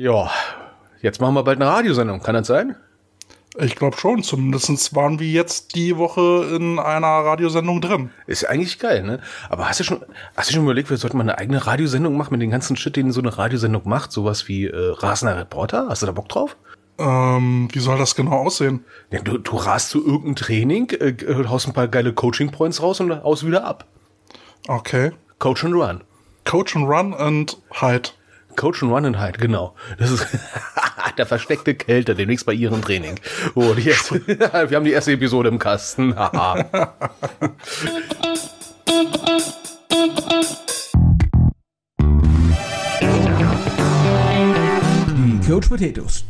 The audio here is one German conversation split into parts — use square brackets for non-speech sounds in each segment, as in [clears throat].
Ja, jetzt machen wir bald eine Radiosendung. Kann das sein? Ich glaube schon. Zumindest waren wir jetzt die Woche in einer Radiosendung drin. Ist eigentlich geil, ne? Aber hast du schon, hast du schon überlegt, wir sollten mal eine eigene Radiosendung machen mit den ganzen Shit, den so eine Radiosendung macht? Sowas wie äh, Rasender Reporter? Hast du da Bock drauf? Ähm, wie soll das genau aussehen? Ja, du, du rast zu irgendein Training, äh, haust ein paar geile Coaching-Points raus und haust wieder ab. Okay. Coach and Run. Coach and Run und Hide. Coach and Run and Hide, genau. Das ist [laughs] der versteckte Kälte demnächst bei ihrem Training. Oh, die erste, [laughs] wir haben die erste Episode im Kasten. die [laughs] Coach Potatoes.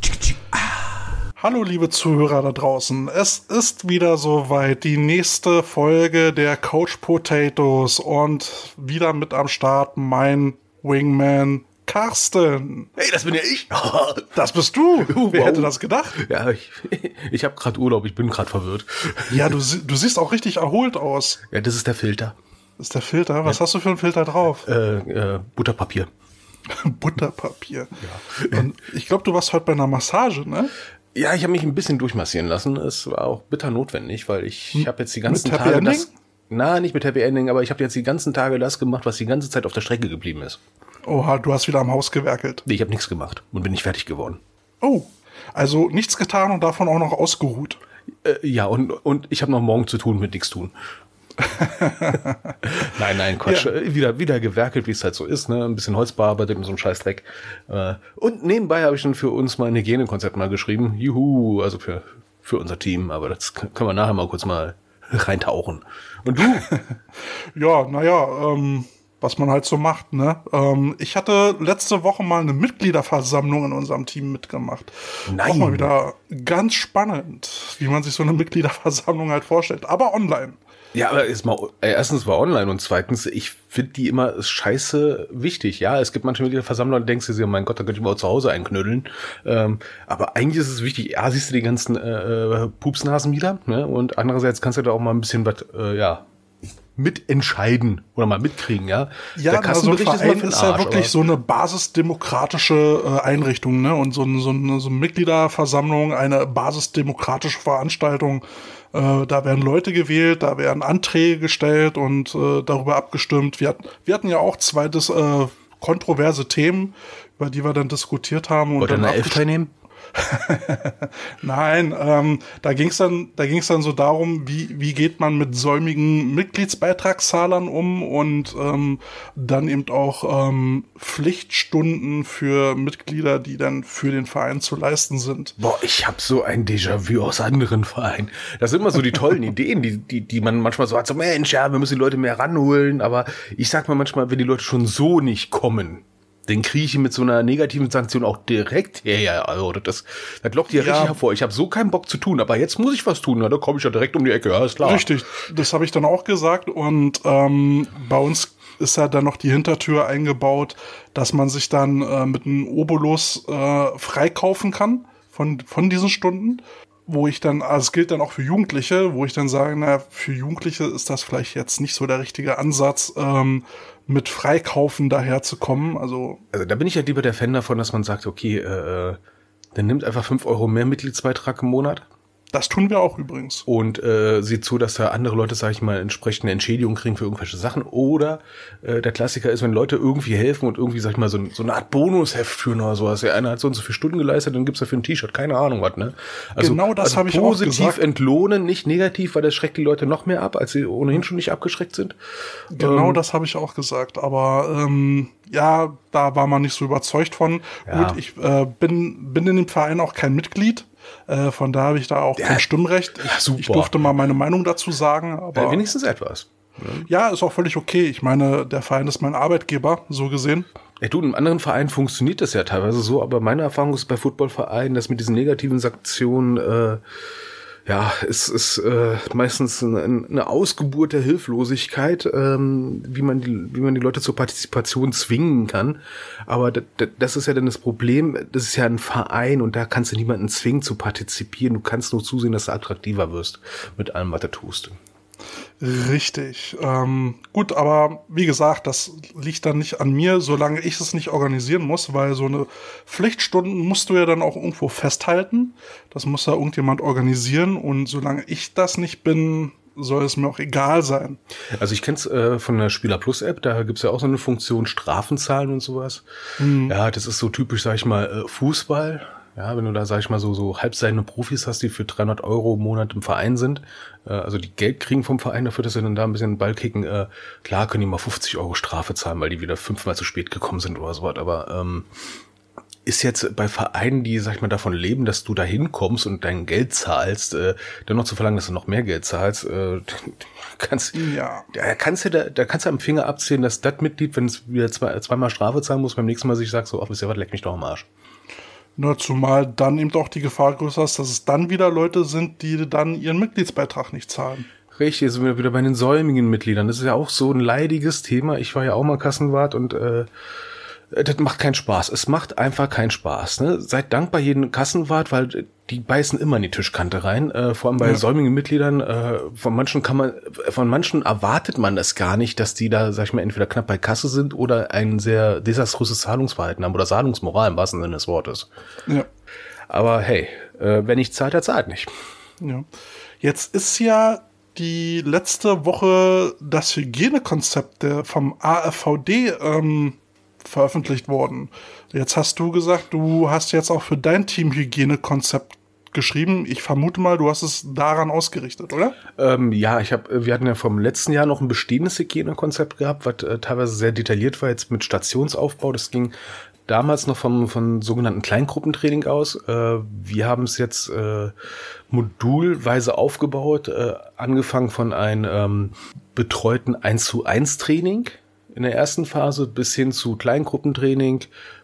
Hallo liebe Zuhörer da draußen, es ist wieder soweit, die nächste Folge der Coach Potatoes und wieder mit am Start mein Wingman Carsten. Hey, das bin ja ich. [laughs] das bist du. [laughs] Wer wow. hätte das gedacht? Ja, ich, [laughs] ich habe gerade Urlaub, ich bin gerade verwirrt. Ja, du, du siehst auch richtig erholt aus. Ja, das ist der Filter. Das ist der Filter? Was ja. hast du für einen Filter drauf? Äh, äh, Butterpapier. Butterpapier. Ja. Und ich glaube, du warst heute bei einer Massage, ne? Ja, ich habe mich ein bisschen durchmassieren lassen. Es war auch bitter notwendig, weil ich hm. habe jetzt die ganzen mit Tage Happy das. Na, nicht mit Happy Ending, aber ich habe jetzt die ganzen Tage das gemacht, was die ganze Zeit auf der Strecke geblieben ist. Oha, du hast wieder am Haus gewerkelt. Nee, ich habe nichts gemacht und bin nicht fertig geworden. Oh, also nichts getan und davon auch noch ausgeruht. Äh, ja, und, und ich habe noch morgen zu tun mit nichts tun. [laughs] nein, nein, Quatsch. Ja. Äh, wieder, wieder gewerkelt, wie es halt so ist, ne? Ein bisschen Holz bearbeitet und so ein Scheißdreck. Äh, und nebenbei habe ich dann für uns mein Hygienekonzept mal geschrieben. Juhu, also für, für unser Team, aber das können wir nachher mal kurz mal [laughs] reintauchen. Und du? [laughs] ja, naja, ähm, was man halt so macht, ne? Ähm, ich hatte letzte Woche mal eine Mitgliederversammlung in unserem Team mitgemacht. Nein. Auch mal wieder ganz spannend, wie man sich so eine Mitgliederversammlung halt vorstellt, aber online. Ja, aber ist mal, äh, erstens war online und zweitens, ich finde die immer scheiße wichtig. Ja, es gibt manche Mitgliederversammlungen, denkst du dir, mein Gott, da könnte ich mal zu Hause einknödeln. Ähm, aber eigentlich ist es wichtig, ja, siehst du die ganzen äh, Pupsnasen wieder, ne? Und andererseits kannst du da auch mal ein bisschen was, äh, ja, mitentscheiden oder mal mitkriegen, ja. Ja, der also ein Verein ist, ist ja wirklich so eine basisdemokratische äh, Einrichtung, ne? Und so, so, eine, so eine Mitgliederversammlung, eine basisdemokratische Veranstaltung. Äh, da werden Leute gewählt, da werden Anträge gestellt und äh, darüber abgestimmt. Wir, hatten, wir hatten ja auch zweites äh, kontroverse Themen, über die wir dann diskutiert haben. Wollt ihr eine Elf teilnehmen? [laughs] Nein, ähm, da ging es dann, da ging es dann so darum, wie wie geht man mit säumigen Mitgliedsbeitragszahlern um und ähm, dann eben auch ähm, Pflichtstunden für Mitglieder, die dann für den Verein zu leisten sind. Boah, ich habe so ein Déjà-vu aus anderen Vereinen. Das sind immer so die tollen [laughs] Ideen, die die die man manchmal so hat, so Mensch, ja, wir müssen die Leute mehr ranholen, aber ich sag mal manchmal, wenn die Leute schon so nicht kommen, den kriege ich mit so einer negativen Sanktion auch direkt her. Also das, das lockt ja richtig hervor. Ich habe so keinen Bock zu tun, aber jetzt muss ich was tun. Na, da komme ich ja direkt um die Ecke, ja, ist klar. Richtig, das habe ich dann auch gesagt. Und ähm, bei uns ist ja dann noch die Hintertür eingebaut, dass man sich dann äh, mit einem Obolus äh, freikaufen kann von, von diesen Stunden wo ich dann, also es gilt dann auch für Jugendliche, wo ich dann sage, na, für Jugendliche ist das vielleicht jetzt nicht so der richtige Ansatz, ähm, mit Freikaufen daherzukommen. Also, also da bin ich ja lieber der Fan davon, dass man sagt, okay, äh, äh dann nimmt einfach fünf Euro mehr Mitgliedsbeitrag im Monat das tun wir auch übrigens. Und äh, sieht zu, dass da andere Leute, sage ich mal, entsprechende Entschädigung kriegen für irgendwelche Sachen. Oder äh, der Klassiker ist, wenn Leute irgendwie helfen und irgendwie, sag ich mal, so, so eine Art Bonusheft führen oder sowas. Ja, einer hat so und so viele Stunden geleistet, dann gibt's dafür ein T-Shirt. Keine Ahnung was, ne? Also, genau das also habe ich auch gesagt. Positiv entlohnen, nicht negativ, weil das schreckt die Leute noch mehr ab, als sie ohnehin schon nicht abgeschreckt sind. Genau ähm, das habe ich auch gesagt. Aber ähm, ja, da war man nicht so überzeugt von. Ja. Gut, ich äh, bin, bin in dem Verein auch kein Mitglied. Äh, von da habe ich da auch ja, kein Stimmrecht. Ich, ja, ich, durfte mal meine Meinung dazu sagen. Aber ja, wenigstens etwas. Ja, ist auch völlig okay. Ich meine, der Verein ist mein Arbeitgeber, so gesehen. Ja, du, in anderen Vereinen funktioniert das ja teilweise so, aber meine Erfahrung ist bei Footballvereinen, dass mit diesen negativen Sanktionen äh, ja, es ist äh, meistens eine, eine Ausgeburt der Hilflosigkeit, ähm, wie man die, wie man die Leute zur Partizipation zwingen kann. Aber das ist ja dann das Problem. Das ist ja ein Verein und da kannst du niemanden zwingen zu partizipieren. Du kannst nur zusehen, dass du attraktiver wirst mit allem, was du tust. Richtig. Ähm, gut, aber wie gesagt, das liegt dann nicht an mir, solange ich es nicht organisieren muss, weil so eine Pflichtstunden musst du ja dann auch irgendwo festhalten. Das muss ja irgendjemand organisieren und solange ich das nicht bin, soll es mir auch egal sein. Also ich kenne es äh, von der Spieler Plus App, da gibt's ja auch so eine Funktion Strafenzahlen und sowas. Mhm. Ja, das ist so typisch, sag ich mal, äh, Fußball. Ja, wenn du da, sag ich mal, so, so halbseidene Profis hast, die für 300 Euro im Monat im Verein sind, äh, also die Geld kriegen vom Verein dafür, dass sie dann da ein bisschen Ball kicken, äh, klar können die mal 50 Euro Strafe zahlen, weil die wieder fünfmal zu spät gekommen sind oder sowas, aber ähm, ist jetzt bei Vereinen, die, sag ich mal, davon leben, dass du da hinkommst und dein Geld zahlst, äh, dann noch zu verlangen, dass du noch mehr Geld zahlst, äh, [laughs] kannst, ja. da kannst du, da, da kannst du am Finger abzählen, dass das Mitglied, wenn es wieder zwei, zweimal Strafe zahlen muss, beim nächsten Mal sich sagt, so, ach, wisst ihr was, leck mich doch am Arsch. Nur zumal dann eben doch die Gefahr größer ist, dass es dann wieder Leute sind, die dann ihren Mitgliedsbeitrag nicht zahlen. Richtig, sind wir wieder bei den säumigen Mitgliedern. Das ist ja auch so ein leidiges Thema. Ich war ja auch mal Kassenwart und äh, das macht keinen Spaß. Es macht einfach keinen Spaß. Ne? Seid dankbar jeden Kassenwart, weil die beißen immer in die Tischkante rein. Äh, vor allem bei ja. säumigen Mitgliedern. Äh, von manchen kann man, von manchen erwartet man das gar nicht, dass die da, sag ich mal, entweder knapp bei Kasse sind oder ein sehr desaströses Zahlungsverhalten haben oder Zahlungsmoral im wahrsten Sinne des Wortes. Ja. Aber hey, äh, wer nicht zahlt, der zahlt nicht. Ja. Jetzt ist ja die letzte Woche das Hygienekonzept vom AFVD ähm, veröffentlicht worden. Jetzt hast du gesagt, du hast jetzt auch für dein Team Hygienekonzept geschrieben. Ich vermute mal, du hast es daran ausgerichtet, oder? Ähm, ja, ich habe, wir hatten ja vom letzten Jahr noch ein bestehendes Hygienekonzept gehabt, was äh, teilweise sehr detailliert war, jetzt mit Stationsaufbau. Das ging damals noch vom, von sogenannten Kleingruppentraining aus. Äh, wir haben es jetzt äh, modulweise aufgebaut, äh, angefangen von einem ähm, betreuten 1 zu 1 Training in der ersten Phase bis hin zu Kleingruppentraining,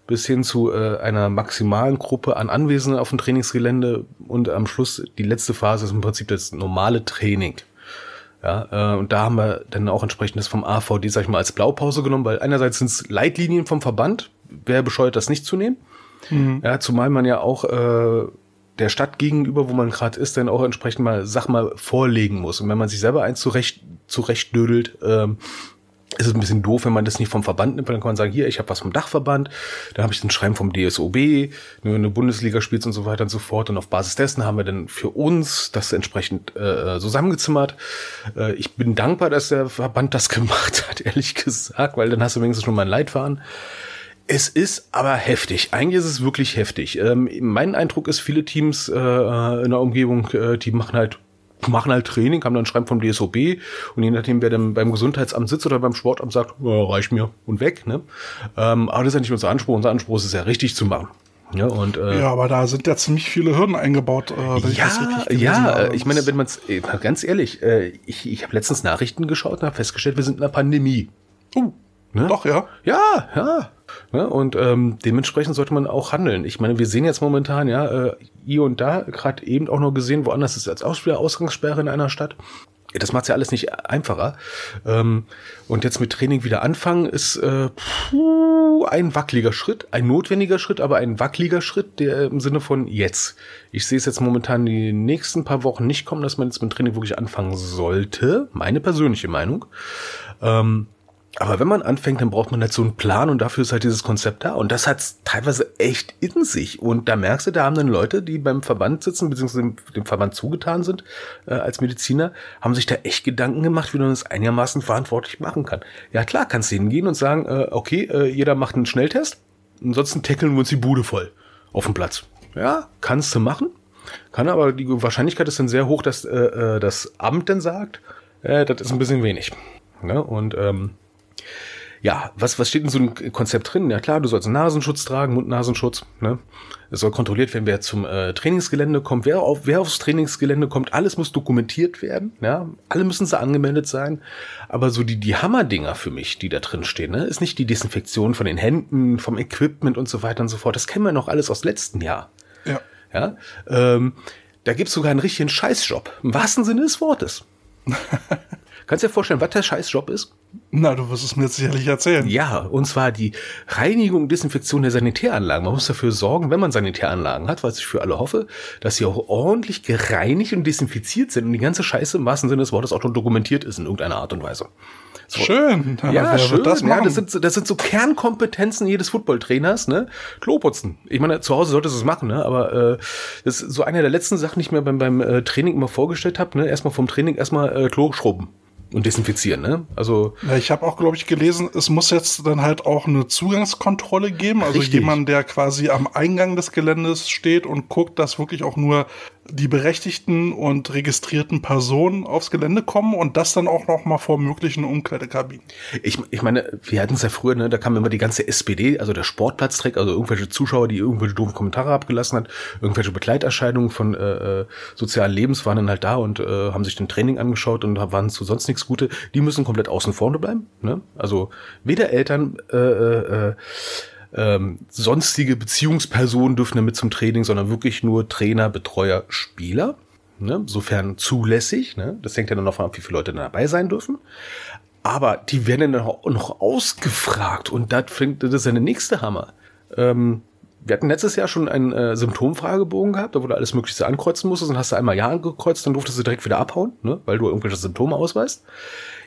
bis hin zu äh, einer maximalen Gruppe an Anwesenden auf dem Trainingsgelände und am Schluss die letzte Phase ist im Prinzip das normale Training. Ja, äh, und da haben wir dann auch entsprechend das vom AVD, sag ich mal, als Blaupause genommen, weil einerseits sind es Leitlinien vom Verband, wer bescheuert das nicht zu nehmen. Mhm. Ja, zumal man ja auch äh, der Stadt gegenüber, wo man gerade ist, dann auch entsprechend mal Sach mal vorlegen muss. Und wenn man sich selber eins zurecht, zurechtdödelt, ähm, ist es ein bisschen doof, wenn man das nicht vom Verband nimmt, weil dann kann man sagen, hier, ich habe was vom Dachverband, dann habe ich ein Schreiben vom DSOB, wenn eine Bundesliga spielt und so weiter und so fort. Und auf Basis dessen haben wir dann für uns das entsprechend äh, zusammengezimmert. Äh, ich bin dankbar, dass der Verband das [laughs] gemacht hat, ehrlich gesagt, weil dann hast du wenigstens schon mal ein Leitfaden. Es ist aber heftig. Eigentlich ist es wirklich heftig. Ähm, mein Eindruck ist, viele Teams äh, in der Umgebung, äh, die machen halt machen halt Training, haben dann Schreiben vom DSOB und je nachdem, wer dann beim Gesundheitsamt sitzt oder beim Sportamt sagt, ja, reicht mir und weg. Ne? Ähm, aber das ist ja nicht unser Anspruch. Unser Anspruch ist es ja richtig zu machen. Ja, und, äh, ja, aber da sind ja ziemlich viele Hürden eingebaut. Äh, ja, ich ja, ich meine, wenn man es, äh, ganz ehrlich, äh, ich, ich habe letztens Nachrichten geschaut und habe festgestellt, wir sind in einer Pandemie. Uh, ne? Doch, ja. Ja, ja. Ne? Und ähm, dementsprechend sollte man auch handeln. Ich meine, wir sehen jetzt momentan, ja, äh, hier und da, gerade eben auch noch gesehen, woanders ist als Ausgangssperre in einer Stadt. Das macht's ja alles nicht einfacher. Ähm, und jetzt mit Training wieder anfangen ist äh, puh, ein wackeliger Schritt, ein notwendiger Schritt, aber ein wackeliger Schritt, der im Sinne von jetzt. Ich sehe es jetzt momentan die nächsten paar Wochen nicht kommen, dass man jetzt mit Training wirklich anfangen sollte. Meine persönliche Meinung. Ähm, aber wenn man anfängt, dann braucht man halt so einen Plan und dafür ist halt dieses Konzept da. Und das hat's teilweise echt in sich. Und da merkst du, da haben dann Leute, die beim Verband sitzen, beziehungsweise dem, Verband zugetan sind, äh, als Mediziner, haben sich da echt Gedanken gemacht, wie man das einigermaßen verantwortlich machen kann. Ja klar, kannst du hingehen und sagen, äh, okay, äh, jeder macht einen Schnelltest, ansonsten tackeln wir uns die Bude voll auf dem Platz. Ja, kannst du machen. Kann aber die Wahrscheinlichkeit ist dann sehr hoch, dass äh, äh das Amt dann sagt, äh, das ist ein bisschen wenig. Ne? Und ähm, ja, was, was steht in so einem Konzept drin? Ja klar, du sollst einen Nasenschutz tragen, Mund-Nasenschutz. Ne? Es soll kontrolliert werden, wer zum äh, Trainingsgelände kommt, wer, auf, wer aufs Trainingsgelände kommt. Alles muss dokumentiert werden. Ja? Alle müssen sie angemeldet sein. Aber so die, die Hammerdinger für mich, die da drin stehen, ne? ist nicht die Desinfektion von den Händen, vom Equipment und so weiter und so fort. Das kennen wir noch alles aus letzten Jahr. Ja. ja? Ähm, da gibt's sogar einen richtigen Scheißjob. Im wahrsten Sinne des Wortes. [laughs] Kannst du dir vorstellen, was der Scheißjob ist? Na, du wirst es mir jetzt sicherlich erzählen. Ja, und zwar die Reinigung und Desinfektion der Sanitäranlagen. Man muss dafür sorgen, wenn man Sanitäranlagen hat, was ich für alle hoffe, dass sie auch ordentlich gereinigt und desinfiziert sind und die ganze Scheiße im wahrsten Sinne des Wortes auch schon dokumentiert ist in irgendeiner Art und Weise. So. Schön. Ja, Wer schön. Das, ja, das, sind, das sind so Kernkompetenzen jedes Footballtrainers, ne? Kloputzen. Ich meine, zu Hause solltest du es machen, ne? Aber äh, das ist so eine der letzten Sachen, die ich mir beim, beim äh, Training immer vorgestellt habe, ne? Erstmal vom Training erstmal äh, Klo schrubben und desinfizieren, ne? Also ja, ich habe auch, glaube ich, gelesen, es muss jetzt dann halt auch eine Zugangskontrolle geben, also richtig. jemand, der quasi am Eingang des Geländes steht und guckt, dass wirklich auch nur die berechtigten und registrierten Personen aufs Gelände kommen und das dann auch noch mal vor möglichen Umkleidekabinen. Ich, ich meine, wir hatten es ja früher, ne, da kam immer die ganze SPD, also der Sportplatzträger, also irgendwelche Zuschauer, die irgendwelche doofen Kommentare abgelassen hat, irgendwelche Begleiterscheinungen von äh, äh, sozialen Lebens waren dann halt da und äh, haben sich den Training angeschaut und waren zu sonst nichts Gute. Die müssen komplett außen vorne bleiben. Ne? Also weder Eltern äh, äh, ähm, sonstige Beziehungspersonen dürfen damit zum Training, sondern wirklich nur Trainer, Betreuer, Spieler. Ne? Sofern zulässig. Ne? Das hängt ja dann noch ab, wie viele Leute dabei sein dürfen. Aber die werden dann auch noch ausgefragt und das fängt, das ist ja der nächste Hammer. Ähm, wir hatten letztes Jahr schon einen äh, Symptomfragebogen gehabt, da wurde alles Mögliche ankreuzen musstest und hast du einmal Ja angekreuzt, dann durftest du direkt wieder abhauen, ne? weil du irgendwelche Symptome ausweist.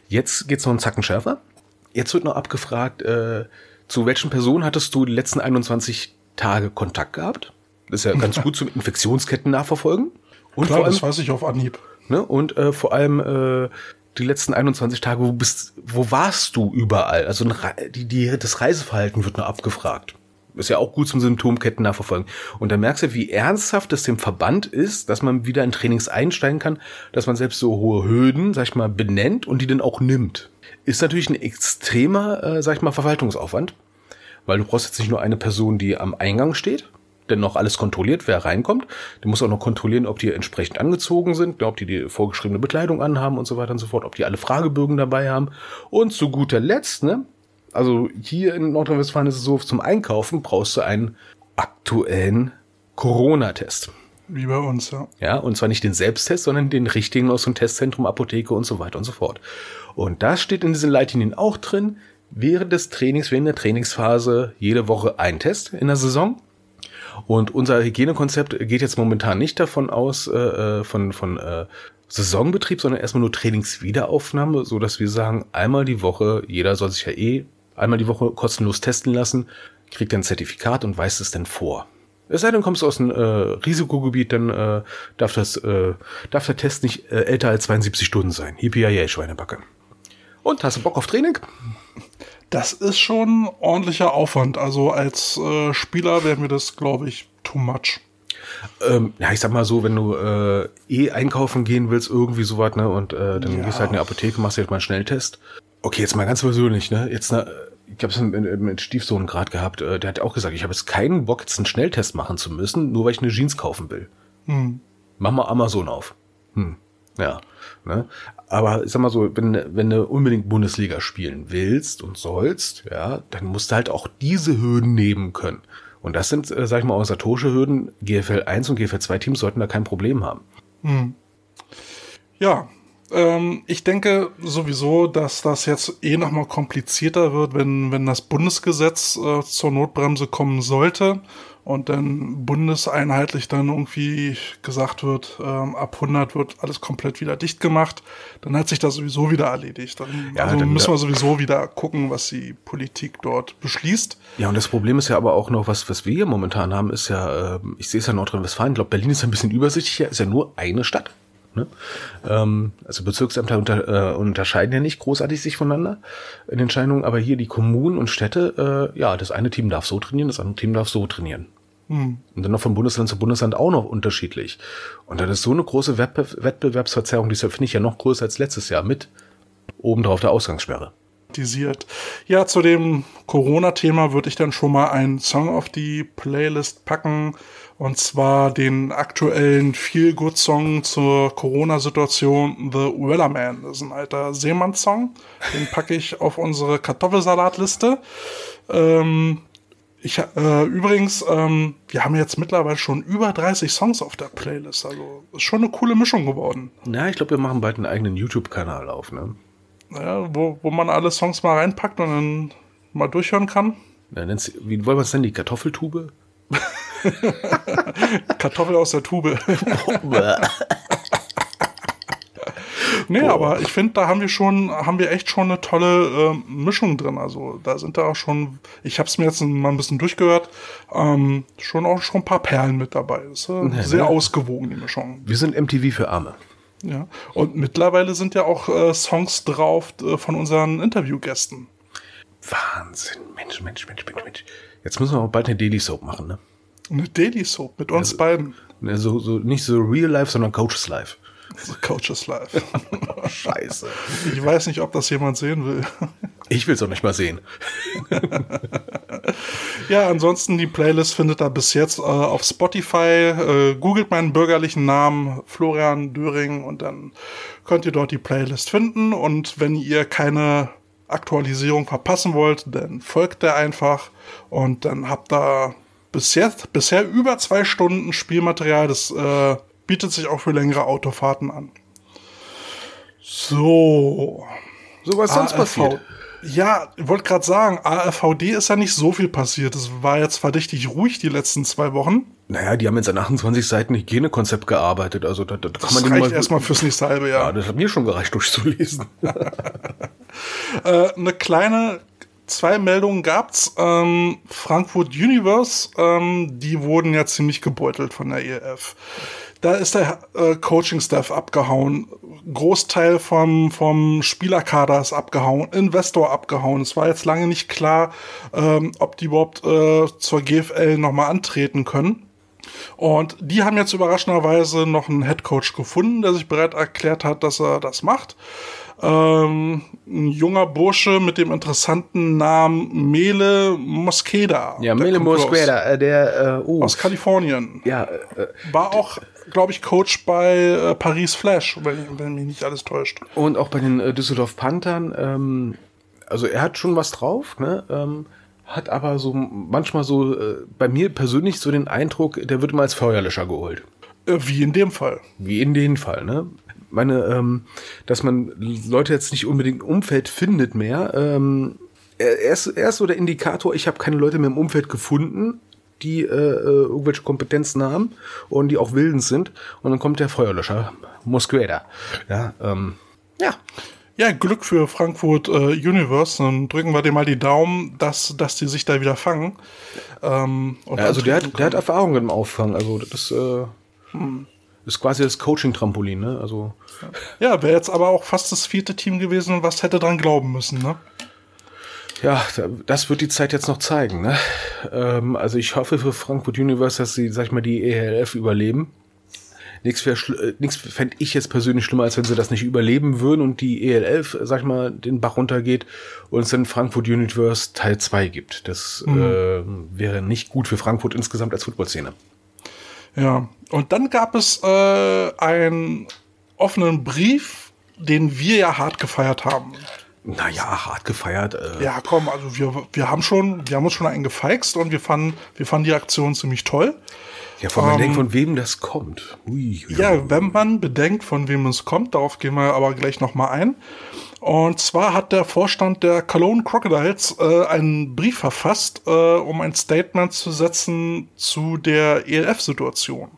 Jetzt geht's noch einen Zacken schärfer. Jetzt wird noch abgefragt, äh, zu welchen Personen hattest du die letzten 21 Tage Kontakt gehabt? Das ist ja ganz [laughs] gut zum Infektionsketten nachverfolgen. Und Klar, vor allem, das weiß ich auf Anhieb. Ne, und äh, vor allem äh, die letzten 21 Tage, wo bist, wo warst du überall? Also die, die, das Reiseverhalten wird nur abgefragt. Ist ja auch gut zum Symptomketten nachverfolgen. Und da merkst du, wie ernsthaft es dem Verband ist, dass man wieder in Trainings einsteigen kann, dass man selbst so hohe Hürden, sag ich mal, benennt und die dann auch nimmt ist natürlich ein extremer, äh, sag ich mal, Verwaltungsaufwand, weil du brauchst jetzt nicht nur eine Person, die am Eingang steht, denn noch alles kontrolliert, wer reinkommt. Du musst auch noch kontrollieren, ob die entsprechend angezogen sind, ob die die vorgeschriebene Bekleidung anhaben und so weiter und so fort, ob die alle Fragebögen dabei haben. Und zu guter Letzt, ne, also hier in Nordrhein-Westfalen ist es so, zum Einkaufen brauchst du einen aktuellen Corona-Test. Wie bei uns, ja. Ja, und zwar nicht den Selbsttest, sondern den richtigen aus dem Testzentrum, Apotheke und so weiter und so fort. Und das steht in diesen Leitlinien auch drin. Während des Trainings, während der Trainingsphase jede Woche ein Test in der Saison. Und unser Hygienekonzept geht jetzt momentan nicht davon aus, äh, äh, von, von äh, Saisonbetrieb, sondern erstmal nur Trainingswiederaufnahme, so dass wir sagen, einmal die Woche, jeder soll sich ja eh einmal die Woche kostenlos testen lassen, kriegt ein Zertifikat und weist es dann vor. Es sei denn, kommst du aus einem äh, Risikogebiet, dann äh, darf, das, äh, darf der Test nicht äh, älter als 72 Stunden sein. Yippie Schweinebacke. Und hast du Bock auf Training? Das ist schon ordentlicher Aufwand. Also als äh, Spieler wäre mir das, glaube ich, too much. Ähm, ja, ich sag mal so, wenn du äh, eh einkaufen gehen willst, irgendwie sowas, ne, und äh, dann ja. gehst halt in die Apotheke, machst jetzt mal einen Schnelltest. Okay, jetzt mal ganz persönlich, ne, jetzt, ne, ich habe es mit, mit Stiefsohn gerade gehabt, äh, der hat auch gesagt, ich habe jetzt keinen Bock, jetzt einen Schnelltest machen zu müssen, nur weil ich eine Jeans kaufen will. Hm. Mach mal Amazon auf. Hm. Ja. Ne? Aber ich sag mal so, wenn, wenn du unbedingt Bundesliga spielen willst und sollst, ja, dann musst du halt auch diese Hürden nehmen können. Und das sind, äh, sag ich mal, organisatorische Hürden. GFL 1 und GFL 2 Teams sollten da kein Problem haben. Hm. Ja, ähm, ich denke sowieso, dass das jetzt eh nochmal komplizierter wird, wenn, wenn das Bundesgesetz äh, zur Notbremse kommen sollte und dann bundeseinheitlich dann irgendwie gesagt wird, ähm, ab 100 wird alles komplett wieder dicht gemacht, dann hat sich das sowieso wieder erledigt. Dann, ja, also dann müssen wir sowieso wieder gucken, was die Politik dort beschließt. Ja, und das Problem ist ja aber auch noch, was, was wir hier momentan haben, ist ja, äh, ich sehe es ja Nordrhein-Westfalen, ich glaube, Berlin ist ein bisschen übersichtlicher, ist ja nur eine Stadt. Ne? Ähm, also Bezirksämter unter, äh, unterscheiden ja nicht großartig sich voneinander in Entscheidungen, aber hier die Kommunen und Städte, äh, ja, das eine Team darf so trainieren, das andere Team darf so trainieren. Hm. Und dann noch von Bundesland zu Bundesland auch noch unterschiedlich. Und dann ist so eine große Wettbe Wettbewerbsverzerrung, die finde ich ja noch größer als letztes Jahr mit obendrauf der Ausgangssperre. Ja, zu dem Corona-Thema würde ich dann schon mal einen Song auf die Playlist packen. Und zwar den aktuellen Feel-Good-Song zur Corona-Situation, The Wellerman. Das ist ein alter Seemann-Song. Den packe ich auf unsere Kartoffelsalatliste. Ähm, ich, äh, übrigens, ähm, wir haben jetzt mittlerweile schon über 30 Songs auf der Playlist. Also ist schon eine coole Mischung geworden. Na, ich glaube, wir machen bald einen eigenen YouTube-Kanal auf, ne? Ja, wo, wo man alle Songs mal reinpackt und dann mal durchhören kann. Ja, wie wollen wir es nennen? Die Kartoffeltube? [laughs] [laughs] Kartoffel aus der Tube. [laughs] nee, Boah. aber ich finde, da haben wir schon, haben wir echt schon eine tolle äh, Mischung drin. Also da sind da auch schon, ich habe es mir jetzt mal ein bisschen durchgehört, ähm, schon auch schon ein paar Perlen mit dabei. Ist äh, nee, sehr ne? ausgewogen, die Mischung. Wir sind MTV für Arme. Ja, und mittlerweile sind ja auch äh, Songs drauf äh, von unseren Interviewgästen. Wahnsinn, Mensch, Mensch, Mensch, Mensch, Mensch. Jetzt müssen wir auch bald eine Daily Soap machen, ne? Eine Daily Soap mit uns also, beiden. So, so, nicht so Real Life, sondern Coaches Life. So Coaches Life. [laughs] Scheiße. Ich weiß nicht, ob das jemand sehen will. Ich will es auch nicht mal sehen. [laughs] ja, ansonsten die Playlist findet ihr bis jetzt äh, auf Spotify. Äh, googelt meinen bürgerlichen Namen Florian Döring und dann könnt ihr dort die Playlist finden. Und wenn ihr keine Aktualisierung verpassen wollt, dann folgt der einfach und dann habt ihr bis jetzt, bisher über zwei Stunden Spielmaterial. Das äh, bietet sich auch für längere Autofahrten an. So. So was sonst passiert. Ja, ich wollte gerade sagen, ARVD ist ja nicht so viel passiert. Es war jetzt verdächtig ruhig die letzten zwei Wochen. Naja, die haben jetzt an 28 Seiten Hygienekonzept gearbeitet. Also da, da kann das man reicht erstmal fürs nächste halbe Jahr. Ja, das hat mir schon gereicht durchzulesen. [laughs] äh, eine kleine zwei Meldungen gab's. Ähm, Frankfurt Universe, ähm, die wurden ja ziemlich gebeutelt von der ELF. Da ist der äh, Coaching-Staff abgehauen. Großteil vom, vom Spielerkader ist abgehauen, Investor abgehauen. Es war jetzt lange nicht klar, ähm, ob die überhaupt äh, zur GFL nochmal antreten können. Und die haben jetzt überraschenderweise noch einen Headcoach gefunden, der sich bereit erklärt hat, dass er das macht ähm, ein junger Bursche mit dem interessanten Namen Mele Mosqueda. Ja, Mele Mosqueda, äh, der äh, oh. aus Kalifornien. Ja, äh, war auch, glaube ich, Coach bei äh, Paris Flash, wenn, wenn, mich nicht alles täuscht. Und auch bei den äh, Düsseldorf Panthern. Ähm, also er hat schon was drauf, ne? Ähm, hat aber so manchmal so äh, bei mir persönlich so den Eindruck, der wird mal als Feuerlöscher geholt. Wie in dem Fall. Wie in dem Fall, ne? Meine, ähm, dass man Leute jetzt nicht unbedingt im Umfeld findet mehr. Ähm, er, ist, er ist so der Indikator, ich habe keine Leute mehr im Umfeld gefunden, die äh, äh, irgendwelche Kompetenzen haben und die auch willens sind. Und dann kommt der Feuerlöscher, Mosqueda. Ja, ähm, ja. Ja, Glück für Frankfurt äh, Universe. Dann drücken wir dir mal die Daumen, dass, dass die sich da wieder fangen. Ähm, ja, also der hat, der hat Erfahrung im Auffangen. Also das äh, hm ist quasi das Coaching-Trampolin, ne? Also. Ja, wäre jetzt aber auch fast das vierte Team gewesen, was hätte dran glauben müssen, ne? Ja, das wird die Zeit jetzt noch zeigen, ne? Ähm, also ich hoffe für Frankfurt Universe, dass sie, sag ich mal, die ELF überleben. Nichts äh, nichts fände ich jetzt persönlich schlimmer, als wenn sie das nicht überleben würden und die ELF, sag ich mal, den Bach runtergeht und es dann Frankfurt Universe Teil 2 gibt. Das mhm. äh, wäre nicht gut für Frankfurt insgesamt als Footballszene. Ja, und dann gab es äh, einen offenen Brief, den wir ja hart gefeiert haben. Naja, hart gefeiert. Äh. Ja, komm, also wir, wir haben schon, wir haben uns schon einen gefeixt und wir fanden, wir fanden die Aktion ziemlich toll. Ja, von, ähm, denkt, von wem das kommt. Ui, ui, ja, wenn man bedenkt, von wem es kommt, darauf gehen wir aber gleich nochmal ein. Und zwar hat der Vorstand der Cologne Crocodiles äh, einen Brief verfasst, äh, um ein Statement zu setzen zu der ELF-Situation.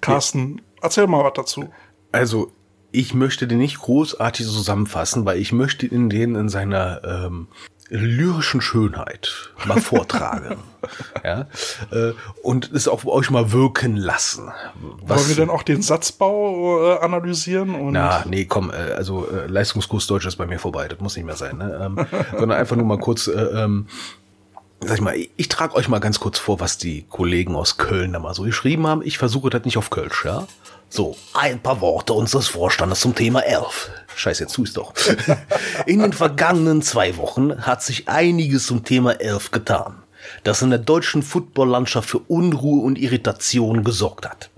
Carsten, ja. erzähl mal was dazu. Also, ich möchte den nicht großartig zusammenfassen, weil ich möchte in den in seiner ähm, lyrischen Schönheit mal vortragen. [laughs] ja, äh, und es auf euch mal wirken lassen. Was, Wollen wir denn auch den Satzbau äh, analysieren? Und na, nee, komm, äh, also Leistungskurs Deutsch ist bei mir vorbei, das muss nicht mehr sein. Ne? Ähm, [laughs] sondern einfach nur mal kurz, äh, ähm, sag ich mal, ich trage euch mal ganz kurz vor, was die Kollegen aus Köln da mal so geschrieben haben. Ich versuche das nicht auf Kölsch, ja. So, ein paar Worte unseres Vorstandes zum Thema Elf. Scheiße, jetzt tust doch. [laughs] In den vergangenen zwei Wochen hat sich einiges zum Thema Elf getan, das in der deutschen Footballlandschaft für Unruhe und Irritation gesorgt hat.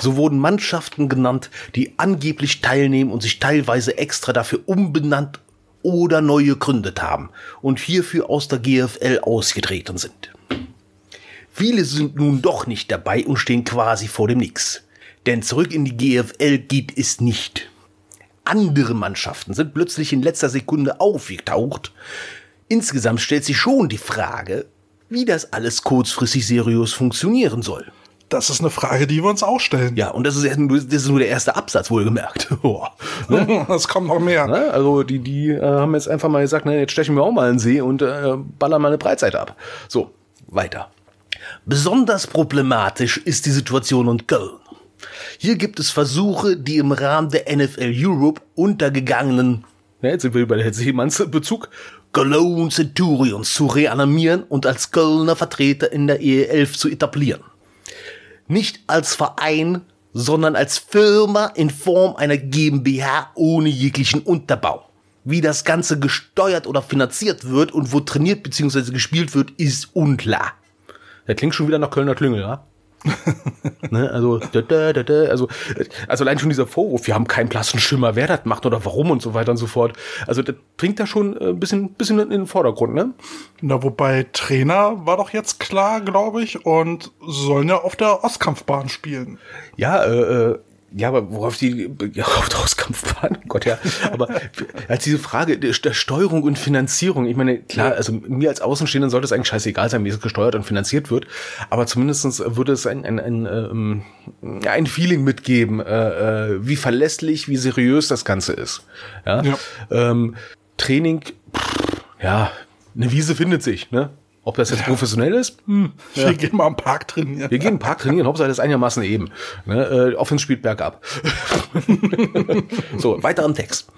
So wurden Mannschaften genannt, die angeblich teilnehmen und sich teilweise extra dafür umbenannt oder neu gegründet haben und hierfür aus der GFL ausgetreten sind. Viele sind nun doch nicht dabei und stehen quasi vor dem Nix. Denn zurück in die GFL geht es nicht. andere Mannschaften sind plötzlich in letzter Sekunde aufgetaucht. Insgesamt stellt sich schon die Frage, wie das alles kurzfristig seriös funktionieren soll. Das ist eine Frage, die wir uns auch stellen. Ja, und das ist, nur, das ist nur der erste Absatz, wohlgemerkt. [laughs] ne? [laughs] Das kommt noch mehr. Ne? Also die, die äh, haben jetzt einfach mal gesagt, na, jetzt stechen wir auch mal einen See und äh, ballern mal eine Breitseite ab. So, weiter. Besonders problematisch ist die Situation in Köln. Hier gibt es Versuche, die im Rahmen der NFL Europe untergegangenen, ja, jetzt sind wir bei der Seemannsbezug, Cologne Centurions zu reanimieren und als Kölner Vertreter in der E11 zu etablieren nicht als Verein, sondern als Firma in Form einer GmbH ohne jeglichen Unterbau. Wie das Ganze gesteuert oder finanziert wird und wo trainiert bzw. gespielt wird, ist unklar. Der klingt schon wieder nach Kölner Klüngel, ja? [laughs] ne, also, da, da, da, also, also allein schon dieser Vorwurf, wir haben keinen blassen Schimmer, wer das macht oder warum und so weiter und so fort. Also das bringt da schon ein bisschen, bisschen in den Vordergrund, ne? Na, wobei Trainer war doch jetzt klar, glaube ich, und sollen ja auf der Ostkampfbahn spielen. Ja, äh, äh ja, aber worauf die, ja, auf der Auskampfbahn, oh Gott, ja. Aber als diese Frage der Steuerung und Finanzierung, ich meine, klar, also mir als Außenstehenden sollte es eigentlich scheißegal sein, wie es gesteuert und finanziert wird. Aber zumindestens würde es ein, ein, ein, ähm, ein Feeling mitgeben, äh, äh, wie verlässlich, wie seriös das Ganze ist. Ja. ja. Ähm, Training, pff, ja, eine Wiese findet sich, ne? Ob das jetzt professionell ist? Hm. Wir ja. gehen mal im Park trainieren. Wir gehen im Park trainieren, Hauptsache das ist einigermaßen eben. Ne? Äh, Offense spielt bergab. [laughs] so, weiter am Text.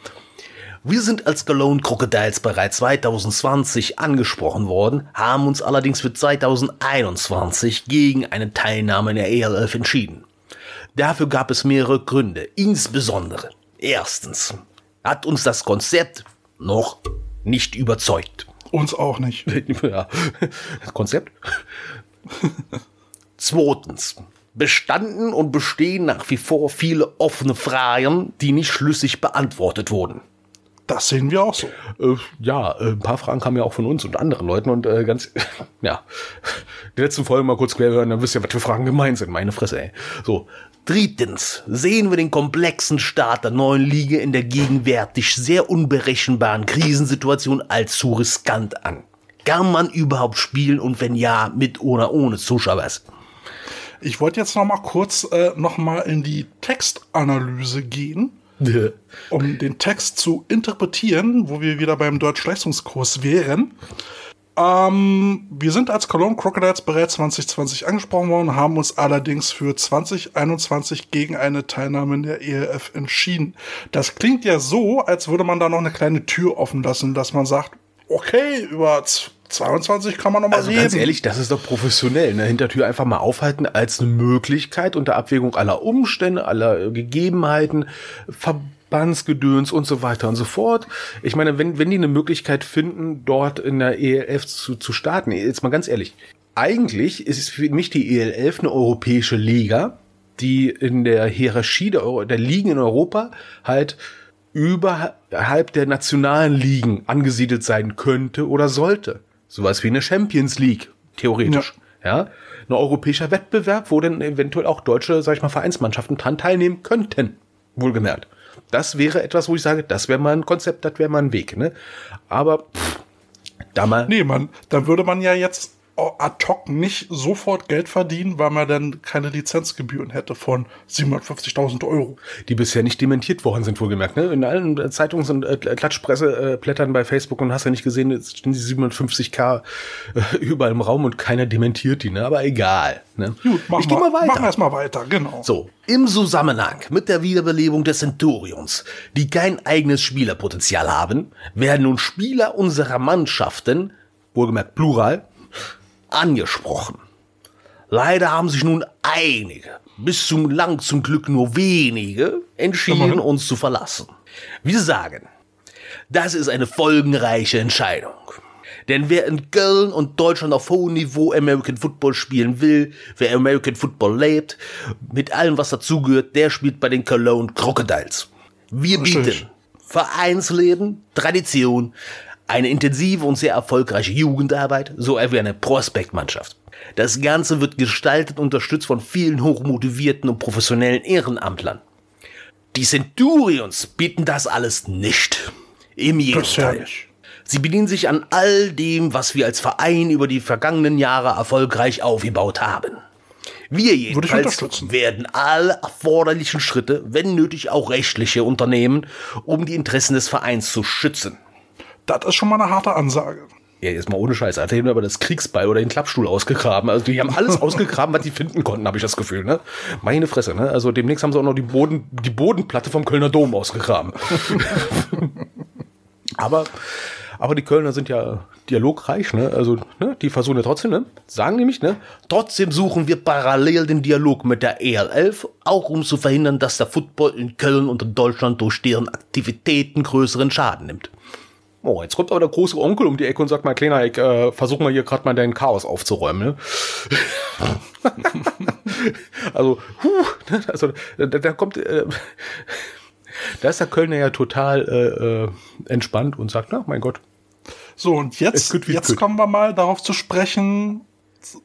Wir sind als Cologne Crocodiles bereits 2020 angesprochen worden, haben uns allerdings für 2021 gegen eine Teilnahme in der ELF entschieden. Dafür gab es mehrere Gründe, insbesondere erstens hat uns das Konzept noch nicht überzeugt. Uns auch nicht. [laughs] ja. Konzept. [laughs] Zweitens. Bestanden und bestehen nach wie vor viele offene Fragen, die nicht schlüssig beantwortet wurden. Das sehen wir auch so. Äh, ja, äh, ein paar Fragen kamen ja auch von uns und anderen Leuten und äh, ganz, [laughs] ja, die letzten Folgen mal kurz quer hören, dann wisst ihr, was für Fragen gemeint sind. Meine Fresse, ey. So, Drittens sehen wir den komplexen Start der neuen Liga in der gegenwärtig sehr unberechenbaren Krisensituation als zu riskant an. Kann man überhaupt spielen und wenn ja, mit oder ohne Zuschauer? Ich wollte jetzt noch mal kurz äh, noch mal in die Textanalyse gehen, um den Text zu interpretieren, wo wir wieder beim Deutschleistungskurs wären. Ähm, wir sind als Cologne Crocodiles bereits 2020 angesprochen worden, haben uns allerdings für 2021 gegen eine Teilnahme in der ELF entschieden. Das klingt ja so, als würde man da noch eine kleine Tür offen lassen, dass man sagt, okay, über 22 kann man noch mal also reden. Ganz ehrlich, das ist doch professionell. Eine Hintertür einfach mal aufhalten als eine Möglichkeit unter Abwägung aller Umstände, aller Gegebenheiten, Bandsgedöns und so weiter und so fort. Ich meine, wenn, wenn die eine Möglichkeit finden, dort in der ELF zu, zu starten, jetzt mal ganz ehrlich, eigentlich ist für mich die ELF eine europäische Liga, die in der Hierarchie der, Euro, der Ligen in Europa halt überhalb der nationalen Ligen angesiedelt sein könnte oder sollte. Sowas wie eine Champions League, theoretisch. Ja. ja. Ein europäischer Wettbewerb, wo dann eventuell auch deutsche, sag ich mal, Vereinsmannschaften dran teilnehmen könnten. Wohlgemerkt. Das wäre etwas, wo ich sage, das wäre mal ein Konzept, das wäre mal ein Weg. Ne? Aber pff, da mal. Nee, man, da würde man ja jetzt ad hoc nicht sofort Geld verdienen, weil man dann keine Lizenzgebühren hätte von 750.000 Euro. Die bisher nicht dementiert worden sind, wohlgemerkt. Ne? In allen Zeitungs- und äh, Klatschpresse-Blättern äh, bei Facebook und hast ja nicht gesehen, jetzt stehen die 750k äh, [laughs] überall im Raum und keiner dementiert die. Ne? Aber egal. Ne? Gut, mach ich mal, mal weiter. Machen wir erstmal weiter, genau. So, im Zusammenhang mit der Wiederbelebung des Centurions, die kein eigenes Spielerpotenzial haben, werden nun Spieler unserer Mannschaften, wohlgemerkt Plural, angesprochen. Leider haben sich nun einige, bis zum lang zum Glück nur wenige, entschieden, uns zu verlassen. Wir sagen, das ist eine folgenreiche Entscheidung. Denn wer in Köln und Deutschland auf hohem Niveau American Football spielen will, wer American Football lebt, mit allem, was dazugehört, der spielt bei den Cologne Crocodiles. Wir bieten Vereinsleben, Tradition, eine intensive und sehr erfolgreiche Jugendarbeit sowie eine Prospektmannschaft. Das Ganze wird gestaltet und unterstützt von vielen hochmotivierten und professionellen Ehrenamtlern. Die Centurions bieten das alles nicht. Im Gegenteil. Sie bedienen sich an all dem, was wir als Verein über die vergangenen Jahre erfolgreich aufgebaut haben. Wir jedenfalls werden alle erforderlichen Schritte, wenn nötig auch rechtliche, unternehmen, um die Interessen des Vereins zu schützen. Das ist schon mal eine harte Ansage. Ja, jetzt mal ohne Scheiß. Alter, die haben aber das Kriegsbeil oder den Klappstuhl ausgegraben. Also die haben alles [laughs] ausgegraben, was die finden konnten, habe ich das Gefühl. Ne? Meine Fresse. Ne? Also demnächst haben sie auch noch die, Boden, die Bodenplatte vom Kölner Dom ausgegraben. [laughs] aber, aber die Kölner sind ja dialogreich. Ne? Also ne? die versuchen ja trotzdem, ne? sagen nämlich, ne? trotzdem suchen wir parallel den Dialog mit der EL11, auch um zu verhindern, dass der Football in Köln und in Deutschland durch deren Aktivitäten größeren Schaden nimmt. Oh, jetzt kommt aber der große Onkel um die Ecke und sagt mal, Kleiner, ich äh, versuch mal hier gerade mal dein Chaos aufzuräumen. Ne? [laughs] also, huh, also da, da kommt, äh, da ist der Kölner ja total äh, äh entspannt und sagt, na, mein Gott. So, und jetzt, jetzt kommen wir mal darauf zu sprechen,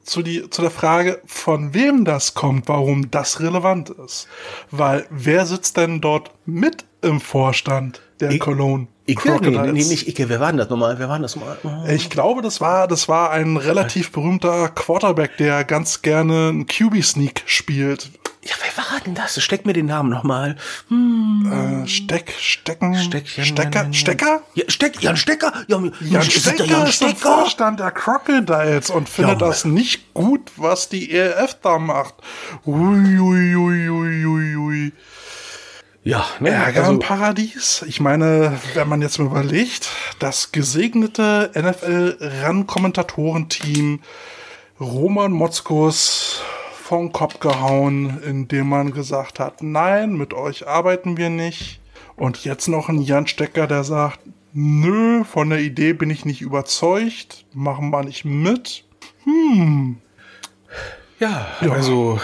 zu, die, zu der Frage, von wem das kommt, warum das relevant ist. Weil wer sitzt denn dort mit im Vorstand der ich, Cologne? Icke? Nee, nee, nicht Icke. Wer war denn das nochmal? Wer war das nochmal? Ich glaube, das war, das war ein relativ berühmter Quarterback, der ganz gerne einen QB-Sneak spielt. Ja, wer war denn das? Steck mir den Namen nochmal. Hm. Äh, Steck, Stecken, Steckchen, Stecker, nein, Stecker? Ja, Steck, Jan Stecker? Ja, Jan ist Stecker ist, Jan Stecker? ist der Vorstand der Crocodiles und findet ja, das nicht gut, was die ELF da macht. Ui, ui, ui, ui, ui, ui. Ja, ne? Ärger also, im Paradies. Ich meine, wenn man jetzt mal überlegt, das gesegnete NFL-Run-Kommentatorenteam Roman Motzkus vom Kopf gehauen, indem man gesagt hat, nein, mit euch arbeiten wir nicht. Und jetzt noch ein Jan Stecker, der sagt, nö, von der Idee bin ich nicht überzeugt, machen wir nicht mit. Hm. Ja, ja. also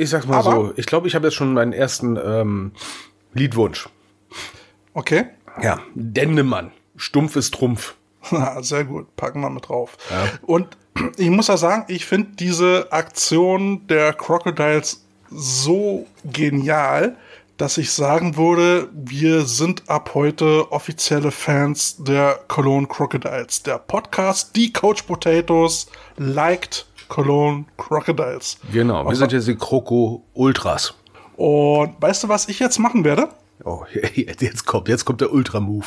ich sag's mal Aber, so, ich glaube, ich habe jetzt schon meinen ersten ähm, Liedwunsch. Okay. Ja, Dennemann. Stumpf ist Trumpf. [laughs] Sehr gut, packen wir mit drauf. Ja. Und [clears throat] ich muss ja sagen, ich finde diese Aktion der Crocodiles so genial, dass ich sagen würde, wir sind ab heute offizielle Fans der Cologne Crocodiles. Der Podcast Die Coach Potatoes liked Cologne Crocodiles. Genau, wir sind jetzt die Kroko Ultras. Und weißt du, was ich jetzt machen werde? Oh, [laughs] jetzt kommt, jetzt kommt der Ultra-Move.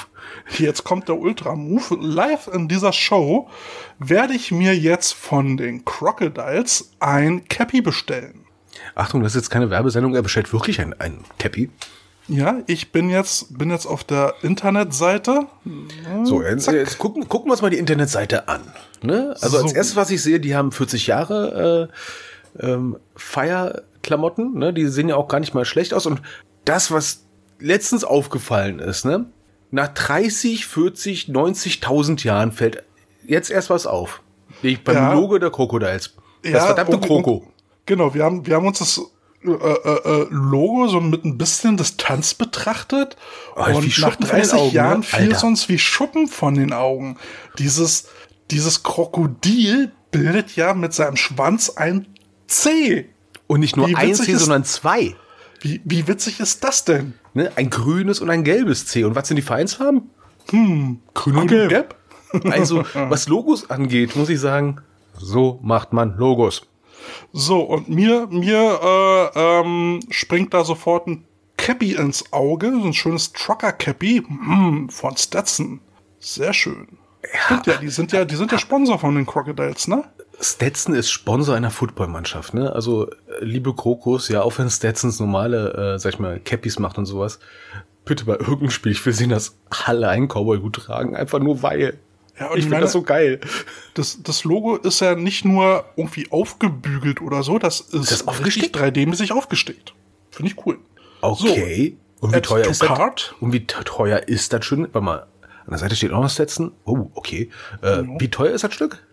Jetzt kommt der Ultra-Move. Live in dieser Show werde ich mir jetzt von den Crocodiles ein Cappy bestellen. Achtung, das ist jetzt keine Werbesendung, er bestellt wirklich ein, ein Cappy. Ja, ich bin jetzt, bin jetzt auf der Internetseite. So, jetzt, jetzt gucken, gucken wir uns mal die Internetseite an. Ne? Also so. als erstes, was ich sehe, die haben 40 Jahre äh, ähm, Feierklamotten. Ne? Die sehen ja auch gar nicht mal schlecht aus. Und das, was letztens aufgefallen ist, ne? nach 30, 40, 90.000 Jahren fällt jetzt erst was auf. Beim ja. Logo der Crocodiles. Das ja, verdammte Kroko. Genau, wir haben, wir haben uns das äh, äh, äh, Logo so mit ein bisschen Distanz betrachtet. Oh, und nach 30 Augen, Jahren ne? fiel es uns wie Schuppen von den Augen. Dieses, dieses Krokodil bildet ja mit seinem Schwanz ein C. Und nicht nur ein C, ist, sondern zwei. Wie, wie witzig ist das denn? Ne? Ein grünes und ein gelbes C. Und was sind die Vereinsfarben? Hm, grün und gelb. gelb? Also, [laughs] was Logos angeht, muss ich sagen, so macht man Logos. So, und mir, mir äh, ähm, springt da sofort ein Cappy ins Auge, so ein schönes Trucker-Cappy hm, von Stetson. Sehr schön. Ja. ja, die sind ja, die sind ja Sponsor von den Crocodiles, ne? Stetson ist Sponsor einer Footballmannschaft, ne? Also, äh, liebe Krokus, ja, auch wenn Stetsons normale, äh, sag ich mal, Cappies macht und sowas, bitte bei irgendeinem Spiel, ich will sehen, dass alle einen Cowboy gut tragen, einfach nur weil. Ja, und ich finde das so geil. Das, das Logo ist ja nicht nur irgendwie aufgebügelt oder so, das ist, das aufgestickt? 3D-mäßig aufgestickt. Finde ich cool. Okay. So, und wie teuer ist das? Und wie teuer ist das schon? Warte mal, an der Seite steht auch noch Setzen. Oh, okay. Äh, genau. Wie teuer ist das Stück?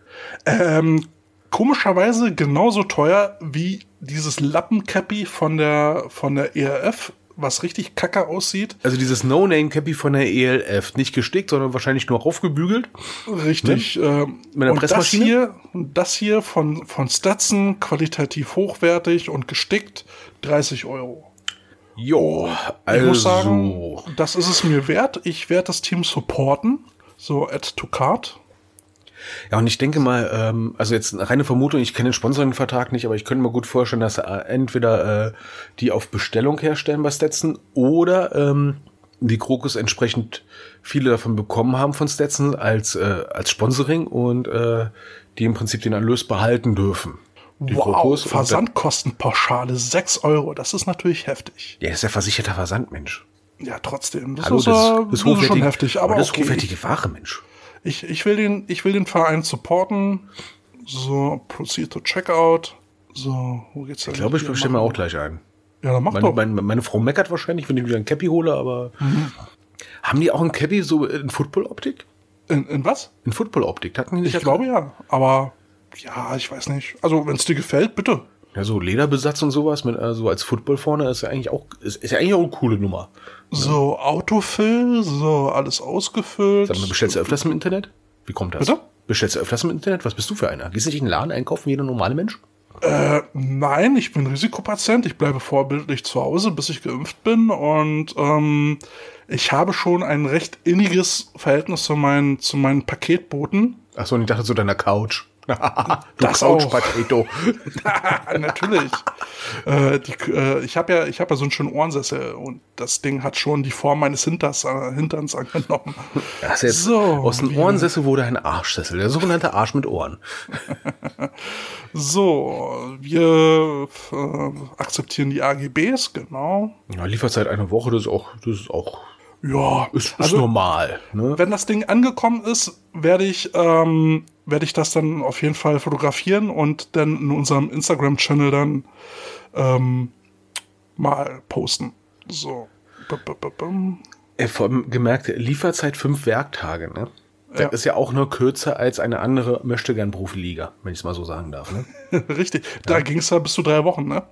Ähm, komischerweise genauso teuer wie dieses Lappencappy von der, von der ERF was richtig kacke aussieht. Also dieses No-Name-Cappy von der ELF, nicht gestickt, sondern wahrscheinlich nur aufgebügelt. Richtig. Ne? Ähm, Mit einer und Pressmaschine. Das hier, das hier von, von Stetson, qualitativ hochwertig und gestickt, 30 Euro. Jo, Ich muss sagen, das ist es mir wert. Ich werde das Team supporten. So add to card. Ja, und ich denke mal, ähm, also jetzt eine reine Vermutung, ich kenne den Sponsoring-Vertrag nicht, aber ich könnte mir gut vorstellen, dass äh, entweder äh, die auf Bestellung herstellen bei Stetson oder ähm, die Krokus entsprechend viele davon bekommen haben von Stetson als, äh, als Sponsoring und äh, die im Prinzip den Erlös behalten dürfen. Die wow, Krokus Versandkostenpauschale 6 Euro. Das ist natürlich heftig. Ja, das ist ja versicherter Versand, Mensch. Ja, trotzdem. Das Hallo, ist, das, das, das ist schon heftig. Aber das ist okay. hochwertige Ware, Mensch. Ich, ich, will den, ich will den Verein supporten. So, proceed to checkout. So, wo geht's denn? Ich glaube, ich bestelle mir auch gleich ein. Ja, dann mach Meine, doch. meine, meine Frau meckert wahrscheinlich, wenn ich wieder ein Cappy hole, aber haben die auch ein Cappy so in Football-Optik? In, in was? In Football-Optik hatten die nicht? Ich glaube ja. Aber ja, ich weiß nicht. Also, wenn es dir gefällt, bitte. Ja, so Lederbesatz und sowas, mit, also als Football vorne ist ja eigentlich auch, ist, ist ja eigentlich auch eine coole Nummer. So, Autofill, so, alles ausgefüllt. Sag mal, bestellst du öfters im Internet? Wie kommt das? Bitte? Bestellst du öfters im Internet? Was bist du für einer? Gehst du nicht in den Laden einkaufen wie jeder normale Mensch? Äh, nein, ich bin Risikopatient. Ich bleibe vorbildlich zu Hause, bis ich geimpft bin. Und ähm, ich habe schon ein recht inniges Verhältnis zu meinen, zu meinen Paketboten. Achso, und ich dachte zu deiner Couch. Das auch. Couch-Potato. [laughs] Natürlich. äh, die, äh, ich habe ja, ich habe ja so einen schönen Ohrensessel und das Ding hat schon die Form meines Hinters, äh, Hinterns angenommen. Das jetzt, So, aus dem Ohrensessel wurde ein Arschsessel, der sogenannte Arsch mit Ohren. [laughs] So, wir äh, akzeptieren die AGBs, genau. Ja, Lieferzeit eine Woche, das ist auch, das ist auch, Ja, ist, ist also normal. Ne? wenn das Ding angekommen ist, werde ich, ähm, werde ich das dann auf jeden Fall fotografieren und dann in unserem Instagram-Channel dann ähm, mal posten. So. B -b -b. Äh, vor allem gemerkt, Lieferzeit fünf Werktage, ne? Das Ja. ist ja auch nur kürzer als eine andere möchte gern Profiliga, wenn ich es mal so sagen darf. Ne? [laughs] Richtig. Da ging es ja bis zu drei Wochen, ne?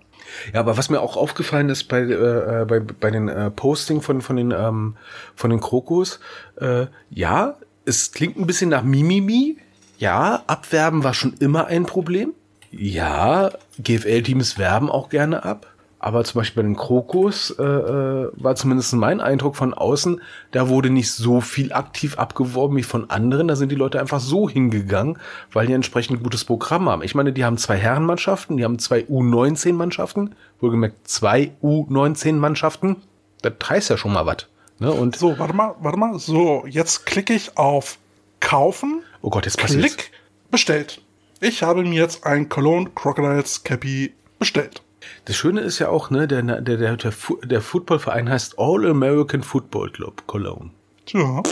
Ja, aber was mir auch aufgefallen ist bei, äh, bei, bei den äh, Posting von, von den, ähm, von den Krokus, äh, ja, es klingt ein bisschen nach Mimimi. Ja, Abwerben war schon immer ein Problem. Ja, GFL-Teams werben auch gerne ab. Aber zum Beispiel bei den Krokus äh, äh, war zumindest mein Eindruck von außen, da wurde nicht so viel aktiv abgeworben wie von anderen. Da sind die Leute einfach so hingegangen, weil die entsprechend ein gutes Programm haben. Ich meine, die haben zwei Herrenmannschaften, die haben zwei U19-Mannschaften, wohlgemerkt zwei U19-Mannschaften. Das heißt ja schon mal was. Ne? Und So, warte mal, warte mal. So, jetzt klicke ich auf Kaufen. oh Gott, jetzt passiert Klick, bestellt. Ich habe mir jetzt ein Cologne Crocodiles Cappy bestellt. Das Schöne ist ja auch, ne, der, der, der, der, der Footballverein heißt All American Football Club Cologne. Tja.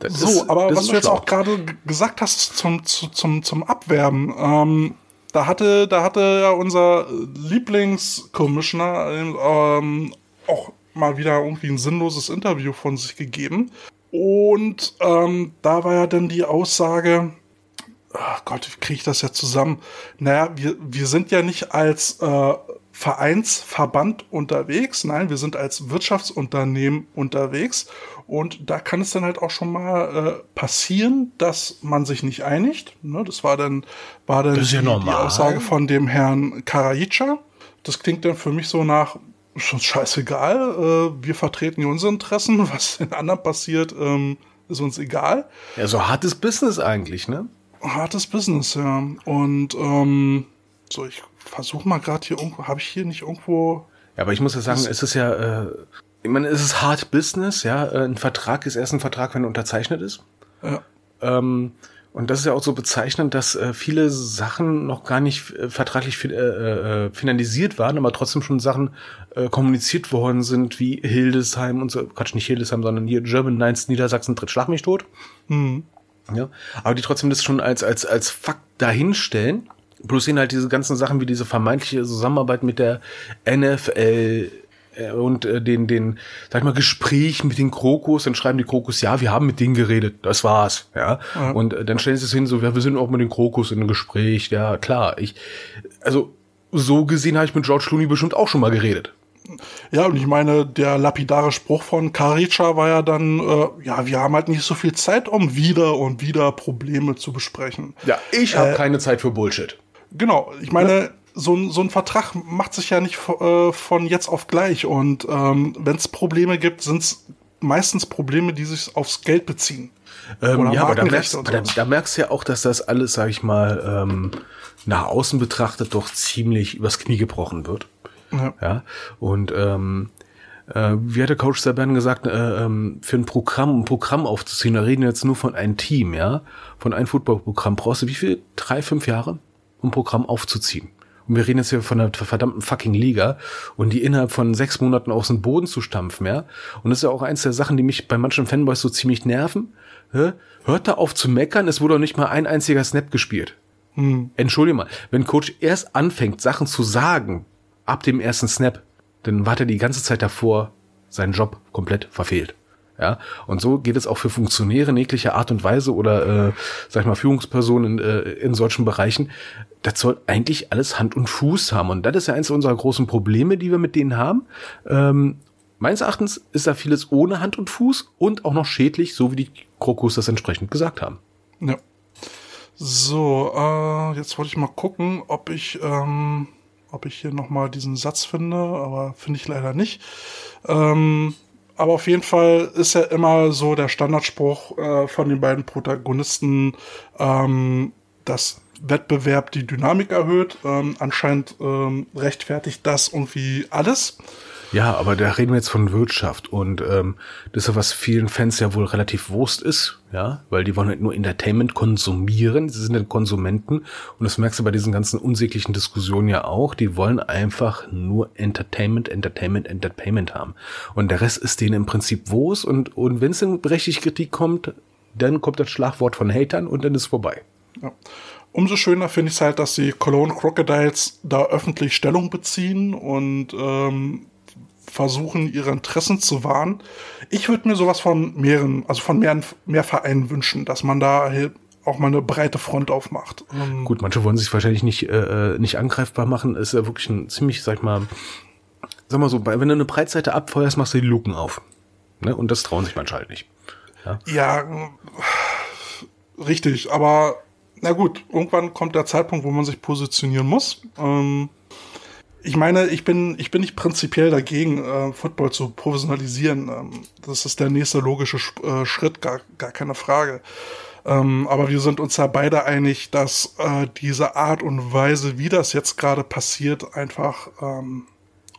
Das So, ist- aber was du jetzt schlau. auch gerade gesagt hast zum, zu- zum, zum Abwerben, ähm, da hatte, da hatte ja unser Lieblingscommissioner ähm, auch mal wieder irgendwie ein sinnloses Interview von sich gegeben. Und ähm, da war ja dann die Aussage, ach Gott, wie kriege ich das jetzt zusammen? Naja, wir, wir sind ja nicht als äh, Vereinsverband unterwegs, nein, wir sind als Wirtschaftsunternehmen unterwegs. Und da kann es dann halt auch schon mal äh, passieren, dass man sich nicht einigt. Ne, das war dann, war dann ja die, die. Aussage von dem Herrn Karajica. Das klingt dann für mich so nach, ist uns scheißegal, äh, wir vertreten hier unsere Interessen, [laughs] was den anderen passiert, ähm, ist uns egal Ja, so hartes Business eigentlich, ne? Hartes Business, ja. Und ähm, so, ich versuche mal gerade hier irgendwo, habe ich hier nicht irgendwo. Ja, aber ich muss ja sagen, es ist ja, äh, ich meine, es ist hart Business, ja. Äh, Ein Vertrag ist erst ein Vertrag, wenn er unterzeichnet ist. Ja, Ähm, und das ist ja auch so bezeichnend, dass äh, viele Sachen noch gar nicht äh, vertraglich fi äh, äh, finalisiert waren, aber trotzdem schon Sachen äh, kommuniziert worden sind, wie Hildesheim und so, Quatsch, nicht Hildesheim, sondern hier German Nines Niedersachsen tritt Schlag mich tot. Ja, aber die trotzdem das schon als, als, als Fakt dahinstellen. Plus sehen halt diese ganzen Sachen wie diese vermeintliche Zusammenarbeit mit der NFL äh, und äh, den, den, sag ich mal, Gespräch mit den Krokus, dann schreiben die Krokus, ja, wir haben mit denen geredet, das war's, ja. Und äh, dann stellen sie es hin, so, ja, wir sind auch mit den Krokus in einem Gespräch, ja, klar. Ich, also, so gesehen habe ich mit George Clooney bestimmt auch schon mal geredet. Ja, und ich meine, der lapidare Spruch von Karica war ja dann, äh, ja, wir haben halt nicht so viel Zeit, um wieder und wieder Probleme zu besprechen. Ja, ich habe keine Zeit für Bullshit. Genau, ich meine, so ein, so ein Vertrag macht sich ja nicht äh, von jetzt auf gleich. Und ähm, wenn es Probleme gibt, sind es meistens Probleme, die sich aufs Geld beziehen. Ähm, ja, aber da merkst, da, da merkst du ja auch, dass das alles, sag ich mal, ähm, nach außen betrachtet doch ziemlich übers Knie gebrochen wird. Ja. ja? Und ähm, äh, wie hat der Coach Saban gesagt, äh, ähm, für ein Programm, ein Programm aufzuziehen, da reden wir jetzt nur von einem Team, ja, von einem Footballprogramm, brauchst du wie viel? Drei, fünf Jahre, um ein Programm aufzuziehen. Und wir reden jetzt hier von einer verdammten fucking Liga und die innerhalb von sechs Monaten aus dem Boden zu stampfen, ja. Und das ist ja auch eins der Sachen, die mich bei manchen Fanboys so ziemlich nerven. Hört da auf zu meckern, es wurde auch nicht mal ein einziger Snap gespielt. Hm. Entschuldige mal, wenn Coach erst anfängt, Sachen zu sagen, ab dem ersten Snap, dann war er die ganze Zeit davor seinen Job komplett verfehlt. Ja, und so geht es auch für Funktionäre in jeglicher Art und Weise oder, äh, sag ich mal, Führungspersonen in, äh, in solchen Bereichen. Das soll eigentlich alles Hand und Fuß haben. Und das ist ja eins unserer großen Probleme, die wir mit denen haben. Ähm, meines Erachtens ist da vieles ohne Hand und Fuß und auch noch schädlich, so wie die Krokus das entsprechend gesagt haben. Ja. So, äh, jetzt wollte ich mal gucken, ob ich, ähm, ob ich hier nochmal diesen Satz finde, aber finde ich leider nicht. Ähm, aber auf jeden Fall ist ja immer so der Standardspruch äh, von den beiden Protagonisten, ähm, dass Wettbewerb die Dynamik erhöht. Ähm, anscheinend ähm, rechtfertigt das irgendwie alles. Ja, aber da reden wir jetzt von Wirtschaft und ähm, das ist ja was vielen Fans ja wohl relativ Wurst ist, ja, weil die wollen halt nur Entertainment konsumieren, sie sind dann Konsumenten und das merkst du bei diesen ganzen unsäglichen Diskussionen ja auch, die wollen einfach nur Entertainment, Entertainment, Entertainment haben und der Rest ist denen im Prinzip Wurst und, und wenn es in berechtigte Kritik kommt, dann kommt das Schlagwort von Hatern und dann ist vorbei. Ja. Umso schöner finde ich es halt, dass die Cologne Crocodiles da öffentlich Stellung beziehen und ähm, versuchen, ihre Interessen zu wahren. Ich würde mir sowas von mehreren, also von mehr, mehr Vereinen wünschen, dass man da auch mal eine breite Front aufmacht. Ähm, Gut, manche wollen sich wahrscheinlich nicht, äh, äh, nicht angreifbar machen. Ist ja wirklich ein ziemlich, sag ich mal, sag mal so, wenn du eine Breitseite abfeuerst, machst du die Luken auf. Ne? Und das trauen sich manche halt nicht. Ja, ja richtig, aber na gut, irgendwann kommt der Zeitpunkt, wo man sich positionieren muss. Ähm, ich meine, ich bin, ich bin nicht prinzipiell dagegen, äh, Football zu professionalisieren. Ähm, das ist der nächste logische äh, Schritt, gar, gar keine Frage. Ähm, aber wir sind uns ja beide einig, dass äh, diese Art und Weise, wie das jetzt gerade passiert, einfach ähm,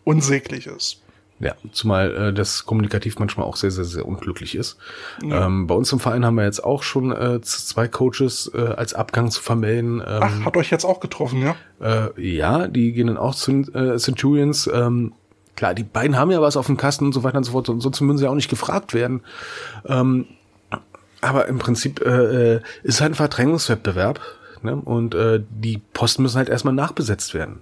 unsäglich ist. Ja, zumal äh, das kommunikativ manchmal auch sehr, sehr, sehr unglücklich ist. Ja. Ähm, bei uns im Verein haben wir jetzt auch schon äh, zwei Coaches äh, als Abgang zu vermelden. Ähm, Ach, hat euch jetzt auch getroffen, ja? Äh, ja, die gehen dann auch zu äh, Centurions. Ähm, klar, die beiden haben ja was auf dem Kasten und so weiter und so fort, und sonst würden sie ja auch nicht gefragt werden. Ähm, aber im Prinzip äh, äh, ist halt ein Verdrängungswettbewerb. Ne? Und äh, die Posten müssen halt erstmal nachbesetzt werden.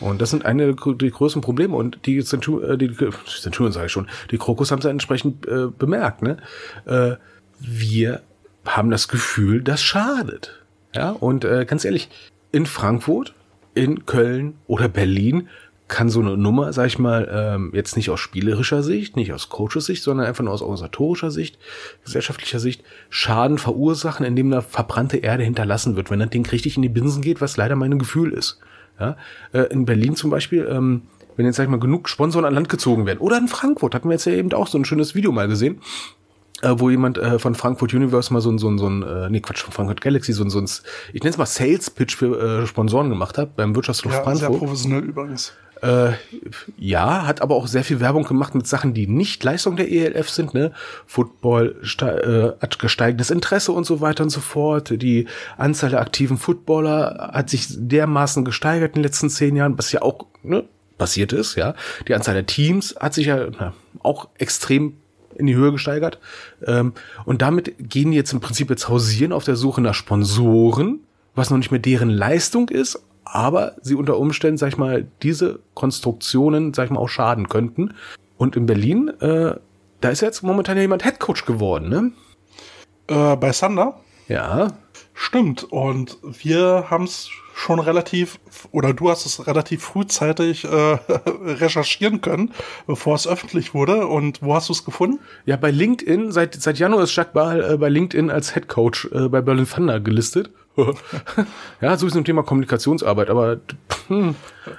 Und das sind eine der größten Probleme. Und die Centurion, äh, die Centurion sage ich schon, die Krokus haben es ja entsprechend äh, bemerkt. Ne? Äh, wir haben das Gefühl, das schadet. Ja, und äh, ganz ehrlich, in Frankfurt, in Köln oder Berlin kann so eine Nummer, sag ich mal, ähm, jetzt nicht aus spielerischer Sicht, nicht aus Coaches Sicht, sondern einfach nur aus organisatorischer Sicht, gesellschaftlicher Sicht, Schaden verursachen, indem da verbrannte Erde hinterlassen wird, wenn das Ding richtig in die Binsen geht, was leider mein Gefühl ist. Ja? Äh, in Berlin zum Beispiel, ähm, wenn jetzt, sag ich mal, genug Sponsoren an Land gezogen werden. Oder in Frankfurt hatten wir jetzt ja eben auch so ein schönes Video mal gesehen, äh, wo jemand äh, von Frankfurt Universe mal so ein, so ein, so ein äh, nee, Quatsch, von Frankfurt Galaxy, so ein, so ein ich nenne es mal Sales-Pitch für äh, Sponsoren gemacht hat, beim Wirtschaftshof ja, Frankfurt. Sehr professionell übrigens. Äh, ja, hat aber auch sehr viel Werbung gemacht mit Sachen, die nicht Leistung der ELF sind, ne? Football äh, hat gesteigendes Interesse und so weiter und so fort. Die Anzahl der aktiven Footballer hat sich dermaßen gesteigert in den letzten zehn Jahren, was ja auch ne, passiert ist, ja. Die Anzahl der Teams hat sich ja na, auch extrem in die Höhe gesteigert. Ähm, und damit gehen die jetzt im Prinzip jetzt hausieren auf der Suche nach Sponsoren, was noch nicht mehr deren Leistung ist, aber sie unter Umständen, sag ich mal, diese Konstruktionen, sag ich mal, auch schaden könnten. Und in Berlin, äh, da ist jetzt momentan ja jemand Headcoach geworden, ne? Äh, bei Sander? Ja. Stimmt. Und wir haben es schon relativ, oder du hast es relativ frühzeitig äh, [laughs] recherchieren können, bevor es öffentlich wurde. Und wo hast du es gefunden? Ja, bei LinkedIn. Seit, seit Januar ist Jacques Baal äh, bei LinkedIn als Head Coach äh, bei Berlin Thunder gelistet. [laughs] ja, so ist ein Thema Kommunikationsarbeit, aber hm,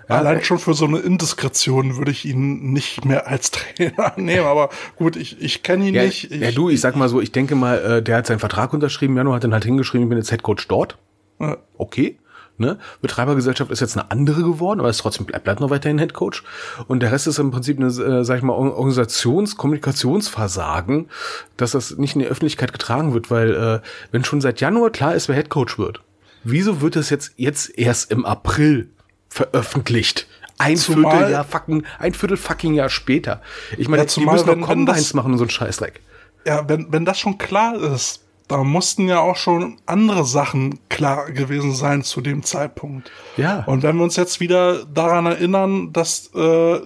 ja, allein schon für so eine Indiskretion würde ich ihn nicht mehr als [laughs] Trainer nehmen. Aber gut, ich, ich kenne ihn ja, nicht. Ich, ja, du, ich sag mal so, ich denke mal, äh, der hat seinen Vertrag unterschrieben, Januar hat dann halt hingeschrieben, ich bin jetzt Headcoach dort. Okay. Ne? Betreibergesellschaft ist jetzt eine andere geworden, aber ist trotzdem bleibt, bleibt noch weiterhin Headcoach. Und der Rest ist im Prinzip eine, äh, sag ich mal, Organisations-, Kommunikationsversagen, dass das nicht in die Öffentlichkeit getragen wird, weil äh, wenn schon seit Januar klar ist, wer Headcoach wird, wieso wird das jetzt jetzt erst im April veröffentlicht? Ein Zumal- Vierteljahr fucking, ein Viertel fucking Jahr später. Ich meine, Ja, die müssen noch Combines machen und so ein Scheißleck. Ja, wenn, wenn das schon klar ist, da mussten ja auch schon andere Sachen klar gewesen sein zu dem Zeitpunkt. Ja. Und wenn wir uns jetzt wieder daran erinnern, dass äh,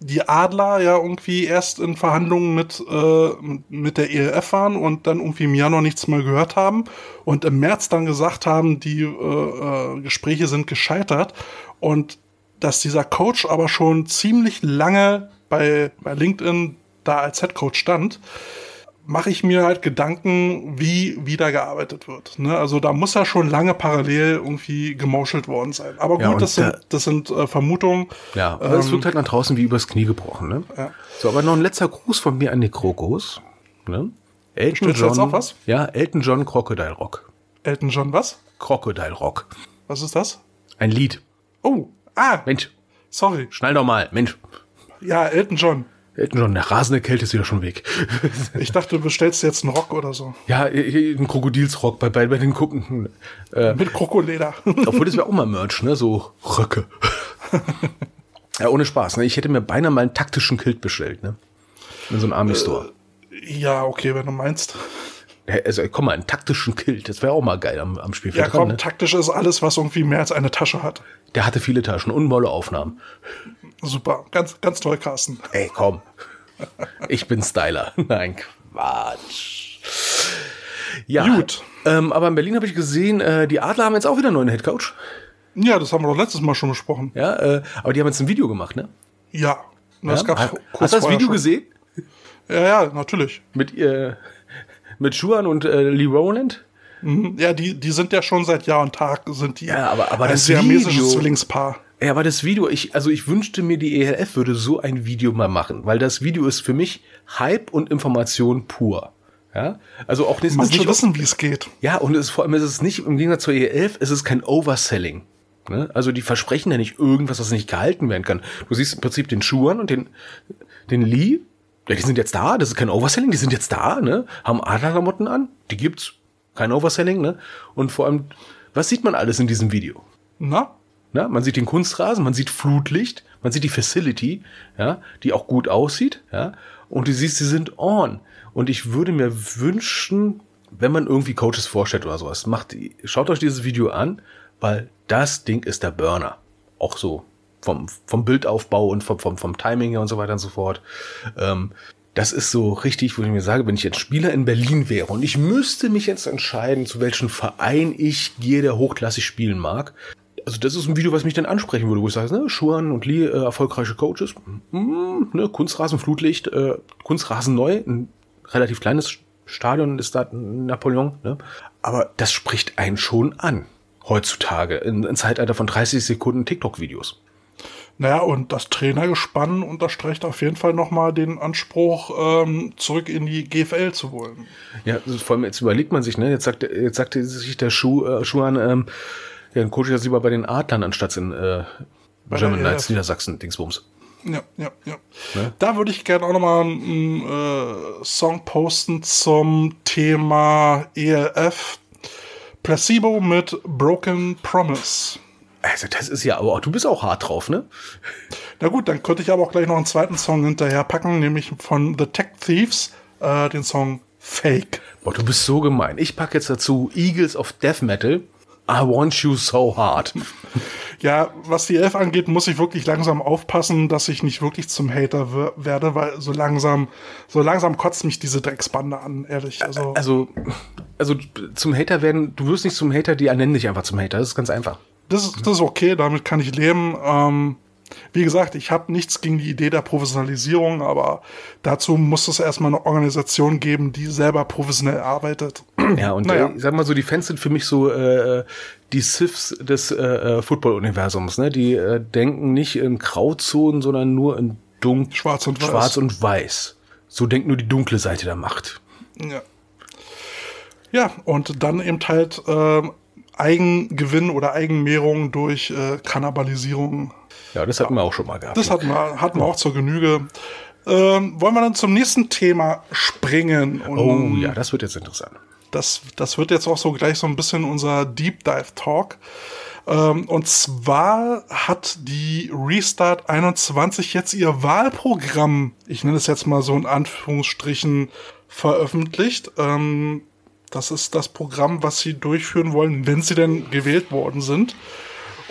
die Adler ja irgendwie erst in Verhandlungen mit, äh, mit der ELF waren und dann irgendwie im Januar nichts mehr gehört haben und im März dann gesagt haben, die äh, äh, Gespräche sind gescheitert und dass dieser Coach aber schon ziemlich lange bei, bei LinkedIn da als Headcoach stand, mache ich mir halt Gedanken, wie wieder gearbeitet wird. Ne? Also da muss ja schon lange parallel irgendwie gemauschelt worden sein. Aber Ja, gut, und das da- sind, das sind äh, Vermutungen. Ja, aber es wirkt halt nach draußen wie übers Knie gebrochen, ne? Ja. So, aber noch ein letzter Gruß von mir an die Krokos. Ne? Elton John. jetzt auch was? Ja, Elton John Crocodile Rock. Elton John, was? Crocodile Rock. Was ist das? Ein Lied. Oh, ah, Mensch, sorry. schnell doch mal. Mensch. Ja, Elton John. John, der rasende Kälte ist wieder schon weg. [laughs] Ich dachte, du bestellst jetzt einen Rock oder so. ja, ein Krokodilsrock bei, bei, bei den Kuppen. Mit Krokoleder. [laughs] Obwohl, das wäre auch mal Merch, ne? So Röcke. [laughs] ja, ohne Spaß, ne? Ich hätte mir beinahe mal einen taktischen Kilt bestellt, ne? In so einem Army-Store. ja, okay, wenn du meinst. Also, komm mal, einen taktischen Kilt, das wäre auch mal geil am, am Spielfeld. Ja, komm, ne? taktisch ist alles, was irgendwie mehr als eine Tasche hat. Der hatte viele Taschen und molle Aufnahmen. Super. Ganz, ganz toll, Carsten. Ey, komm. Ich bin Styler. [laughs] Nein, Quatsch. Ja, Gut. Ähm, aber in Berlin habe ich gesehen, äh, die Adler haben jetzt auch wieder einen neuen Headcoach. Ja, das haben wir doch letztes Mal schon besprochen. Ja, äh, aber die haben jetzt ein Video gemacht, ne? Ja. Das ja? gab's Hast du das Video schon. gesehen? Ja, ja, natürlich. Mit, äh, mit Schuhan und äh, Lee Rowland? Mhm. Ja, die, die sind ja schon seit Jahr und Tag, sind die Ja, aber- aber ein das siamesisches Video- Zwillingspaar. Ja, aber das Video, ich, also ich wünschte mir, die ELF würde so ein Video mal machen, weil das Video ist für mich Hype und Information pur. Ja, also auch ist Manche nicht, wissen, wie es geht. ja, und es ist vor allem ist es nicht im Gegensatz zur ELF, es ist kein Overselling. Ne? Also die versprechen ja nicht irgendwas, was nicht gehalten werden kann. Du siehst im Prinzip den Schuhan und den, den Lee, ja, die sind jetzt da, das ist kein Overselling, die sind jetzt da, ne? Haben Adlerklamotten an, die gibt's, kein Overselling, ne? Und vor allem, was sieht man alles in diesem Video? Na? Na, man sieht den Kunstrasen, man sieht Flutlicht, man sieht die Facility, ja, die auch gut aussieht, ja, und du siehst, sie sind on. Und ich würde mir wünschen, wenn man irgendwie Coaches vorstellt oder sowas, macht, schaut euch dieses Video an, weil das Ding ist der Burner. Auch so vom, vom Bildaufbau und vom, vom, vom Timing her und so weiter und so fort. Ähm, das ist so richtig, wo ich mir sage, wenn ich jetzt Spieler in Berlin wäre und ich müsste mich jetzt entscheiden, zu welchem Verein ich gehe, der hochklassig spielen mag. Also das ist ein Video, was mich dann ansprechen würde, wo ich sage, ne, Schuhan und Lee, äh, erfolgreiche Coaches, mm, ne, Kunstrasen, Flutlicht, äh, Kunstrasen neu, ein relativ kleines Stadion ist da Napoleon, ne? aber das spricht einen schon an heutzutage in, in Zeitalter von 30 Sekunden TikTok-Videos. Naja, und das Trainergespann unterstreicht auf jeden Fall nochmal den Anspruch, ähm, zurück in die GFL zu wollen. Ja, vor allem jetzt überlegt man sich, ne, jetzt sagt, jetzt sagte sich der Schuh, äh, Schuhan, ähm, ja, ein Coach jetzt lieber bei den Adlern anstatt in äh, German der Knights. Niedersachsen, Dingsbums. Ja, ja, ja. Ne? Da würde ich gerne auch nochmal einen äh, Song posten zum Thema ELF. Placebo mit Broken Promise. Also das ist ja, aber auch, du bist auch hart drauf, ne? Na gut, dann könnte ich aber auch gleich noch einen zweiten Song hinterher packen, nämlich von The Tech Thieves, äh, den Song Fake. Boah, du bist so gemein. Ich pack jetzt dazu Eagles of Death Metal. I want you so hard. [laughs] Ja, was die Elf angeht, muss ich wirklich langsam aufpassen, dass ich nicht wirklich zum Hater wer- werde, weil so langsam, so langsam kotzt mich diese Drecksbande an, ehrlich. Also, Also, also zum Hater werden, du wirst nicht zum Hater, die nennen dich einfach zum Hater. Das ist ganz einfach. das, ist, das ist okay, damit kann ich leben. Ähm, Wie gesagt, ich habe nichts gegen die Idee der Professionalisierung, aber dazu muss es erstmal eine Organisation geben, die selber professionell arbeitet. Ja, und naja. äh, ich sag mal so, die Fans sind für mich so äh, die Siths des äh, äh, Football-Universums. Ne? Die äh, denken nicht in Grauzonen, sondern nur in dunkel, schwarz und weiß. Schwarz und weiß. So denkt nur die dunkle Seite der Macht. Ja. Ja, und dann eben halt äh, Eigengewinn oder Eigenmehrung durch äh, Kannibalisierung. Ja, das hatten wir auch schon mal gehabt. Das hatten wir, hatten wir auch zur Genüge. Ähm, wollen wir dann zum nächsten Thema springen? Und oh ja, das wird jetzt interessant. Das, das wird jetzt auch so gleich so ein bisschen unser Deep Dive Talk. Ähm, und zwar hat die Restart 21 jetzt ihr Wahlprogramm, ich nenne es jetzt mal so in Anführungsstrichen, veröffentlicht. Ähm, das ist das Programm, was sie durchführen wollen, wenn sie denn gewählt worden sind.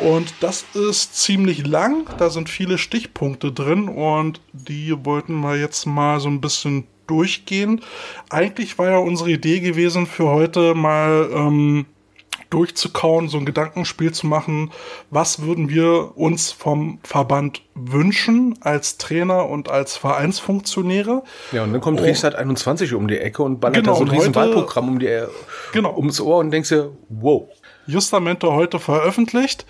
Und das ist ziemlich lang. Da sind viele Stichpunkte drin und die wollten wir jetzt mal so ein bisschen durchgehen. Eigentlich war ja unsere Idee gewesen, für heute mal ähm, durchzukauen, so ein Gedankenspiel zu machen, was würden wir uns vom Verband wünschen als Trainer und als Vereinsfunktionäre. Ja, und dann kommt oh. Restart 21 um die Ecke und ballert genau, da so ein riesen Wahlprogramm um die, genau. ums Ohr und denkst dir, wow. Justamente heute veröffentlicht,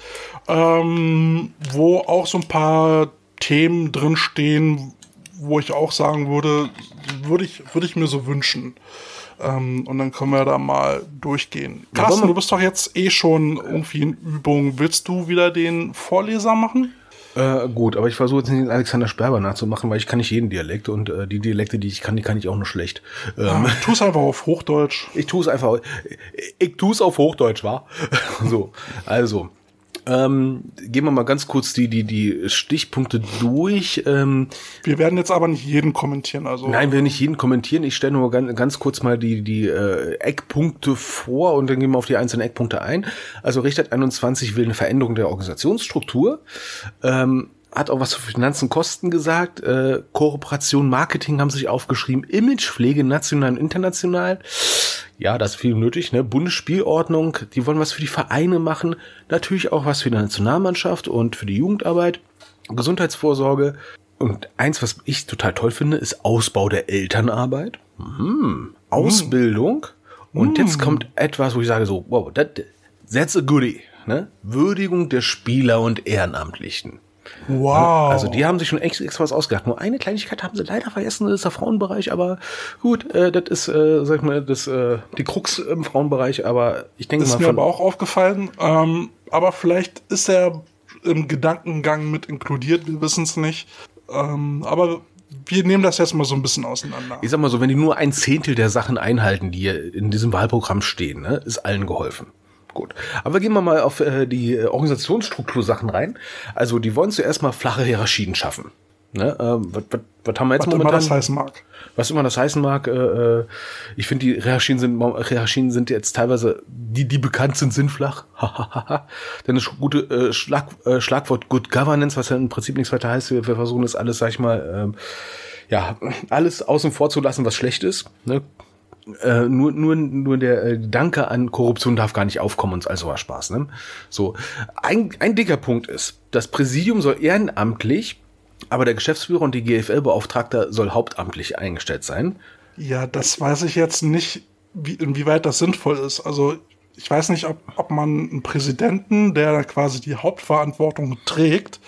ähm, wo auch so ein paar Themen drin stehen, wo ich auch sagen würde, würde ich, würde ich mir so wünschen. Ähm, und dann können wir da mal durchgehen. Carsten, du bist doch jetzt eh schon irgendwie in Übung. Willst du wieder den Vorleser machen? Äh, gut, aber ich versuche jetzt nicht den Alexander Sperber nachzumachen, weil ich kann nicht jeden Dialekt und äh, die Dialekte, die ich kann, die kann ich auch nur schlecht. Ähm, ja, tu es einfach auf Hochdeutsch. Ich tue es einfach, ich, ich tue es auf Hochdeutsch, wa? [laughs] so, also, ähm, gehen wir mal ganz kurz die, die, die Stichpunkte durch. Ähm, wir werden jetzt aber nicht jeden kommentieren. Also Nein, wir werden nicht jeden kommentieren. Ich stelle nur ganz, ganz kurz mal die, die äh, Eckpunkte vor und dann gehen wir auf die einzelnen Eckpunkte ein. Also Richtert 21 will eine Veränderung der Organisationsstruktur. Ähm, hat auch was zu Finanzen, Kosten gesagt. Äh, Kooperation, Marketing haben sich aufgeschrieben. Imagepflege, national und international. Ja, das ist viel nötig. Ne? Bundesspielordnung, die wollen was für die Vereine machen. Natürlich auch was für die Nationalmannschaft und für die Jugendarbeit. Gesundheitsvorsorge. Und eins, was ich total toll finde, ist Ausbau der Elternarbeit. Mhm. Ausbildung. Und jetzt mhm. kommt etwas, wo ich sage so, wow, that, that's a goodie. Ne? Würdigung der Spieler und Ehrenamtlichen. Wow. Also die haben sich schon extra was ausgedacht. Nur eine Kleinigkeit haben sie leider vergessen, das ist der Frauenbereich, aber gut, äh, das ist, äh, sag ich mal, das, äh, die Krux im Frauenbereich, aber ich denke mal. Ist mir aber auch aufgefallen, ähm, aber vielleicht ist er im Gedankengang mit inkludiert, wir wissen es nicht. Ähm, aber wir nehmen das jetzt mal so ein bisschen auseinander. Ich sag mal so, wenn die nur ein Zehntel der Sachen einhalten, die in diesem Wahlprogramm stehen, ne, ist allen geholfen. Gut. Aber gehen wir mal auf äh, die äh, Organisationsstruktur-Sachen rein. Also, die wollen zuerst mal flache Hierarchien schaffen. Ne? Ähm, was, was, was haben wir jetzt was momentan? Was immer das heißen mag. Was immer das heißen mag. Äh, äh ich finde, die Hierarchien sind, Hierarchien sind jetzt teilweise, die, die bekannt sind, sind flach. [laughs] Denn das gute äh, Schlag, äh, Schlagwort Good Governance, was ja im Prinzip nichts weiter heißt, wir, wir versuchen das alles, sag ich mal, ähm, ja, alles außen vor zu lassen, was schlecht ist. Ne? Äh, nur, nur, nur der äh, Gedanke an Korruption darf gar nicht aufkommen und also war Spaß. Ne? So, ein, ein dicker Punkt ist, das Präsidium soll ehrenamtlich, aber der Geschäftsführer und die GFL-Beauftragter soll hauptamtlich eingestellt sein. Ja, das weiß ich jetzt nicht, wie, inwieweit das sinnvoll ist. Also ich weiß nicht, ob, ob man einen Präsidenten, der quasi die Hauptverantwortung trägt,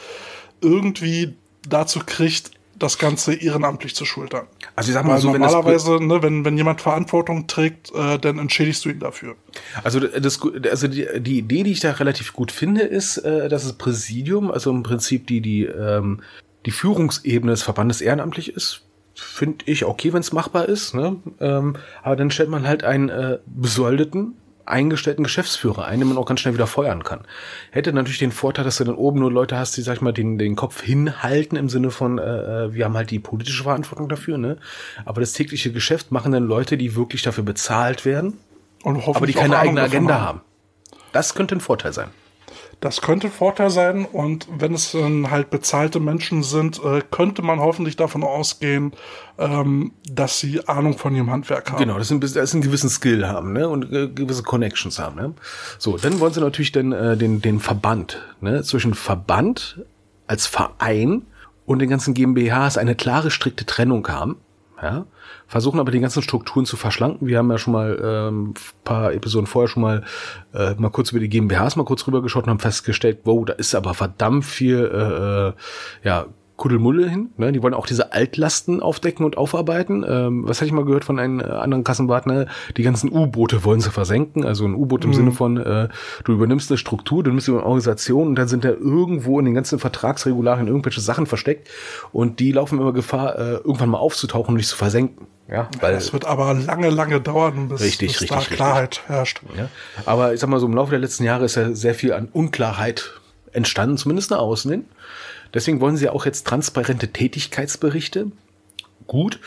irgendwie dazu kriegt, das Ganze ehrenamtlich zu schultern. Also ich sag mal Weil so, normalerweise, wenn, ne, wenn, wenn jemand Verantwortung trägt, äh, dann entschädigst du ihn dafür. Also das, also die, die Idee, die ich da relativ gut finde, ist, äh, dass das Präsidium, also im Prinzip die die ähm, die Führungsebene des Verbandes ehrenamtlich ist. Finde ich okay, wenn es machbar ist. Ne? Ähm, aber dann stellt man halt einen äh, besoldeten eingestellten Geschäftsführer ein, den man auch ganz schnell wieder feuern kann. Hätte natürlich den Vorteil, dass du dann oben nur Leute hast, die, sag ich mal, den, den Kopf hinhalten im Sinne von, äh, äh wir haben halt die politische Verantwortung dafür, ne? Aber das tägliche Geschäft machen dann Leute, die wirklich dafür bezahlt werden, aber die keine eigene Agenda haben. Das könnte ein Vorteil sein. Das könnte Vorteil sein und wenn es dann halt bezahlte Menschen sind, äh, könnte man hoffentlich davon ausgehen, ähm, dass sie Ahnung von ihrem Handwerk haben. Genau, dass sie, dass sie einen gewissen Skill haben ne? und äh, gewisse Connections haben. Ne? So, dann wollen sie natürlich dann, äh, den, den Verband ne? zwischen Verband als Verein und den ganzen GmbHs eine klare, strikte Trennung haben. Ja, versuchen aber die ganzen Strukturen zu verschlanken. Wir haben ja schon mal ähm, paar Episoden vorher schon mal äh, mal kurz über die GmbHs mal kurz rübergeschaut und haben festgestellt, wow, da ist aber verdammt viel äh, äh ja Kuddelmulle hin. Ne? Die wollen auch diese Altlasten aufdecken und aufarbeiten. Ähm, was hatte ich mal gehört von einem äh, anderen Kassenpartner? Die ganzen U-Boote wollen sie versenken. Also ein U-Boot im mhm. Sinne von, äh, du übernimmst eine Struktur, du nimmst eine Organisation und dann sind da irgendwo in den ganzen Vertragsregularien irgendwelche Sachen versteckt und die laufen immer Gefahr, äh, irgendwann mal aufzutauchen und dich zu versenken. Ja, weil es wird aber lange, lange dauern, bis, richtig, bis richtig, da Klarheit richtig. herrscht. Ja. Aber ich sag mal so, im Laufe der letzten Jahre ist ja sehr viel an Unklarheit entstanden, zumindest nach außen hin. Deswegen wollen sie auch jetzt transparente Tätigkeitsberichte. Gut.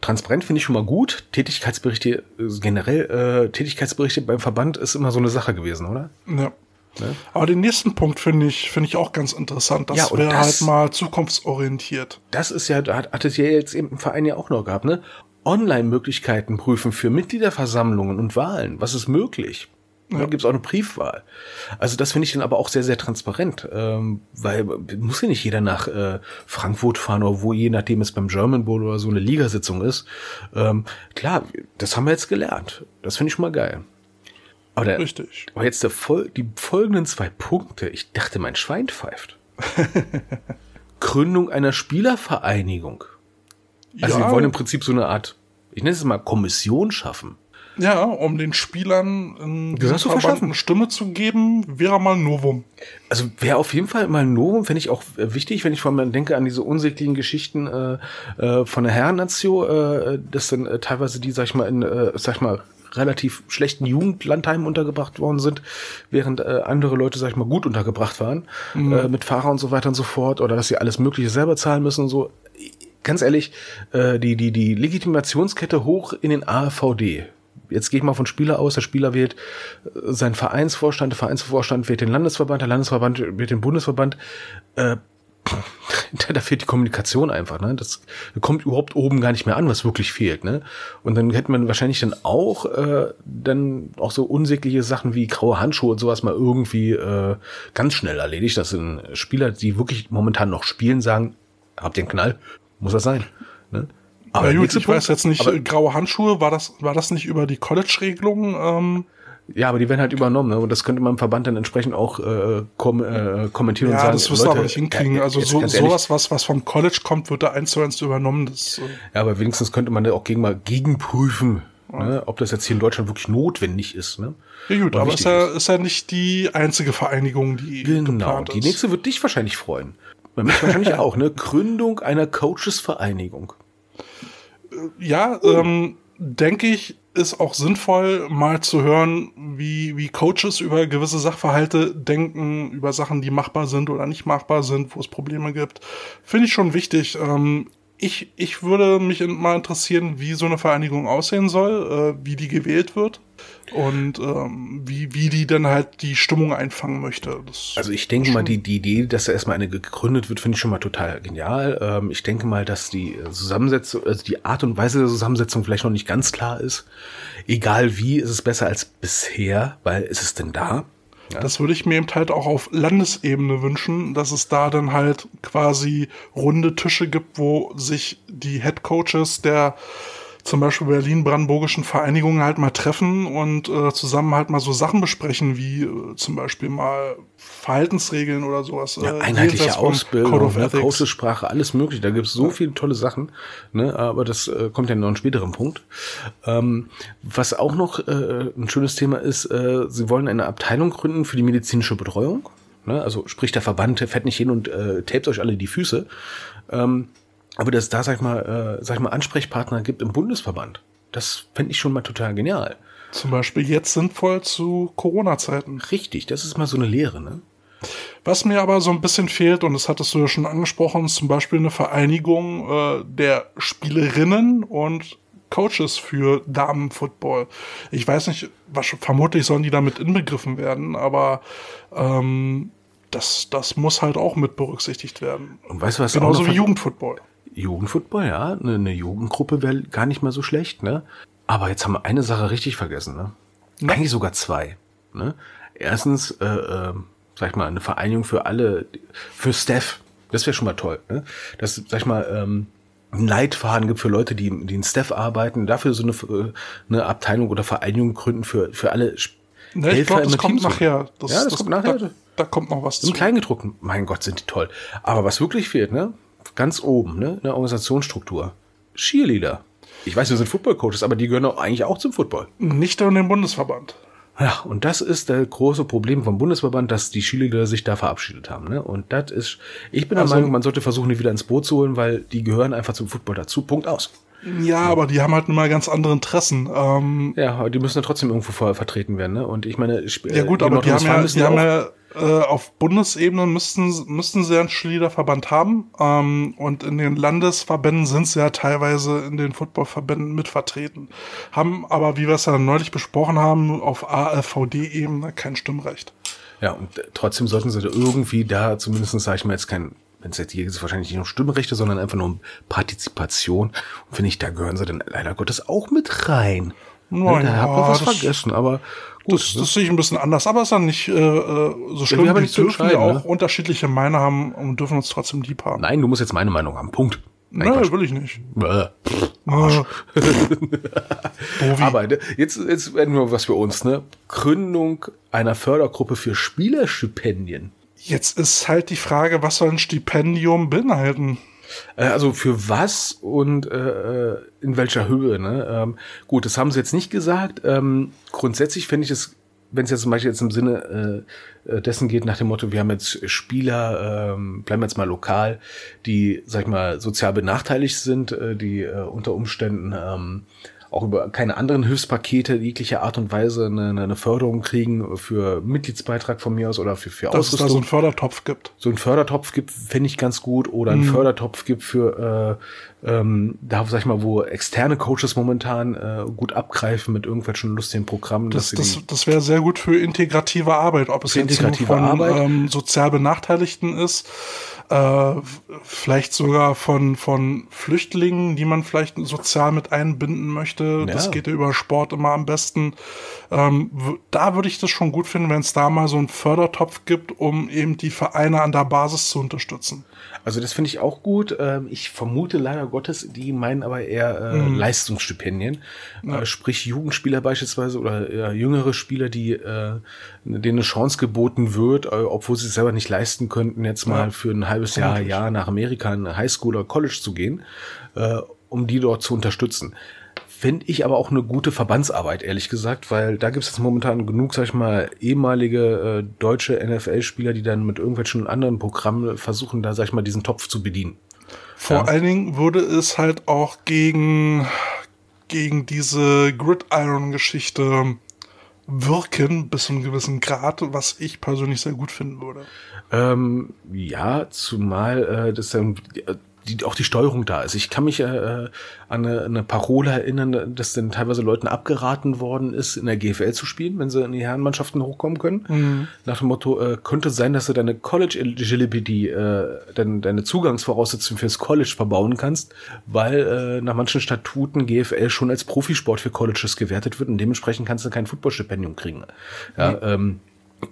Transparent finde ich schon mal gut. Tätigkeitsberichte äh, generell, äh, Tätigkeitsberichte beim Verband ist immer so eine Sache gewesen, oder? Ja. Ne? Aber den nächsten Punkt finde ich, finde ich auch ganz interessant. Das ja, wäre halt mal zukunftsorientiert. Das ist ja, hat, hat es ja jetzt im Verein ja auch noch gehabt, ne? Online-Möglichkeiten prüfen für Mitgliederversammlungen und Wahlen. Was ist möglich? Ja. Da gibt es auch eine Briefwahl. Also das finde ich dann aber auch sehr, sehr transparent, ähm, weil muss ja nicht jeder nach äh, Frankfurt fahren oder wo, je nachdem es beim German Bowl oder so eine Ligasitzung ist. Ähm, klar, das haben wir jetzt gelernt. Das finde ich schon mal geil. Aber, der, Richtig. aber jetzt der, die folgenden zwei Punkte, ich dachte, mein Schwein pfeift. [laughs] Gründung einer Spielervereinigung. Also ja. wir wollen im Prinzip so eine Art, ich nenne es mal Kommission schaffen. Ja, um den Spielern in eine Stimme zu geben, wäre mal ein Novum. Also wäre auf jeden Fall mal ein Novum, finde ich auch wichtig, wenn ich vor allem denke an diese unsäglichen Geschichten äh, äh, von der Herrennatio, äh, dass dann äh, teilweise die, sag ich mal, in, äh, sag ich mal, relativ schlechten Jugendlandheimen untergebracht worden sind, während äh, andere Leute, sag ich mal, gut untergebracht waren, mhm. äh, mit Fahrer und so weiter und so fort, oder dass sie alles Mögliche selber zahlen müssen und so. Ganz ehrlich, äh, die, die, die Legitimationskette hoch in den AVD jetzt gehe ich mal von Spieler aus, der Spieler wählt äh, seinen Vereinsvorstand, der Vereinsvorstand wählt den Landesverband, der Landesverband wählt den Bundesverband. Äh, [laughs] da fehlt die Kommunikation einfach, ne? Das kommt überhaupt oben gar nicht mehr an, was wirklich fehlt, ne? Und dann hätte man wahrscheinlich dann auch äh, dann auch so unsägliche Sachen wie graue Handschuhe und sowas mal irgendwie äh, ganz schnell erledigt. Das sind Spieler, die wirklich momentan noch spielen, sagen, habt ihr einen Knall? Muss das sein? Ne? Aber ja, gut, ich weiß jetzt nicht, aber, graue Handschuhe, war das, war das nicht über die College-Regelung? Ähm? Ja, aber die werden halt übernommen, ne? Und das könnte man im Verband dann entsprechend auch äh, kom äh, kommentieren ja, und sagen. Ja, das wirst du aber nicht hinkriegen. Ja, also so, sowas, was, was vom College kommt, wird da eins zu eins übernommen. Das, äh ja, aber wenigstens könnte man da auch gegen mal gegenprüfen, ja. ne? ob das jetzt hier in Deutschland wirklich notwendig ist. Ne? Ja gut, aber ist ja, ist ja nicht die einzige Vereinigung, die genau, geplant ist. Die nächste wird dich wahrscheinlich freuen. Mich wahrscheinlich [laughs] auch, ne? Gründung einer Coaches-Vereinigung ja, ähm, denke ich, ist auch sinnvoll, mal zu hören, wie, wie Coaches über gewisse Sachverhalte denken, über Sachen, die machbar sind oder nicht machbar sind, wo es Probleme gibt. Finde ich schon wichtig. Ähm, ich, ich würde mich mal interessieren, wie so eine Vereinigung aussehen soll, äh, wie die gewählt wird und ähm, wie, wie die dann halt die Stimmung einfangen möchte. Das also ich denke mal, die, die Idee, dass da erstmal eine gegründet wird, finde ich schon mal total genial. Ähm, ich denke mal, dass die Zusammensetzung, also die Art und Weise der Zusammensetzung vielleicht noch nicht ganz klar ist. Egal wie, ist es besser als bisher, weil ist es denn da? Ja. Das würde ich mir eben halt auch auf Landesebene wünschen, dass es da dann halt quasi runde Tische gibt, wo sich die Head Coaches der zum Beispiel Berlin-Brandenburgischen Vereinigungen halt mal treffen und äh, zusammen halt mal so Sachen besprechen, wie äh, zum Beispiel mal Verhaltensregeln oder sowas. Ja, äh, einheitliche Ausbildung, ne, Coachesprache, alles mögliche. Da gibt es so ja. viele tolle Sachen, ne, aber das äh, kommt ja noch einen späteren Punkt. Ähm, was auch noch äh, ein schönes Thema ist, äh, sie wollen eine Abteilung gründen für die medizinische Betreuung. Ne? Also sprich, der Verband fährt nicht hin und äh, tapet euch alle die Füße. Ähm, aber dass da, sag ich mal, äh, sag ich mal, Ansprechpartner gibt im Bundesverband, das fände ich schon mal total genial. Zum Beispiel jetzt sinnvoll zu Corona-Zeiten. Richtig, das ist mal so eine Lehre, ne? Was mir aber so ein bisschen fehlt, und das hattest du ja schon angesprochen, ist zum Beispiel eine Vereinigung äh, der Spielerinnen und Coaches für Damenfootball. Ich weiß nicht, was, vermutlich sollen die damit inbegriffen werden, aber ähm, das, das muss halt auch mit berücksichtigt werden. Und weißt du was? Genauso wie Jugendfootball. Jugendfootball, ja. Eine, eine Jugendgruppe wäre gar nicht mal so schlecht, ne? Aber jetzt haben wir eine Sache richtig vergessen, ne? Ja. Eigentlich sogar zwei. Ne? Erstens, äh, äh, sag ich mal, eine Vereinigung für alle, für Steph, Das wäre schon mal toll. Ne? Das, sag ich mal, ähm, ein Leitfaden gibt für Leute, die, die in Staff arbeiten, dafür so eine, äh, eine Abteilung oder Vereinigung gründen für, für alle Ne, ich glaube, das kommt nachher. Das, ja, das, das kommt nachher. Da, da, kommt noch was Im Kleingedruckten, mein Gott, sind die toll. Aber was wirklich fehlt, ne? Ganz oben, ne? In der Organisationsstruktur. Cheerleader. Ich weiß, wir sind Football-Coaches, aber die gehören auch eigentlich auch zum Football. Nicht in den Bundesverband. Ja, und das ist der große Problem vom Bundesverband, dass die Cheerleader sich da verabschiedet haben. Ne? Und das ist, ich bin der also, Meinung, man sollte versuchen, die wieder ins Boot zu holen, weil die gehören einfach zum Football dazu. Punkt aus. Ja, aber die haben halt immer ganz andere Interessen. Ähm, ja, aber die müssen ja trotzdem irgendwo vorher vertreten werden. Ne? Und ich meine, ich, ja gut, aber die haben ja, die haben ja äh, auf Bundesebene müssten, müssten sie einen Schliederverband haben. Ähm, und in den Landesverbänden sind sie ja teilweise in den Footballverbänden mit vertreten. Haben aber, wie wir es ja neulich besprochen haben, auf ALVD-Ebene kein Stimmrecht. Ja, und trotzdem sollten sie da irgendwie da zumindest, sage ich mal, jetzt kein wenn es jetzt hier ist, wahrscheinlich nicht um Stimmrechte, sondern einfach nur um Partizipation. Und finde ich, da gehören sie dann leider Gottes auch mit rein. Nein, da hat man was vergessen, aber. Das, das sehe ich ein bisschen anders, aber es ist dann nicht äh, äh so schlimm. Ja, wir nicht dürfen ja auch ne? unterschiedliche Meinungen haben und dürfen uns trotzdem lieb haben. Nein, du musst jetzt meine Meinung haben. Punkt. Nein, Nein will ich nicht. [laughs] Aber jetzt, jetzt werden wir was für uns, ne? Gründung einer Fördergruppe für Spielerstipendien. Jetzt ist halt die Frage, was soll ein Stipendium beinhalten? Äh, also für was und äh, äh, in welcher Höhe? Ne? Ähm, gut, das haben sie jetzt nicht gesagt. Ähm, grundsätzlich finde ich es, wenn es jetzt zum Beispiel jetzt im Sinne äh, äh, dessen geht, nach dem Motto, wir haben jetzt Spieler, ähm, bleiben wir jetzt mal lokal, die, sag ich mal, sozial benachteiligt sind, äh, die äh, unter Umständen ähm, auch über keine anderen Hilfspakete jeglicher Art und Weise eine, eine Förderung kriegen für Mitgliedsbeitrag von mir aus oder für, für Dass Ausrüstung. Dass es da so einen Fördertopf gibt. So einen Fördertopf gibt, fände ich ganz gut. Oder einen mhm. Fördertopf gibt für äh, ähm, da sag ich mal, wo externe Coaches momentan äh, gut abgreifen mit irgendwelchen lustigen Programmen. Das, das, das wäre sehr gut für integrative Arbeit, ob es jetzt von Arbeit. Ähm, sozial Benachteiligten ist, äh, vielleicht sogar von, von Flüchtlingen, die man vielleicht sozial mit einbinden möchte. Ja. Das geht ja über Sport immer am besten. Ähm, da würde ich das schon gut finden, wenn es da mal so einen Fördertopf gibt, um eben die Vereine an der Basis zu unterstützen. Also das finde ich auch gut. Ähm, ich vermute leider Gottes, die meinen aber eher äh, mhm. Leistungsstipendien. Ja. Äh, sprich Jugendspieler beispielsweise oder jüngere Spieler, die äh, denen eine Chance geboten wird, äh, obwohl sie es selber nicht leisten könnten, jetzt mal ja. für ein halbes Jahr, Jahr nach Amerika in Highschool oder College zu gehen, äh, um die dort zu unterstützen. Fände ich aber auch eine gute Verbandsarbeit, ehrlich gesagt, weil da gibt es jetzt momentan genug, sag ich mal, ehemalige äh, deutsche NFL-Spieler, die dann mit irgendwelchen anderen Programmen versuchen, da, sag ich mal, diesen Topf zu bedienen. Vor ja. allen Dingen würde es halt auch gegen, gegen diese Gridiron-Geschichte wirken, bis zu einem gewissen Grad, was ich persönlich sehr gut finden würde. Ähm, ja, zumal äh, das dann die, auch die Steuerung da ist. Ich kann mich äh, an eine, eine Parole erinnern, dass dann teilweise Leuten abgeraten worden ist, in der GFL zu spielen, wenn sie in die Herrenmannschaften hochkommen können. Mhm. Nach dem Motto, äh, könnte sein, dass du deine College Eligibility, äh, deine, deine Zugangsvoraussetzungen fürs College verbauen kannst, weil äh, nach manchen Statuten GFL schon als Profisport für Colleges gewertet wird und dementsprechend kannst du kein Footballstipendium kriegen. Ja, mhm. ähm,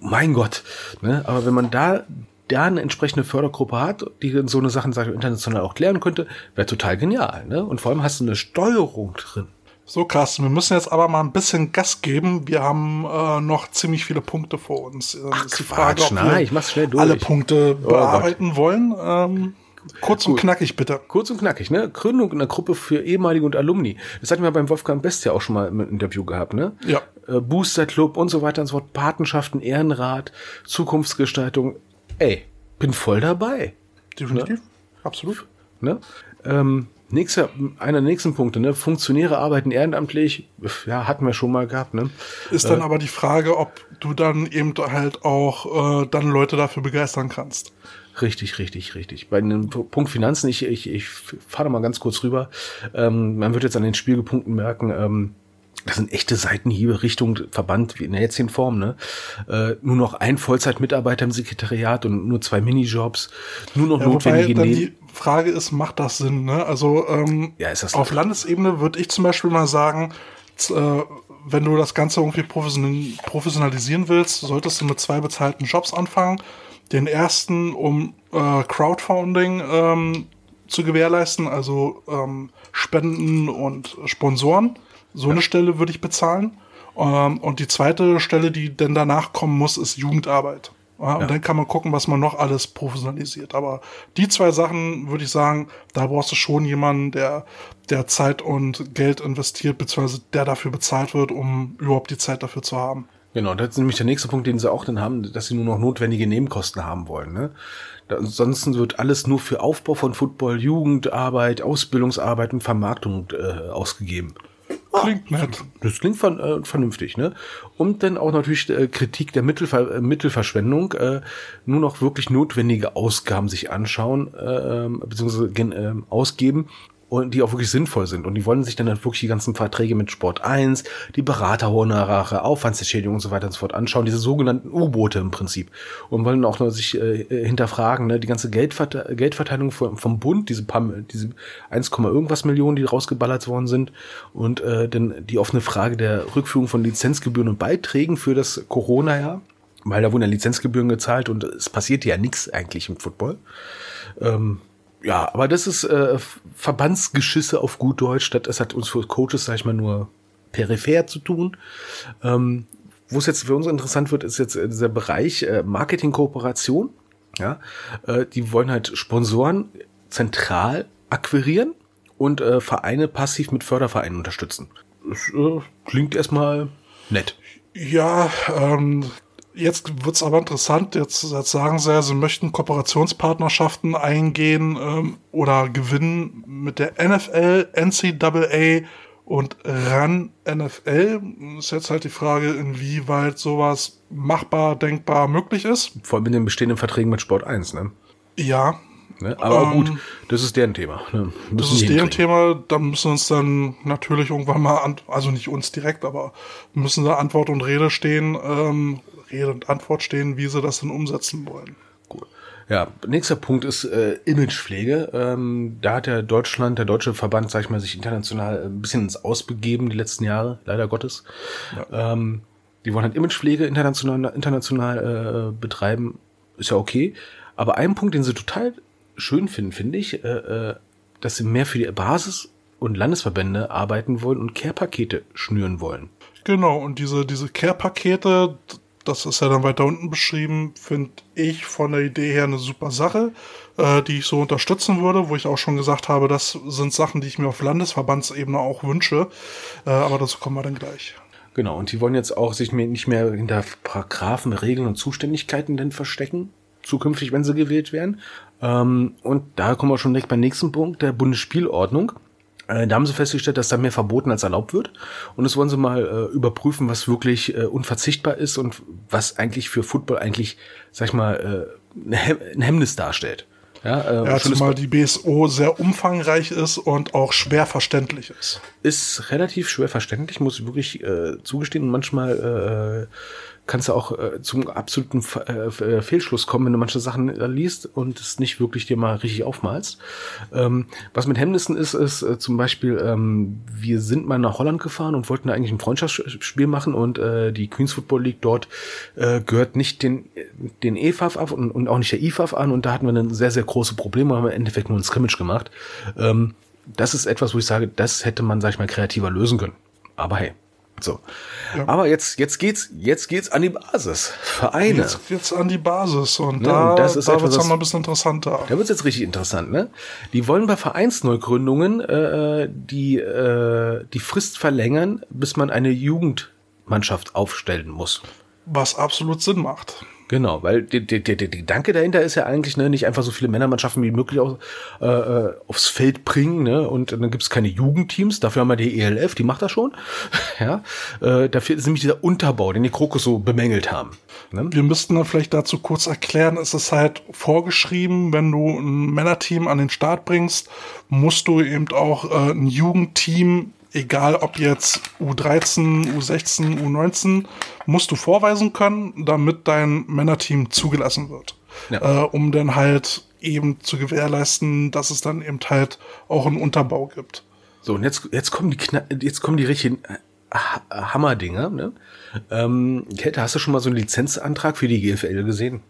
mein Gott, ne? aber wenn man da da eine entsprechende Fördergruppe hat, die so eine Sachen, sag ich, international auch klären könnte, wäre total genial. Ne? Und vor allem hast du eine Steuerung drin. So, Carsten, wir müssen jetzt aber mal ein bisschen Gas geben. Wir haben äh, noch ziemlich viele Punkte vor uns. Äh, Ach, ist die Frage, Quatsch, ob nein, ich mach's schnell durch. alle Punkte oh bearbeiten Gott. wollen. Ähm, kurz Gut. und knackig, bitte. Kurz und knackig, ne? Gründung einer Gruppe für ehemalige und Alumni. Das hatten wir beim Wolfgang Best ja auch schon mal im Interview gehabt, ne? Ja. Äh, Booster Club und so weiter und so fort. Patenschaften, Ehrenrat, Zukunftsgestaltung. Ey, bin voll dabei. Definitiv, ne? absolut. Ne? Ähm, nächster, einer der nächsten Punkte, ne? Funktionäre arbeiten ehrenamtlich, ja, hatten wir schon mal gehabt, ne? Ist dann äh, aber die Frage, ob du dann eben halt auch äh, dann Leute dafür begeistern kannst. Richtig, richtig, richtig. Bei dem Punkt Finanzen, ich, ich, ich fahre mal ganz kurz rüber. Ähm, man wird jetzt an den Spielpunkten merken, ähm, das sind echte Seitenhiebe Richtung Verband wie in der jetzigen Form, ne? Äh, nur noch ein Vollzeitmitarbeiter im Sekretariat und nur zwei Minijobs, nur noch ja, notwendige dann Die Frage ist, macht das Sinn, ne? Also ähm, ja, ist das auf Landesebene würde ich zum Beispiel mal sagen, äh, wenn du das Ganze irgendwie professionalisieren willst, solltest du mit zwei bezahlten Jobs anfangen Den ersten, um äh, Crowdfunding ähm, zu gewährleisten, also ähm, Spenden und Sponsoren. So ja. eine Stelle würde ich bezahlen. Ähm, und die zweite Stelle, die denn danach kommen muss, ist Jugendarbeit. Und ja. dann kann man gucken, was man noch alles professionalisiert. Aber die zwei Sachen würde ich sagen, da brauchst du schon jemanden, der, der Zeit und Geld investiert, beziehungsweise der dafür bezahlt wird, um überhaupt die Zeit dafür zu haben. Genau, das ist nämlich der nächste Punkt, den sie auch dann haben, dass sie nur noch notwendige Nebenkosten haben wollen. Ne? Ansonsten wird alles nur für Aufbau von Football, Jugendarbeit, Ausbildungsarbeit und Vermarktung äh, ausgegeben. Klingt nett. Das klingt von, äh, vernünftig, ne? Und dann auch natürlich äh, Kritik der Mittelver äh, Mittelverschwendung, äh, nur noch wirklich notwendige Ausgaben sich anschauen, äh, ähm, beziehungsweise äh, ausgeben und die auch wirklich sinnvoll sind. Und die wollen sich dann halt wirklich die ganzen Verträge mit Sport 1, die Beraterhonorare, Aufwandsentschädigung und so weiter und so fort anschauen, diese sogenannten U-Boote im Prinzip. Und wollen auch noch sich äh, hinterfragen, ne, die ganze Geldverte Geldverteilung vom, vom Bund, diese paar, diese 1, irgendwas Millionen, die rausgeballert worden sind. Und äh, dann die offene Frage der Rückführung von Lizenzgebühren und Beiträgen für das Corona-Jahr. Weil da wurden ja Lizenzgebühren gezahlt und es passiert ja nichts eigentlich im Football. Ähm, ja, aber das ist äh, Verbandsgeschisse auf gut Deutsch. Das hat uns für Coaches, sag ich mal, nur peripher zu tun. Ähm, Wo es jetzt für uns interessant wird, ist jetzt dieser Bereich äh, Marketing-Kooperation. Ja, äh, die wollen halt Sponsoren zentral akquirieren und äh, Vereine passiv mit Fördervereinen unterstützen. Das äh, klingt erstmal nett. Ja, ähm, Jetzt wird's aber interessant. Jetzt, jetzt sagen sie ja, sie möchten Kooperationspartnerschaften eingehen ähm, oder gewinnen mit der NFL, NCAA und RAN NFL. Ist jetzt halt die Frage, inwieweit sowas machbar, denkbar, möglich ist. Vor allem in den bestehenden Verträgen mit Sport 1, ne? Ja, Ne? Aber ähm, gut, das ist deren Thema. Ne? Das ist deren Thema, da müssen uns dann natürlich irgendwann mal, also nicht uns direkt, aber müssen da Antwort und Rede stehen, ähm, Rede und Antwort stehen, wie sie das denn umsetzen wollen. Gut. Ja, nächster Punkt ist äh, Imagepflege. Ähm, da hat der Deutschland, der deutsche Verband, sag ich mal, sich international ein bisschen ins Ausbegeben die letzten Jahre, leider Gottes. Ja. Ähm, die wollen halt Imagepflege international, international äh, betreiben, ist ja okay. Aber ein Punkt, den sie total schön finden, finde ich, äh, äh, dass sie mehr für die Basis- und Landesverbände arbeiten wollen und Care-Pakete schnüren wollen. Genau, und diese, diese Care-Pakete, das ist ja dann weiter unten beschrieben, finde ich von der Idee her eine super Sache, äh, die ich so unterstützen würde, wo ich auch schon gesagt habe, das sind Sachen, die ich mir auf Landesverbandsebene auch wünsche. Äh, aber dazu kommen wir dann gleich. Genau, und die wollen jetzt auch sich nicht mehr hinter Paragraphen, Regeln und Zuständigkeiten denn verstecken, zukünftig, wenn sie gewählt werden. Ähm, und da kommen wir schon direkt beim nächsten Punkt, der Bundesspielordnung. Äh, da haben sie festgestellt, dass da mehr verboten als erlaubt wird. Und das wollen sie mal äh, überprüfen, was wirklich äh, unverzichtbar ist und was eigentlich für Football eigentlich, sag ich mal, äh, ein Hemmnis darstellt. Ja, äh, ja zumal die BSO sehr umfangreich ist und auch schwer verständlich ist. Ist relativ schwer verständlich, muss ich wirklich äh, zugestehen. Und manchmal äh, kannst du auch äh, zum absoluten äh, äh, Fehlschluss kommen, wenn du manche Sachen äh, liest und es nicht wirklich dir mal richtig aufmalst. Ähm, was mit Hemmnissen ist, ist äh, zum Beispiel, ähm, wir sind mal nach Holland gefahren und wollten da eigentlich ein Freundschaftsspiel machen und äh, die Queens Football League dort äh, gehört nicht den, den EFAF ab und, und auch nicht der IFAF an und da hatten wir dann sehr, sehr große Probleme, haben wir im Endeffekt nur ein Scrimmage gemacht. Ähm, das ist etwas, wo ich sage, das hätte man, sag ich mal, kreativer lösen können. Aber hey, so. Ja. Aber jetzt, jetzt geht's, jetzt geht's an die Basis. Vereine. Jetzt geht's an die Basis und ne? da, und das ist da wird's dann mal ein bisschen interessanter. Da wird's jetzt richtig interessant, ne? Die wollen bei Vereinsneugründungen äh, die, äh, die Frist verlängern, bis man eine Jugendmannschaft aufstellen muss. Was absolut Sinn macht. Genau, weil der, der, der, der Gedanke dahinter ist ja eigentlich ne, nicht einfach so viele Männermannschaften wie möglich auf, äh, aufs Feld bringen, ne? Und dann gibt's keine Jugendteams, dafür haben wir die ELF, die macht das schon. [laughs] ja, äh, dafür ist nämlich dieser Unterbau, den die Krokus so bemängelt haben. Ne? Wir müssten dann vielleicht dazu kurz erklären, es ist halt vorgeschrieben, wenn du ein Männerteam an den Start bringst, musst du eben auch äh, ein Jugendteam egal ob jetzt U13, U16, U19, musst du vorweisen können, damit dein Männerteam zugelassen wird. Ja. Äh, um dann halt eben zu gewährleisten, dass es dann eben halt auch einen Unterbau gibt. So, und jetzt, jetzt kommen die Kna jetzt kommen die richtigen äh, Hammerdinger, ne? Ähm, Kälte, hast du schon mal so einen Lizenzantrag für die GFL gesehen?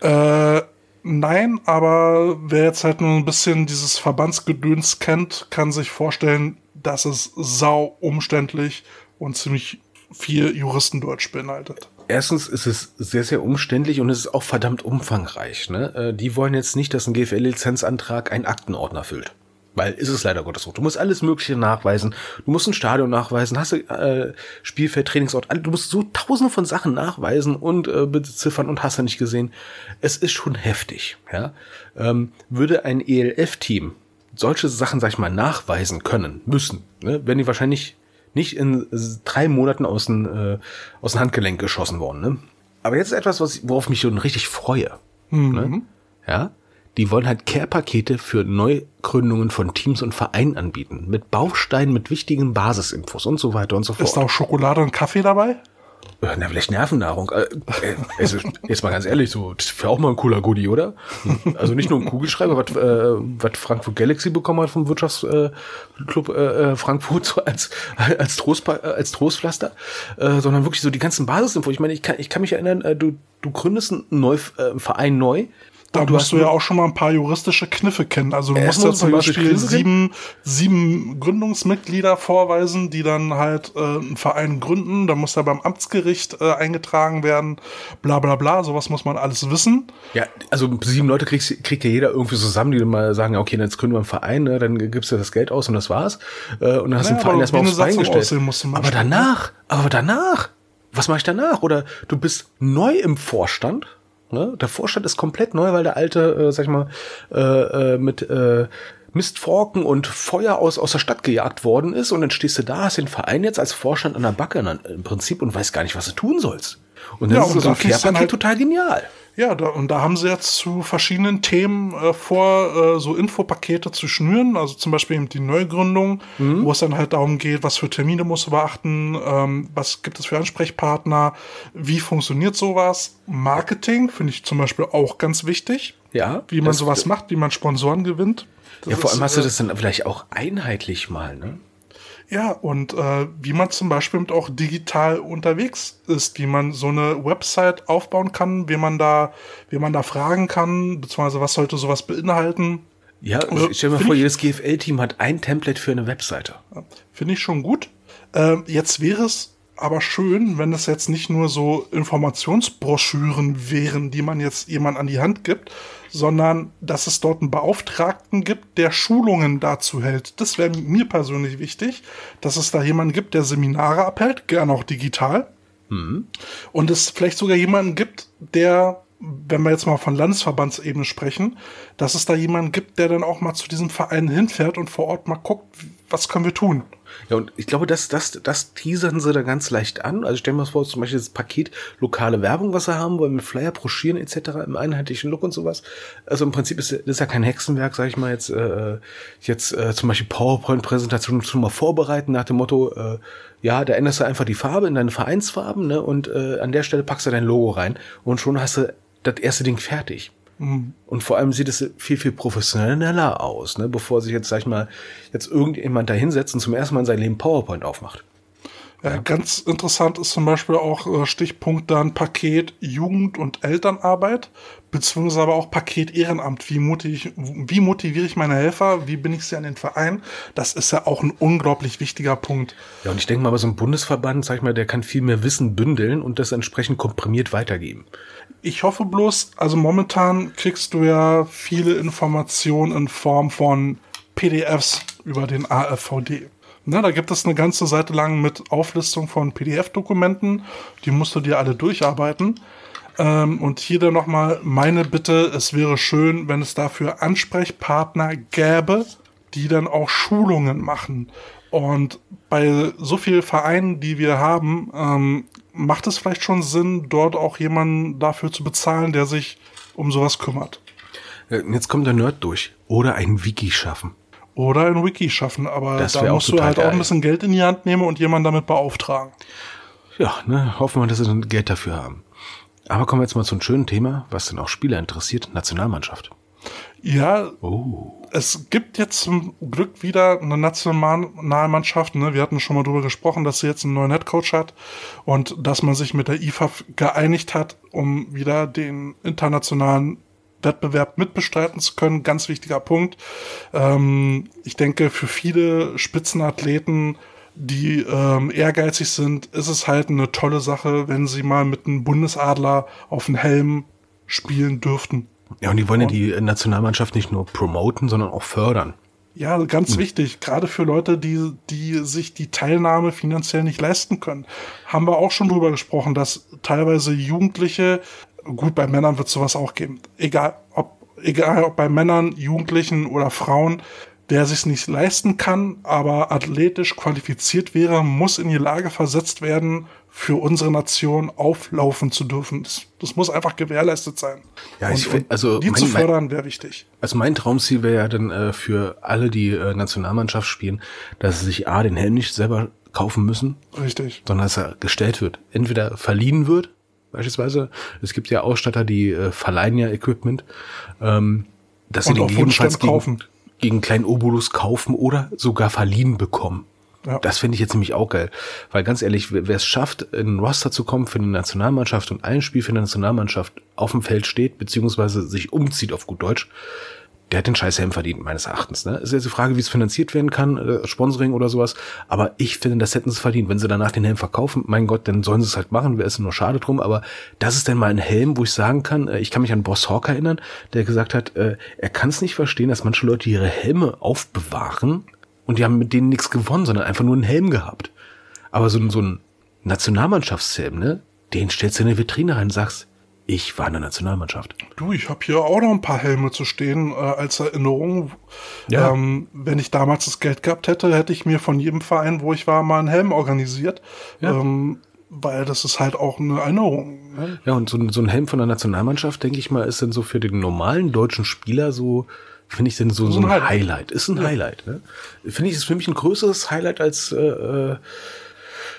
Äh, nein, aber wer jetzt halt nur ein bisschen dieses Verbandsgedöns kennt, kann sich vorstellen, dass es sau umständlich und ziemlich viel Juristendeutsch beinhaltet. Erstens ist es sehr, sehr umständlich und es ist auch verdammt umfangreich. Ne? Äh, Die wollen jetzt nicht, dass ein GFL-Lizenzantrag einen Aktenordner füllt. Weil ist es leider Gottes so. Du musst alles Mögliche nachweisen. Du musst ein Stadion nachweisen, hast du äh, Spielfeld, Trainingsort, du musst so tausende von Sachen nachweisen und äh, beziffern und hast du nicht gesehen. Es ist schon heftig. Ja? Ähm, würde ein ELF-Team solche Sachen, sag ich mal, nachweisen können, müssen, ne? wenn die wahrscheinlich nicht in drei Monaten aus dem, äh, aus dem Handgelenk geschossen worden. Ne? Aber jetzt ist etwas, was, ich- worauf mich schon richtig freue. Ne? Ja, die wollen halt Care-Pakete für Neugründungen von Teams und Vereinen anbieten. Mit Bausteinen, mit wichtigen Basisinfos und so weiter und so fort. Ist da auch Schokolade und Kaffee dabei? Äh, Na, vielleicht Nervennahrung. Äh, äh, also, jetzt mal ganz ehrlich, so, das wäre auch mal ein cooler Goodie, oder? Also nicht nur ein Kugelschreiber, was, äh, was Frankfurt Galaxy bekommen hat vom Wirtschaftsclub äh, Frankfurt so als, als, Trost, als Trostpflaster, äh, sondern wirklich so die ganzen Basisinfos. Ich meine, ich kann, ich kann mich erinnern, du, du gründest einen neu, äh, Verein neu. Da und musst du ja auch schon mal ein paar juristische Kniffe kennen. Also du musst ja zum Beispiel sieben, sieben Gründungsmitglieder vorweisen, die dann halt äh, einen Verein gründen. Da muss er beim Amtsgericht äh, eingetragen werden. Bla bla bla. Sowas muss man alles wissen. Ja, also sieben Leute kriegst, kriegt ja jeder irgendwie zusammen, die dann mal sagen, ja, okay, jetzt gründen wir einen Verein, ne, dann gibst du das Geld aus und das war's. Äh, und dann hast du Ja, den Verein erstmal aufs Bein gestellt. aber ne? danach, aber danach, was mache ich danach? Oder du bist neu im Vorstand. Ne? Der Vorstand ist komplett neu, weil der alte, äh, sag ich mal, äh, äh, mit äh, Mistforken und Feuer aus, aus der Stadt gejagt worden ist und dann stehst du da, hast den Verein jetzt als Vorstand an der Backe im Prinzip und weißt gar nicht, was du tun sollst. Und dann Ja, ist und so ein Care-Paket halt- total genial. Ja, da, und da haben sie jetzt zu verschiedenen Themen äh, vor, äh, so Infopakete zu schnüren. Also zum Beispiel eben die Neugründung, wo es dann halt darum geht, was für Termine musst du beachten, ähm, was gibt es für Ansprechpartner, wie funktioniert sowas. Marketing finde ich zum Beispiel auch ganz wichtig. Ja, Wie man sowas macht, wie man Sponsoren gewinnt. Das Ja, vor ist, allem hast du äh, das dann vielleicht auch einheitlich mal, ne? Ja, und äh, wie man zum Beispiel mit auch digital unterwegs ist, wie man so eine Website aufbauen kann, wie man da, wie man da fragen kann, beziehungsweise was sollte sowas beinhalten, Ja, Also, stell dir mal vor, ich- jedes GFL-Team hat ein Template für eine Webseite. finde ich schon gut. Ähm, jetzt wäre es aber schön, wenn es jetzt nicht nur so Informationsbroschüren wären, die man jetzt jemand an die Hand gibt, sondern dass es dort einen Beauftragten gibt, der Schulungen dazu hält. Das wäre mir persönlich wichtig, dass es da jemanden gibt, der Seminare abhält, gerne auch digital. Und es vielleicht sogar jemanden gibt, der, wenn wir jetzt mal von Landesverbandsebene sprechen, dass es da jemanden gibt, der dann auch mal zu diesem Verein hinfährt und vor Ort mal guckt, was können wir tun. Ja, und ich glaube, das, das, das teasern sie da ganz leicht an. Also stellen wir uns vor, zum Beispiel das Paket lokale Werbung, was sie haben wollen, mit Flyer, Broschüren etc. im einheitlichen Look und sowas. Also im Prinzip ist das ist ja kein Hexenwerk, sage ich mal, jetzt, äh, jetzt äh, zum Beispiel PowerPoint-Präsentationen schon mal vorbereiten nach dem Motto, äh, ja, da änderst du einfach die Farbe in deine Vereinsfarben ne, und äh, an der Stelle packst du dein Logo rein und schon hast du das erste Ding fertig. Und vor allem sieht es viel, viel professioneller aus, ne? bevor sich jetzt, sag ich mal, jetzt irgendjemand da hinsetzt und zum ersten Mal in seinem Leben PowerPoint aufmacht. Ja, Ganz interessant ist zum Beispiel auch äh, Stichpunkt dann Paket Jugend- und Elternarbeit, beziehungsweise aber auch Paket Ehrenamt. Wie motiviere, ich, wie motiviere ich meine Helfer? Wie bin ich sie an den Verein? Das ist ja auch ein unglaublich wichtiger Punkt. Ja, und ich denke mal, so einem Bundesverband, sag ich mal, der kann viel mehr Wissen bündeln und das entsprechend komprimiert weitergeben. Ich hoffe bloß, also momentan kriegst du ja viele Informationen in Form von PDFs über den AFVD. Ne, da gibt es eine ganze Seite lang mit Auflistung von PDF-Dokumenten. Die musst du dir alle durcharbeiten. Ähm, und hier dann nochmal meine Bitte, es wäre schön, wenn es dafür Ansprechpartner gäbe, die dann auch Schulungen machen. Und bei so vielen Vereinen, die wir haben, ähm, macht es vielleicht schon Sinn, dort auch jemanden dafür zu bezahlen, der sich um sowas kümmert. Äh, Jetzt kommt der Nerd durch. Oder ein Wiki schaffen. Oder ein Wiki schaffen, aber Das da auch musst du halt auch geil. ein bisschen Geld in die Hand nehmen und jemanden damit beauftragen. Ja, ne, hoffen wir, dass sie dann Geld dafür haben. Aber kommen wir jetzt mal zu einem schönen Thema, was dann auch Spieler interessiert, Nationalmannschaft. Ja, Oh. Es gibt jetzt zum Glück wieder eine Nationalmannschaft. Ne? Wir hatten schon mal drüber gesprochen, dass sie jetzt einen neuen Headcoach hat und dass man sich mit der IFAF geeinigt hat, um wieder den internationalen Wettbewerb mitbestreiten zu können. Ganz wichtiger Punkt. Ähm, ich denke, für viele Spitzenathleten, die ähm, ehrgeizig sind, ist es halt eine tolle Sache, wenn sie mal mit einem Bundesadler auf den Helm spielen dürften. Ja, und die wollen ja die Nationalmannschaft nicht nur promoten, sondern auch fördern. Ja, ganz hm. wichtig, gerade für Leute, die, die sich die Teilnahme finanziell nicht leisten können. Haben wir auch schon drüber gesprochen, dass teilweise Jugendliche, gut, bei Männern wird sowas auch geben, egal ob, egal ob bei Männern, Jugendlichen oder Frauen, der sich nicht leisten kann, aber athletisch qualifiziert wäre, muss in die Lage versetzt werden, für unsere Nation auflaufen zu dürfen. Das, das muss einfach gewährleistet sein. Ja, ich finde, also die mein, zu fördern wäre wichtig. Also mein Traumziel wäre ja dann äh, für alle, die äh, Nationalmannschaft spielen, dass sie sich a den Helm nicht selber kaufen müssen, richtig, sondern dass er gestellt wird, entweder verliehen wird, beispielsweise. Es gibt ja Ausstatter, die äh, verleihen ja Equipment, ähm, dass Und sie den gegebenenfalls gegen, gegen kleinen Obolus kaufen oder sogar verliehen bekommen. Ja. Das finde ich jetzt nämlich auch geil. Weil ganz ehrlich, wer es schafft, in ein Roster zu kommen für die Nationalmannschaft und ein Spiel für die Nationalmannschaft auf dem Feld steht, beziehungsweise sich umzieht auf gut Deutsch, der hat den Scheißhelm verdient, meines Erachtens. Ne? Ist jetzt die Frage, wie es finanziert werden kann, äh, Sponsoring oder sowas. Aber ich finde, das hätten sie verdient. Wenn sie danach den Helm verkaufen, mein Gott, dann sollen sie es halt machen. Wäre es nur schade drum. Aber das ist denn mal ein Helm, wo ich sagen kann, äh, ich kann mich an Boss Hawk erinnern, der gesagt hat, äh, er kann es nicht verstehen, dass manche Leute ihre Helme aufbewahren und die haben mit denen nichts gewonnen, sondern einfach nur einen Helm gehabt. Aber so, so ein Nationalmannschaftshelm, ne? Den stellst du in eine Vitrine rein und sagst, ich war in der Nationalmannschaft. Du, ich habe hier auch noch ein paar Helme zu stehen äh, als Erinnerung. Ja. Ähm, wenn ich damals das Geld gehabt hätte, hätte ich mir von jedem Verein, wo ich war, mal einen Helm organisiert. Ja. Ähm, weil das ist halt auch eine Erinnerung. Ne? Ja, und so, so ein Helm von der Nationalmannschaft, denke ich mal, ist dann so für den normalen deutschen Spieler so finde ich denn so, so ein Highlight. Highlight. Ist ein ja. Highlight. Ne? Finde ich, ist für mich ein größeres Highlight als äh, äh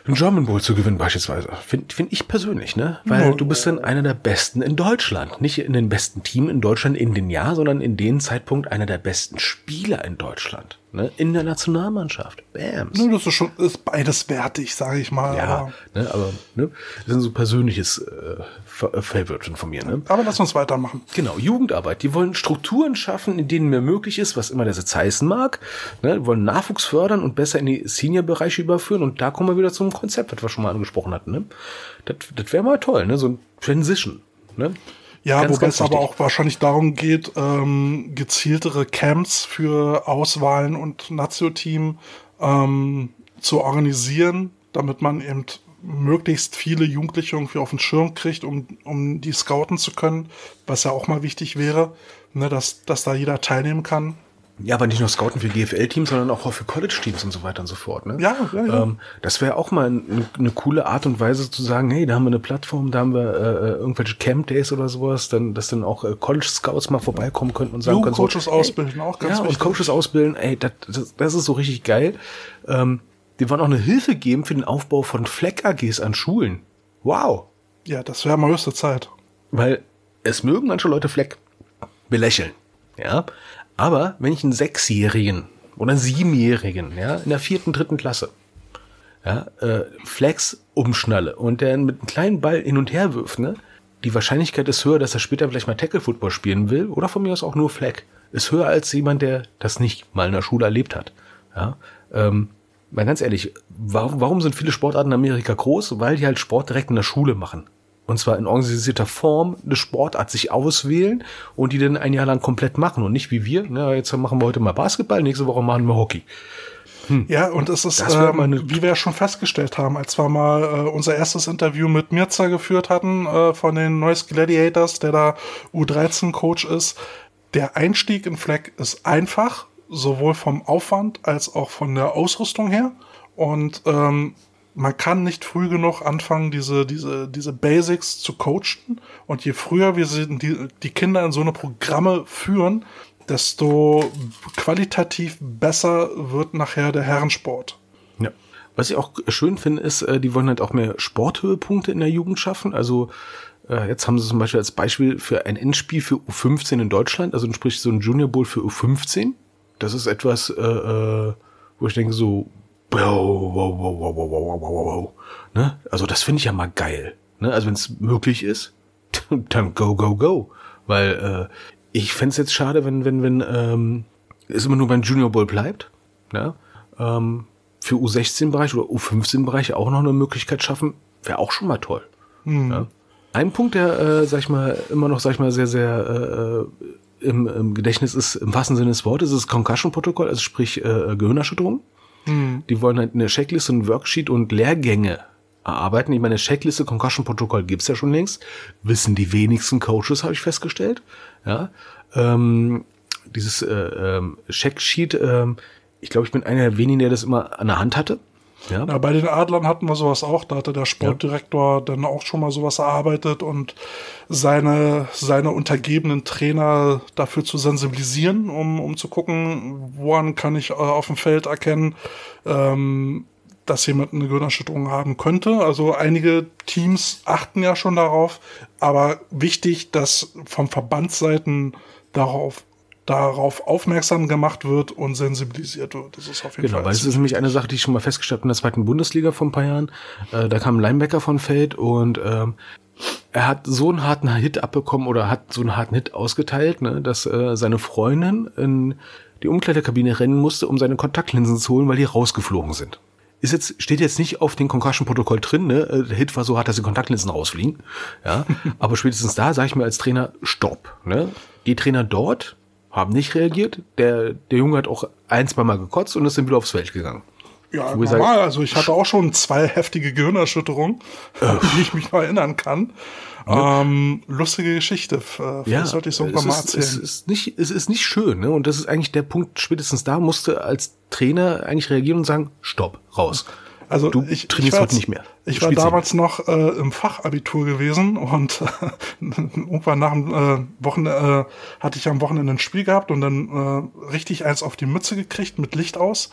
einen German Bowl zu gewinnen beispielsweise. Finde find ich persönlich, ne? Weil du bist dann einer der Besten in Deutschland. Nicht in den besten Team in Deutschland in den Jahr, sondern in dem Zeitpunkt einer der besten Spieler in Deutschland. Ne? In der Nationalmannschaft. Bams. Ne, das ist schon ist beides wertig, sage ich mal. Ja, aber, ne, aber ne, das ist so persönliches äh, Favorite von mir. Ne? Aber lass uns weitermachen. Genau, Jugendarbeit. Die wollen Strukturen schaffen, in denen mehr möglich ist, was immer der Sitz heißen mag. Ne? Die wollen Nachwuchs fördern und besser in die Senior-Bereiche überführen. Und da kommen wir wieder zum Konzept, was wir schon mal angesprochen hatten. Ne? Das, das wäre mal toll, ne? so ein Transition. Ne? Ja, ganz, wobei ganz es aber auch wahrscheinlich darum geht, ähm, gezieltere Camps für Auswahlen und Nazio-Team ähm, zu organisieren, damit man eben möglichst viele Jugendliche irgendwie auf den Schirm kriegt, um, um die scouten zu können, was ja auch mal wichtig wäre, ne, dass, dass da jeder teilnehmen kann. Ja, aber nicht nur Scouten für GFL-Teams, sondern auch für College-Teams und so weiter und so fort. Ne? Ja, ja, ja. Ähm, das wäre auch mal eine, eine coole Art und Weise zu sagen, hey, da haben wir eine Plattform, da haben wir äh, äh irgendwelche Camp-Days oder sowas, dann, dass dann auch äh, College-Scouts mal vorbeikommen könnten und sagen können, Coaches so, ausbilden, hey, auch ganz Ja, wichtig. und Coaches ausbilden, ey, das, das, das ist so richtig geil. Ähm, die wollen auch eine Hilfe geben für den Aufbau von Fleck-AGs an Schulen. Wow. Ja, das wäre mal höchste Zeit. Weil es mögen manche Leute Fleck belächeln. Ja, aber wenn ich einen Sechsjährigen oder einen Siebenjährigen, ja, in der vierten, dritten Klasse, ja, äh, Flex umschnalle und der mit einem kleinen Ball hin und her wirft, ne, die Wahrscheinlichkeit ist höher, dass er später vielleicht mal Tackle-Football spielen will oder von mir aus auch nur Fleck, ist höher als jemand, der das nicht mal in der Schule erlebt hat. Ja, ähm, mal ganz ehrlich, warum, warum sind viele Sportarten in Amerika groß? Weil die halt Sport direkt in der Schule machen und zwar in organisierter Form eine Sportart sich auswählen und die dann ein Jahr lang komplett machen und nicht wie wir. Ja, jetzt machen wir heute mal Basketball, nächste Woche machen wir Hockey. Hm. Ja, und es ist, ähm, wie wir ja schon festgestellt haben, als wir mal äh, unser erstes Interview mit Mirza geführt hatten äh, von den Noise Gladiators, der da U13-Coach ist, der Einstieg in Fleck ist einfach, sowohl vom Aufwand als auch von der Ausrüstung her. Und ähm, man kann nicht früh genug anfangen, diese, diese, diese Basics zu coachen. Und je früher wir die, die Kinder in so eine Programme führen, desto qualitativ besser wird nachher der Herrensport. Ja. Was ich auch schön finde, ist, äh, die wollen halt auch mehr Sporthöhepunkte in der Jugend schaffen. Also äh, jetzt haben sie zum Beispiel als Beispiel für ein Endspiel für U15 in Deutschland, also sprich so ein Junior Bowl für U15, das ist etwas, äh, äh, wo ich denke so, wow, wow, wow, wow, wow, wow, wow, wow. Ne? Also das finde ich ja mal geil. Ne? Also wenn es möglich ist, [laughs] dann go, go, go. Weil äh, ich fände es jetzt schade, wenn, wenn, wenn ähm, es immer nur beim Junior Bowl bleibt. Ne? Ähm, für U16-Bereich oder U15-Bereich auch noch eine Möglichkeit schaffen, wäre auch schon mal toll. Hm. Ja? Ein Punkt, der, äh, sag ich mal, immer noch, sag ich mal, sehr, sehr äh, im, im Gedächtnis ist, im wahrsten Sinne des Wortes, ist das Concussion-Protokoll, also sprich äh, Gehirnerschütterung. Hm. Die wollen halt eine Checkliste, ein Worksheet und Lehrgänge erarbeiten. Ich meine, Checkliste, Concussion-Protokoll gibt's ja schon längst. Wissen die wenigsten Coaches, habe ich festgestellt. Ja. Ähm, dieses äh, ähm, Checksheet, ähm, ich glaube, ich bin einer der wenigen, der das immer an der Hand hatte. Ja. ja. bei den Adlern hatten wir sowas auch. Da hatte der Sportdirektor ja. dann auch schon mal sowas erarbeitet und seine, seine untergebenen Trainer dafür zu sensibilisieren, um, um zu gucken, woran kann ich äh, auf dem Feld erkennen, ähm, dass jemand eine Gehirnerschütterung haben könnte. Also einige Teams achten ja schon darauf, aber wichtig, dass vom Verbandsseiten darauf darauf aufmerksam gemacht wird und sensibilisiert wird. Das ist auf jeden genau, Fall. Genau, weil es ist nämlich eine Sache, die ich schon mal festgestellt habe in der zweiten Bundesliga vor ein paar Jahren. Äh, da kam ein Linebacker von Feld und ähm, er hat so einen harten Hit abbekommen oder hat so einen harten Hit ausgeteilt, ne, dass äh, seine Freundin in die Umkleidekabine rennen musste, um seine Kontaktlinsen zu holen, weil die rausgeflogen sind. Ist jetzt, steht jetzt nicht auf dem Concussion-Protokoll drin, ne? Äh, der Hit war so hart, dass die Kontaktlinsen rausfliegen. Ja, [laughs] aber spätestens da sage ich mir als Trainer, stopp. Ne? Die Trainer dort haben nicht reagiert. Der, der Junge hat auch ein, zwei Mal gekotzt und ist dann wieder aufs Feld gegangen. Ja, normal. also ich hatte auch schon zwei heftige Gehirnerschütterungen, [laughs] äh. die ich mich noch erinnern kann. Ja. Ähm, lustige Geschichte. Vielleicht ja, sollte ich so mal erzählen. Es ist nicht, es ist nicht schön, ne? Und das ist eigentlich der Punkt, spätestens da musste als Trainer eigentlich reagieren und sagen, stopp, raus. Also du ich, trainierst ich heute nicht mehr. Ich war damals noch äh, im Fachabitur gewesen und äh, [laughs] irgendwann nach dem äh, Wochenende äh, hatte ich am Wochenende ein Spiel gehabt und dann äh, richtig eins auf die Mütze gekriegt mit Licht aus.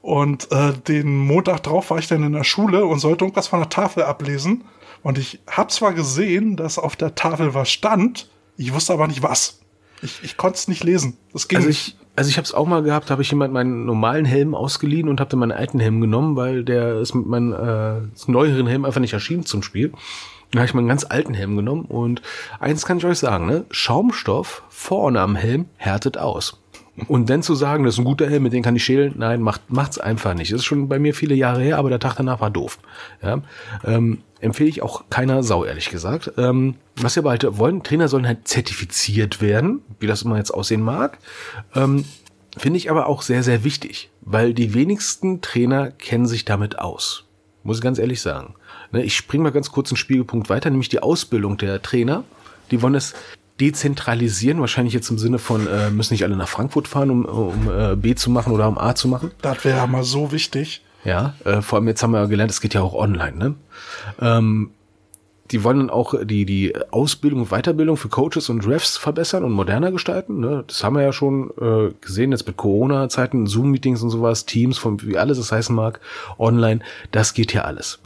Und äh, den Montag drauf war ich dann in der Schule und sollte irgendwas von der Tafel ablesen. Und ich habe zwar gesehen, dass auf der Tafel was stand, ich wusste aber nicht was. Ich, ich konnte es nicht lesen. Das ging also ich, also ich habe es auch mal gehabt, habe ich jemand meinen normalen Helm ausgeliehen und habe dann meinen alten Helm genommen, weil der ist mit meinem äh, neueren Helm einfach nicht erschienen zum Spiel. Dann habe ich meinen ganz alten Helm genommen und eins kann ich euch sagen, ne? Schaumstoff vorne am Helm härtet aus. Und dann zu sagen, das ist ein guter Helm, mit dem kann ich schälen, nein, macht macht's einfach nicht. Das ist schon bei mir viele Jahre her, aber der Tag danach war doof. Ja? Ähm, empfehle ich auch keiner Sau, ehrlich gesagt. Ähm, was wir aber halt wollen, Trainer sollen halt zertifiziert werden, wie das immer jetzt aussehen mag. Ähm, Finde ich aber auch sehr, sehr wichtig, weil die wenigsten Trainer kennen sich damit aus. Muss ich ganz ehrlich sagen. Ne, ich springe mal ganz kurz einen Spiegelpunkt weiter, nämlich die Ausbildung der Trainer. Die wollen es dezentralisieren, wahrscheinlich jetzt im Sinne von, äh, müssen nicht alle nach Frankfurt fahren, um, um äh, B zu machen oder um A zu machen. Das wäre mal so wichtig. Ja, äh, vor allem jetzt haben wir gelernt, es geht ja auch online. Ne? Ähm, die wollen dann auch die, die Ausbildung und Weiterbildung für Coaches und Refs verbessern und moderner gestalten. Ne? Das haben wir ja schon äh, gesehen jetzt mit Corona-Zeiten, Zoom-Meetings und sowas, Teams, von wie alles es heißen mag, online. Das geht ja alles.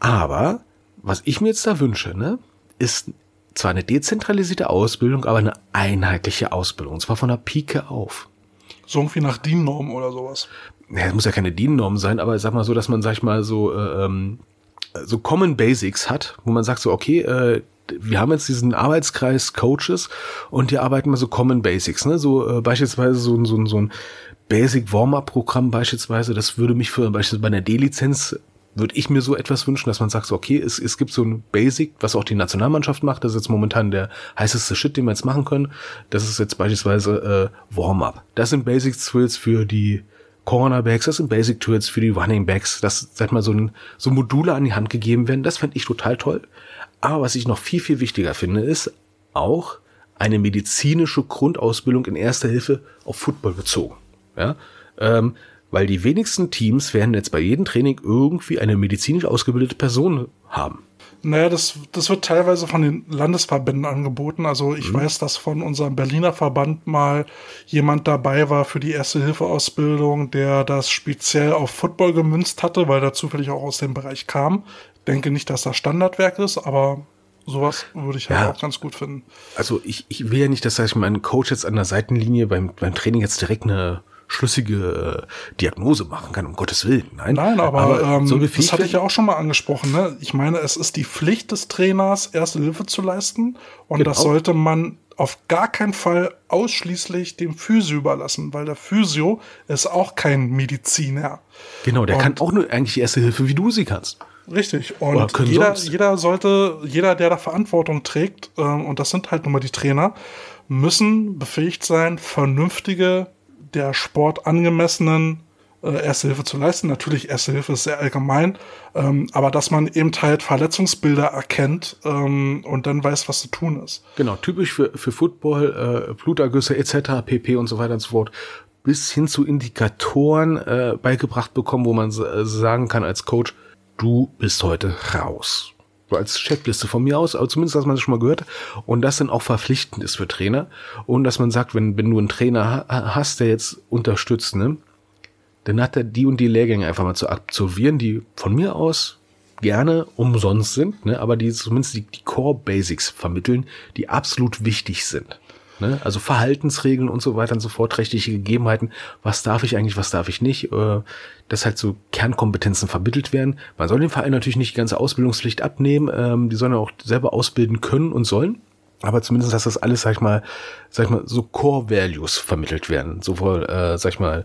Aber was ich mir jetzt da wünsche, ne, ist zwar eine dezentralisierte Ausbildung, aber eine einheitliche Ausbildung. Und zwar von der Pike auf. So irgendwie nach DIN-Norm oder sowas. Ja, es muss ja keine DIN-Norm sein, aber sag mal so, dass man, sag ich mal, so, äh, ähm, so Common Basics hat, wo man sagt so, okay, äh, wir haben jetzt diesen Arbeitskreis Coaches und die arbeiten mal so Common Basics, ne? So äh, beispielsweise so, so, so ein Basic Warm-up-Programm beispielsweise, das würde mich für beispielsweise bei einer D-Lizenz würde ich mir so etwas wünschen, dass man sagt, so, okay, es, es gibt so ein Basic, was auch die Nationalmannschaft macht. Das ist jetzt momentan der heißeste Shit, den wir jetzt machen können. Das ist jetzt beispielsweise äh, Warm-up. Das sind Basic Tools für die Cornerbacks, das sind Basic Tools für die Running Backs. Das, sag mal, so, ein, so Module an die Hand gegeben werden. Das fände ich total toll. Aber was ich noch viel, viel wichtiger finde, ist auch eine medizinische Grundausbildung in erster Hilfe auf Football bezogen. Ja, ähm, weil die wenigsten Teams werden jetzt bei jedem Training irgendwie eine medizinisch ausgebildete Person haben. Naja, das, das wird teilweise von den Landesverbänden angeboten. Also ich mhm. weiß, dass von unserem Berliner Verband mal jemand dabei war für die Erste-Hilfe-Ausbildung, der das speziell auf Football gemünzt hatte, weil er zufällig auch aus dem Bereich kam. Denke nicht, dass das Standardwerk ist, aber sowas würde ich halt ja. auch ganz gut finden. Also ich, ich will ja nicht, dass ich meinen Coach jetzt an der Seitenlinie beim, beim Training jetzt direkt eine schlüssige äh, Diagnose machen kann, um Gottes Willen. Nein, Nein, aber, aber ähm, so das hatte ich ja auch schon mal angesprochen. Ne? Ich meine, es ist die Pflicht des Trainers, erste Hilfe zu leisten. Und genau. das sollte man auf gar keinen Fall ausschließlich dem Physio überlassen, weil der Physio ist auch kein Mediziner. Genau, der und kann auch nur eigentlich erste Hilfe, wie du sie kannst. Richtig. Und jeder, jeder sollte, jeder, der da Verantwortung trägt, äh, und das sind halt nun mal die Trainer, müssen befähigt sein, vernünftige, der Sport angemessenen äh, Erste Hilfe zu leisten. Natürlich, Erste Hilfe ist sehr allgemein, ähm, aber dass man eben halt Verletzungsbilder erkennt ähm, und dann weiß, was zu tun ist. Genau, typisch für, für Football, äh, Blutergüsse etc., PP und so weiter und so fort, bis hin zu Indikatoren äh, beigebracht bekommen, wo man äh, sagen kann als Coach, du bist heute raus. So als Checkliste von mir aus, aber zumindest, dass man das schon mal gehört. Und das dann auch verpflichtend ist für Trainer. Und dass man sagt, wenn, wenn du einen Trainer hast, der jetzt unterstützt, ne, dann hat er die und die Lehrgänge einfach mal zu absolvieren, die von mir aus gerne umsonst sind, ne, aber die zumindest die, die Core Basics vermitteln, die absolut wichtig sind. Ne? Also Verhaltensregeln und so weiter und so fort, rechtliche Gegebenheiten, was darf ich eigentlich, was darf ich nicht, äh, dass halt so Kernkompetenzen vermittelt werden. Man soll den Verein natürlich nicht die ganze Ausbildungspflicht abnehmen, ähm, die sollen auch selber ausbilden können und sollen. Aber zumindest, dass das alles, sag ich mal, sag ich mal, so Core Values vermittelt werden. Sowohl, äh, sag ich mal,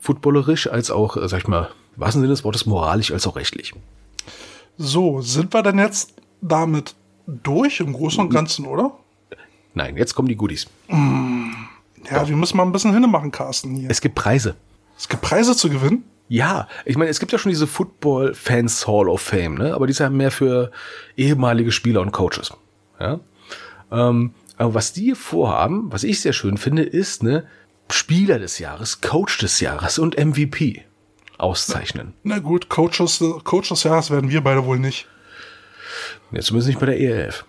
footballerisch als auch, äh, sag ich mal, was im Sinne des Wortes moralisch als auch rechtlich. So, sind wir denn jetzt damit durch im Großen und Ganzen, oder? Nein, jetzt kommen die Goodies. Ja, Doch. wir müssen mal ein bisschen hinmachen, Carsten. Hier. Es gibt Preise. Es gibt Preise zu gewinnen? Ja, ich meine, es gibt ja schon diese Football Fans Hall of Fame, ne? Aber die ist ja mehr für ehemalige Spieler und Coaches. Ja. Ähm, aber was die vorhaben, was ich sehr schön finde, ist, ne, Spieler des Jahres, Coach des Jahres und MVP auszeichnen. Na, na gut, Coaches, Coach des Jahres werden wir beide wohl nicht. Ja, zumindest nicht bei der ELF.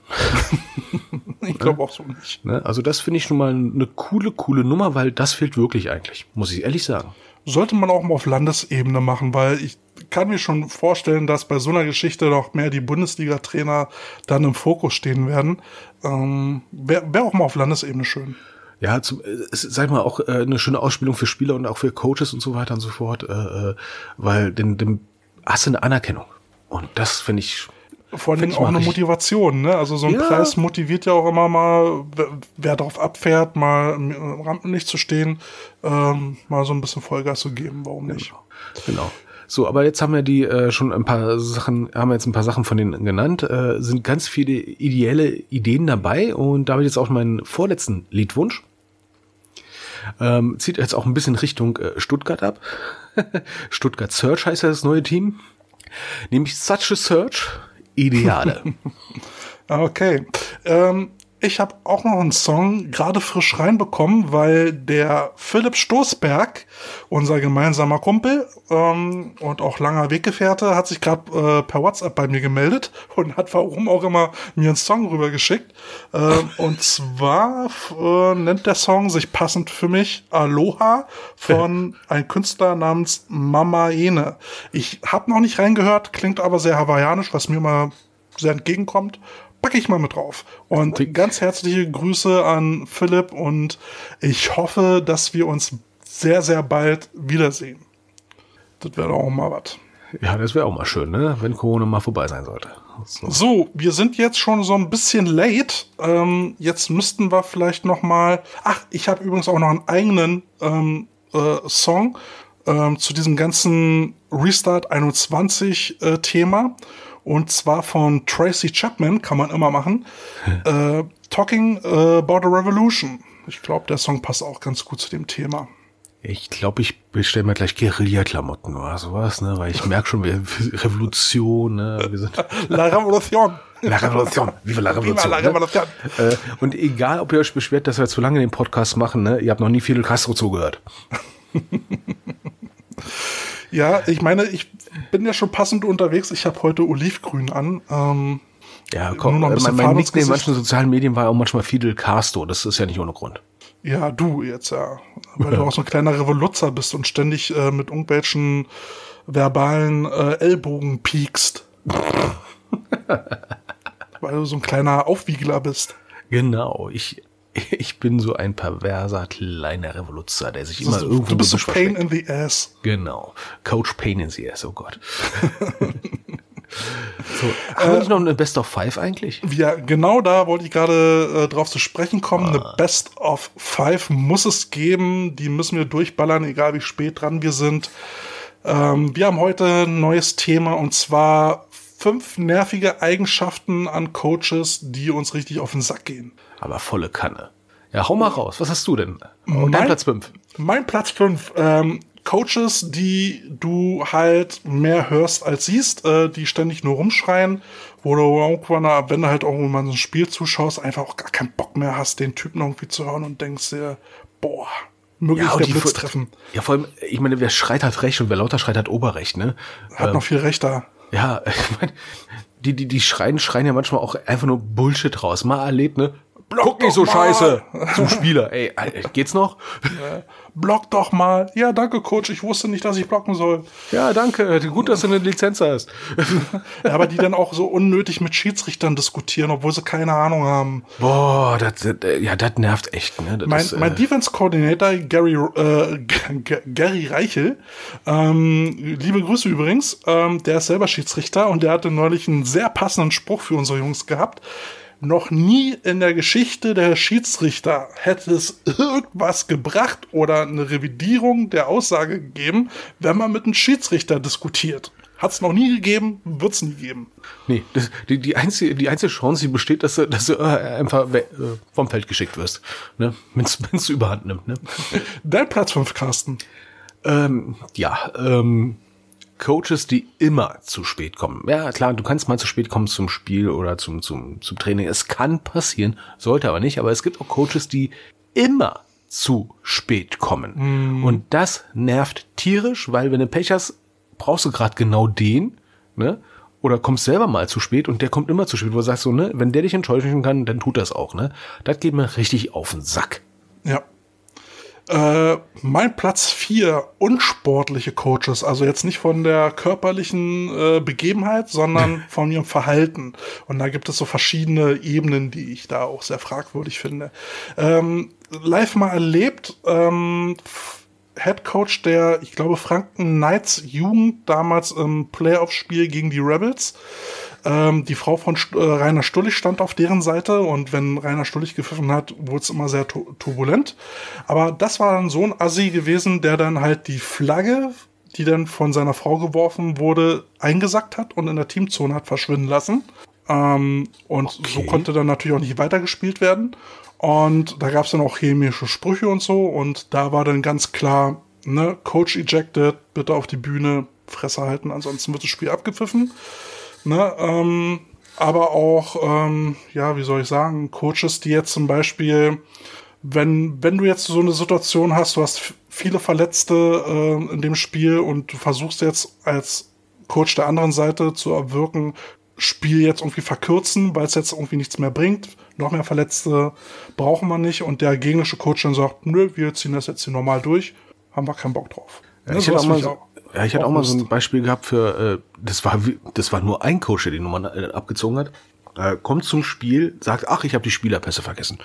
[laughs] ich glaube auch so nicht. Ne? Also das finde ich schon mal eine coole, coole Nummer, weil das fehlt wirklich eigentlich, muss ich ehrlich sagen. Sollte man auch mal auf Landesebene machen, weil ich kann mir schon vorstellen, dass bei so einer Geschichte noch mehr die Bundesliga-Trainer dann im Fokus stehen werden. Ähm, Wäre wär auch mal auf Landesebene schön. Ja, zum, äh, sag ich mal, auch äh, eine schöne Ausspielung für Spieler und auch für Coaches und so weiter und so fort, äh, äh weil den, dem hast du eine Anerkennung. Und das finde ich vor allem auch eine Motivation, ne? Also so ein ja. Preis motiviert ja auch immer mal, wer darauf abfährt, mal im Rampenlicht zu stehen, ähm, mal so ein bisschen Vollgas zu geben, warum nicht? Genau. genau. So, aber jetzt haben wir die äh, schon ein paar Sachen, haben wir jetzt ein paar Sachen von denen genannt, äh, sind ganz viele ideelle Ideen dabei und da habe ich jetzt auch meinen vorletzten Liedwunsch. Ähm, zieht jetzt auch ein bisschen Richtung äh, Stuttgart ab. [laughs] Stuttgart Search heißt ja das neue Team. Nämlich Such a Search Ideale. [laughs] okay. Ähm, ich habe auch noch einen Song gerade frisch reinbekommen, weil der Philipp Stoßberg, unser gemeinsamer Kumpel ähm, und auch langer Weggefährte, hat sich gerade äh, per WhatsApp bei mir gemeldet [laughs] und hat warum auch immer mir einen Song rübergeschickt. Ähm, [laughs] und zwar äh, nennt der Song sich passend für mich Aloha von einem Künstler namens Mama Ene. Ich habe noch nicht reingehört, klingt aber sehr hawaiianisch, was mir mal sehr entgegenkommt packe ich mal mit drauf. Und ganz herzliche Grüße an Philipp und ich hoffe, dass wir uns sehr, sehr bald wiedersehen. Das wäre auch mal was. Ja, das wäre auch mal schön, ne? wenn Corona mal vorbei sein sollte. So. so. wir sind jetzt schon so ein bisschen late. Ähm, jetzt müssten wir vielleicht noch mal. Ach, ich habe übrigens auch noch einen eigenen ähm, äh, Song ähm, zu diesem ganzen Restart 21 äh, Thema. Und zwar von Tracy Chapman, kann man immer machen. [laughs] äh, Talking About a Revolution. Ich glaube, der Song passt auch ganz gut zu dem Thema. Ich glaube, ich bestelle mir gleich Guerilla-Klamotten oder sowas, ne? Weil ich merke schon, wir Revolution, ne? Wir sind [laughs] La Revolution. La Revolution. Viva la Revolution. Viva la Revolution. Ne? Äh, und egal, ob ihr euch beschwert, dass wir zu lange den Podcast machen, ne? Ihr habt noch nie Fidel Castro zugehört. [laughs] ja, ich meine, ich bin ja schon passend unterwegs. Ich habe heute Olivgrün an. Ähm, ja, komm, mein, mein Nickname in manchen sozialen Medien war auch manchmal Fidel Castro. Das ist ja nicht ohne Grund. Ja, du jetzt ja. Weil du [laughs] auch so ein kleiner Revoluzzer bist und ständig äh, mit irgendwelchen verbalen äh, Ellbogen piekst. [laughs] weil du so ein kleiner Aufwiegler bist. Genau. Ich [laughs] ich bin so ein perverser kleiner Revoluzer, der sich immer du, irgendwo du bist so Pain in the Ass. Genau. Coach Pain in the ass, oh Gott. [laughs] so, haben wir nicht noch eine Best of Five eigentlich? Ja, genau da wollte ich gerade äh, drauf zu sprechen kommen. Ah. Eine Best of Five muss es geben. Die müssen wir durchballern, egal wie spät dran wir sind. Ähm, wir haben heute ein neues Thema und zwar fünf nervige Eigenschaften an Coaches, die uns richtig auf den Sack gehen. Aber volle Kanne. Ja, hau mal raus. Was hast du denn? Mein- dein Platz fünf. Mein Platz 5. Ähm, Coaches, die du halt mehr hörst als siehst, äh, die ständig nur rumschreien, wo du irgendwann, wenn du halt irgendwann mal so ein Spiel zuschaust, einfach auch gar keinen Bock mehr hast, den Typen irgendwie zu hören und denkst dir, boah, möglichst und der Blitz treffen. Ja, vor allem, ich meine, wer schreit hat Recht und wer lauter schreit hat Oberrecht, ne? Hat noch viel Recht da. Ja, [laughs] ich meine, die, die, die schreien, schreien ja manchmal auch einfach nur Bullshit raus. Mal erlebt, ne? Guck nicht so mal. scheiße [laughs] zum Spieler. Ey, Alter, geht's noch? Block doch mal. Ja, danke, Coach. Ich wusste nicht, dass ich blocken soll. Ja, danke. Gut, dass du eine Lizenz hast. [laughs] Ja, aber die dann auch so unnötig mit Schiedsrichtern diskutieren, obwohl sie keine Ahnung haben. Boah, das, das, ja, das nervt echt, ne? Das Mein, ist, mein äh, Defense Coordinator Gary, äh, Gary Reichel, ähm, liebe Grüße übrigens, ähm, der ist selber Schiedsrichter und der hatte neulich einen sehr passenden Spruch für unsere Jungs gehabt. Noch nie in der Geschichte der Schiedsrichter hätte es irgendwas gebracht oder eine Revidierung der Aussage gegeben, wenn man mit einem Schiedsrichter diskutiert. Hat es noch nie gegeben, wird es nie geben. Nee, das, die, die, einzige, die einzige Chance, die besteht, dass du, dass du äh, einfach äh, vom Feld geschickt wirst. Ne? Wenn's, wenn's überhand nimmt, ne? [laughs] Dein Platz 5, Carsten. Ähm, ja, ähm, Coaches, die immer zu spät kommen. Ja, klar, du kannst mal zu spät kommen zum Spiel oder zum, zum, zum Training. Es kann passieren, sollte aber nicht. Aber es gibt auch Coaches, die immer zu spät kommen. Und das nervt tierisch, weil wenn du Pech hast, brauchst du gerade genau den, ne? Oder kommst selber mal zu spät und der kommt immer zu spät, wo du sagst so, ne, wenn der dich enttäuschen kann, dann tut das auch, ne? Das geht mir richtig auf den Sack. Äh, mein Platz 4, unsportliche Coaches. Also jetzt nicht von der körperlichen äh, Begebenheit, sondern [laughs] von ihrem Verhalten. Und da gibt es so verschiedene Ebenen, die ich da auch sehr fragwürdig finde. Ähm, live mal erlebt, ähm, Head Coach der, ich glaube, Franken Knights Jugend damals im Playoff-Spiel gegen die Rebels. Ähm, die Frau von St äh, Rainer Stullig stand auf deren Seite und wenn Rainer Stullig gepfiffen hat, wurde es immer sehr tu turbulent. Aber das war dann so ein Assi gewesen, der dann halt die Flagge, die dann von seiner Frau geworfen wurde, eingesackt hat und in der Teamzone hat verschwinden lassen. Ähm, und so Okay. konnte dann natürlich auch nicht weitergespielt werden. Und da gab es dann auch chemische Sprüche und so. Und da war dann ganz klar, ne, Coach ejected, bitte auf die Bühne, Fresse halten, ansonsten wird das Spiel abgepfiffen. Ne, ähm, aber auch, ähm, ja, wie soll ich sagen, Coaches, die jetzt zum Beispiel, wenn, wenn du jetzt so eine Situation hast, du hast viele Verletzte äh, in dem Spiel und du versuchst jetzt als Coach der anderen Seite zu erwirken, Spiel jetzt irgendwie verkürzen, weil es jetzt irgendwie nichts mehr bringt. Noch mehr Verletzte brauchen wir nicht. Und der gegnerische Coach dann sagt, nö, wir ziehen das jetzt hier normal durch, haben wir keinen Bock drauf. Ja, Ne, ich sowas auch mal, ja, ich hatte auch mal so ein Beispiel gehabt für, äh, das war das war nur ein Coach, der die Nummer äh, abgezogen hat. Äh, kommt zum Spiel, sagt, ach, ich habe die Spielerpässe vergessen.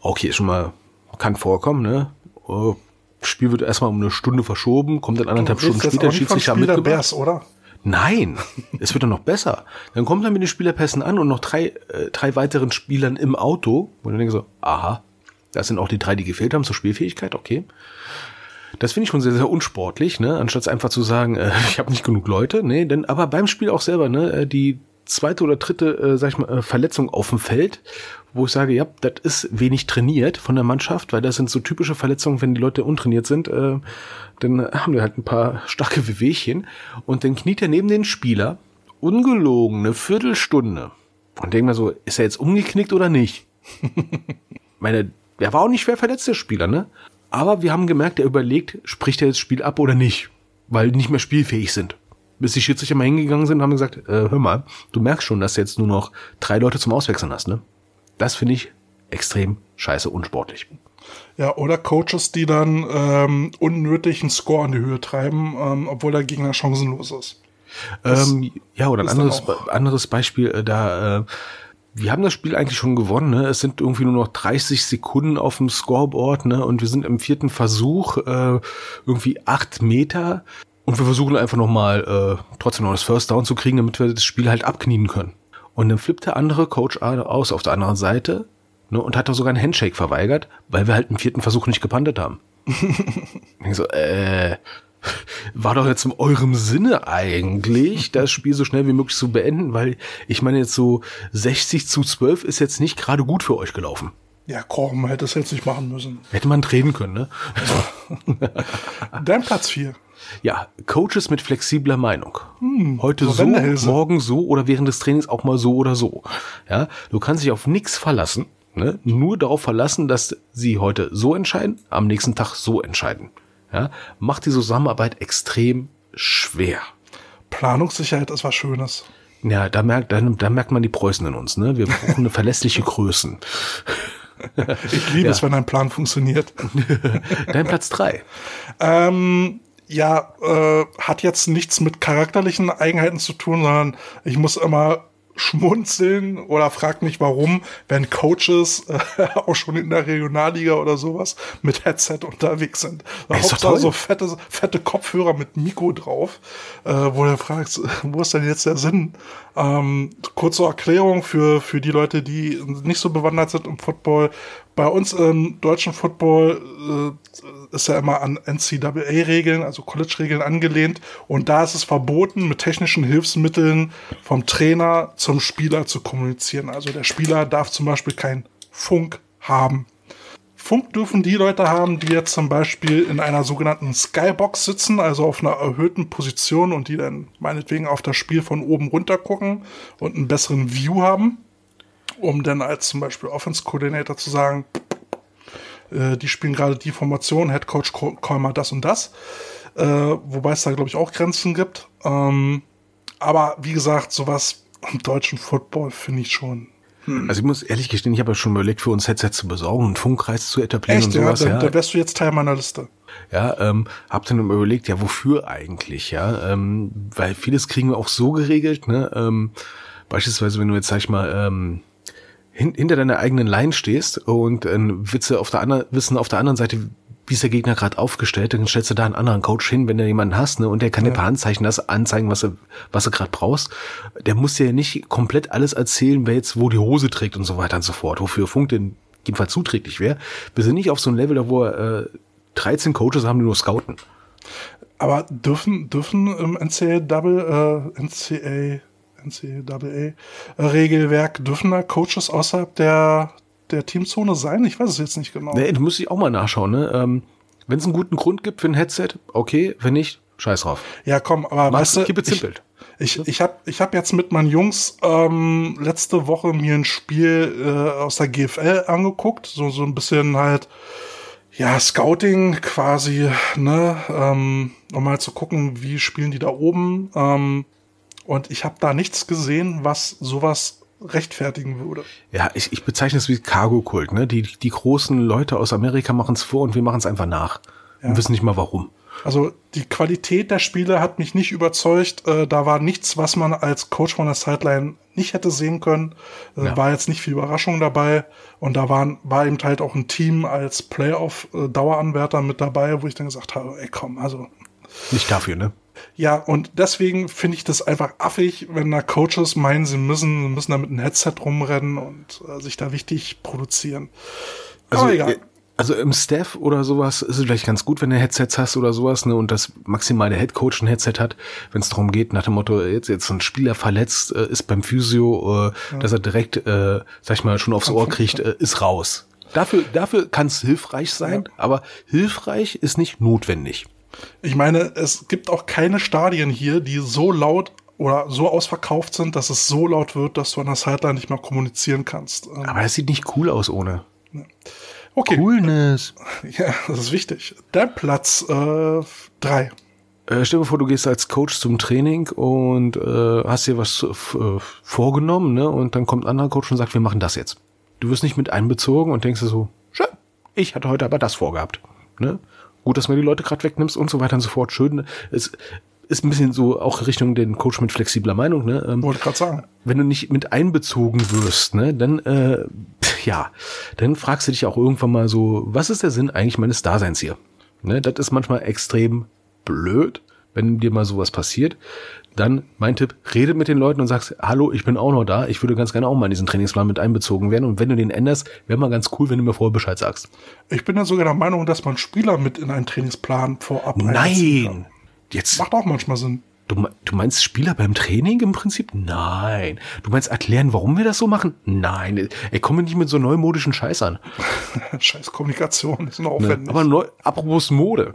Okay, ist schon mal, kann vorkommen, ne? Oh, Spiel wird erstmal um eine Stunde verschoben, kommt dann anderthalb Stunden später, vom Schiedsrichter mitgebracht. Bears, oder? Nein, es wird doch noch besser. Dann kommt er mit den Spielerpässen an und noch drei, äh, drei weiteren Spielern im Auto. Und dann denke ich so, aha, das sind auch die drei, die gefehlt haben zur Spielfähigkeit, okay. Das finde ich schon sehr, sehr unsportlich, ne? Anstatt einfach zu sagen, äh, [laughs] ich habe nicht genug Leute, nee, denn aber beim Spiel auch selber, ne, äh, die zweite oder dritte, äh, sag ich mal, äh, Verletzung auf dem Feld, wo ich sage, ja, das ist wenig trainiert von der Mannschaft, weil das sind so typische Verletzungen, wenn die Leute untrainiert sind, äh, dann haben wir halt ein paar [laughs] starke Wehwehchen und dann kniet er neben den Spieler, ungelogen, eine Viertelstunde und denkt mir so, ist er jetzt umgeknickt oder nicht? [laughs] meine, er war auch nicht schwer verletzt, der Spieler, ne? Aber wir haben gemerkt, er überlegt, spricht er jetzt das Spiel ab oder nicht, weil die nicht mehr spielfähig sind. Bis die Schiedsrichter mal hingegangen sind, haben gesagt, äh, hör mal, du merkst schon, dass du jetzt nur noch drei Leute zum Auswechseln hast, ne? Das finde ich extrem scheiße unsportlich. Ja, oder Coaches, die dann ähm, unnötig einen Score in die Höhe treiben, ähm, obwohl der Gegner chancenlos ist. Ähm, ja, oder ein anderes, anderes Beispiel, äh, da, äh, wir haben das Spiel eigentlich schon gewonnen. Ne? Es sind irgendwie nur noch 30 Sekunden auf dem Scoreboard ne? und wir sind im vierten Versuch äh, irgendwie acht Meter und wir versuchen einfach nochmal äh, trotzdem noch das First Down zu kriegen, damit wir das Spiel halt abknien können. Und dann flippt der andere Coach aus auf der anderen Seite ne? und hat da sogar einen Handshake verweigert, weil wir halt im vierten Versuch nicht gepantet haben. [laughs] ich so, äh, war doch jetzt in eurem Sinne eigentlich, das Spiel so schnell wie möglich zu beenden, weil ich meine jetzt so 60 zu 12 ist jetzt nicht gerade gut für euch gelaufen. Ja, komm, hätte es jetzt nicht machen müssen. Hätte man drehen können, ne? [laughs] Dein Platz 4. Ja, Coaches mit flexibler Meinung. Hm, Heute so, morgen so oder während des Trainings auch mal so oder so. Ja, du kannst dich auf nichts verlassen, ne? Nur darauf verlassen, dass sie heute so entscheiden, am nächsten Tag so entscheiden ja, macht die Zusammenarbeit extrem schwer. Planungssicherheit ist was Schönes. Ja, da merkt, da, da merkt man die Preußen in uns, ne? Wir brauchen eine verlässliche Größen. [laughs] Ich liebe ja. es, wenn ein Plan funktioniert. [laughs] Dein Platz drei. Ähm, ja, äh, hat jetzt nichts mit charakterlichen Eigenheiten zu tun, sondern ich muss immer schmunzeln oder fragt mich warum, wenn Coaches äh, [laughs] auch schon in der Regionalliga oder sowas mit Headset unterwegs sind. Ey, Hauptsache so fette, fette Kopfhörer mit Mikro drauf, äh, wo du fragst, [laughs] wo ist denn jetzt der Sinn? Ähm, kurze Erklärung für, für die Leute, die nicht so bewandert sind im Football. Bei uns im deutschen Football äh, ist ja immer an NCAA-Regeln, also College-Regeln angelehnt. Und da ist es verboten, mit technischen Hilfsmitteln vom Trainer zum Spieler zu kommunizieren. Also der Spieler darf zum Beispiel kein Funk haben. Funk dürfen die Leute haben, die jetzt zum Beispiel in einer sogenannten Skybox sitzen, also auf einer erhöhten Position und die dann meinetwegen auf das Spiel von oben runter gucken und einen besseren View haben, um dann als zum Beispiel Offense Coordinator zu sagen, äh, die spielen gerade die Formation, Head Coach call mal das und das. Äh, wobei es da, glaube ich, auch Grenzen gibt. Ähm, aber wie gesagt, sowas im deutschen Football finde ich schon hm. Also ich muss ehrlich gestehen, ich habe ja schon überlegt, für uns Headset zu besorgen, einen Funkkreis zu etablieren Echt, und sowas. Ja, da, ja. da wärst du jetzt Teil meiner Liste. Ja, ähm, hab dann überlegt, ja, wofür eigentlich, ja, ähm, weil vieles kriegen wir auch so geregelt, ne, ähm, beispielsweise, wenn du jetzt, sag ich mal, ähm, hin, hinter deiner eigenen Line stehst und äh, Witze auf der anderen, wissen auf der anderen Seite, wie ist der Gegner gerade aufgestellt, dann stellst du da einen anderen Coach hin, wenn du jemanden hast, ne, und der kann ja. dir per Handzeichen das anzeigen, was du, was du gerade brauchst. Der muss dir ja nicht komplett alles erzählen, wer jetzt wo die Hose trägt und so weiter und so fort, wofür Funk denn jedenfalls zuträglich wäre. Wir sind nicht auf so einem Level, wo äh, 13 Coaches haben, die nur scouten. Aber dürfen, dürfen im NCAA Double, äh, NCAA, NCAA Regelwerk, dürfen da Coaches außerhalb der, der Teamzone sein? Ich weiß es jetzt nicht genau. Nee, du musst dich auch mal nachschauen. Ne? Ähm, Wenn es einen guten Grund gibt für ein Headset, okay. Wenn nicht, scheiß drauf. Ja, komm, aber Mach's, weißt du, ich, ich, ich habe ich hab jetzt mit meinen Jungs ähm, letzte Woche mir ein Spiel äh, aus der GFL angeguckt. So, so ein bisschen halt, ja, Scouting quasi, ne? Ähm, um mal zu gucken, wie spielen die da oben. Ähm, und ich habe da nichts gesehen, was sowas rechtfertigen würde. Ja, ich, ich bezeichne es wie Cargo-Kult. Ne? Die, die großen Leute aus Amerika machen es vor und wir machen es einfach nach. Ja. Und wissen nicht mal warum. Also die Qualität der Spiele hat mich nicht überzeugt. Äh, da war nichts, was man als Coach von der Sideline nicht hätte sehen können. Äh, ja. War jetzt nicht viel Überraschung dabei. Und da waren, war eben halt auch ein Team als Playoff-Daueranwärter mit dabei, wo ich dann gesagt habe, ey komm, also. Nicht dafür, ne? Ja, und deswegen finde ich das einfach affig, wenn da Coaches meinen, sie müssen, müssen da mit einem Headset rumrennen und äh, sich da wichtig produzieren. Also, Aber egal. Äh, also im Staff oder sowas ist es vielleicht ganz gut, wenn du Headsets hast oder sowas, ne, und das maximal der Headcoach ein Headset hat, wenn es darum geht, nach dem Motto, jetzt jetzt ein Spieler verletzt äh, ist beim Physio, äh, ja. dass er direkt, äh, sag ich mal, schon aufs Ohr kriegt, äh, ist raus. Dafür, dafür kann es hilfreich sein, ja. aber hilfreich ist nicht notwendig. Ich meine, es gibt auch keine Stadien hier, die so laut oder so ausverkauft sind, dass es so laut wird, dass du an der Sideline nicht mehr kommunizieren kannst. Ähm, Aber das sieht nicht cool aus ohne. Okay. Coolness. [laughs] Ja, das ist wichtig. Der Platz 3. Äh, äh, stell dir vor, du gehst als Coach zum Training und äh, hast dir was äh, vorgenommen, ne? Und dann kommt ein anderer Coach und sagt, wir machen das jetzt. Du wirst nicht mit einbezogen und denkst dir so, schön, ich hatte heute aber das vorgehabt. Ne? Gut, dass mir die Leute gerade wegnimmst und so weiter und so fort. Schön. Es, ist ein bisschen so auch Richtung den Coach mit flexibler Meinung, ne? Ähm, Wollte gerade sagen. wenn du nicht mit einbezogen wirst, ne, dann äh, ja, dann fragst du dich auch irgendwann mal so, was ist der Sinn eigentlich meines Daseins hier? Ne, das ist manchmal extrem blöd, wenn dir mal sowas passiert. Dann mein Tipp, rede mit den Leuten und sagst, hallo, ich bin auch noch da, ich würde ganz gerne auch mal in diesen Trainingsplan mit einbezogen werden. Und wenn du den änderst, wäre mal ganz cool, wenn du mir vorher Bescheid sagst. Ich bin ja sogar der Meinung, dass man Spieler mit in einen Trainingsplan vorab. Nein! Jetzt, Macht auch manchmal Sinn. Du, du meinst Spieler beim Training im Prinzip? Nein. Du meinst erklären, warum wir das so machen? Nein. Ey, komm mir nicht mit so neumodischen Scheiß an. [laughs] Scheiß Kommunikation ist noch Ne? aufwendig. Aber neu, apropos Mode.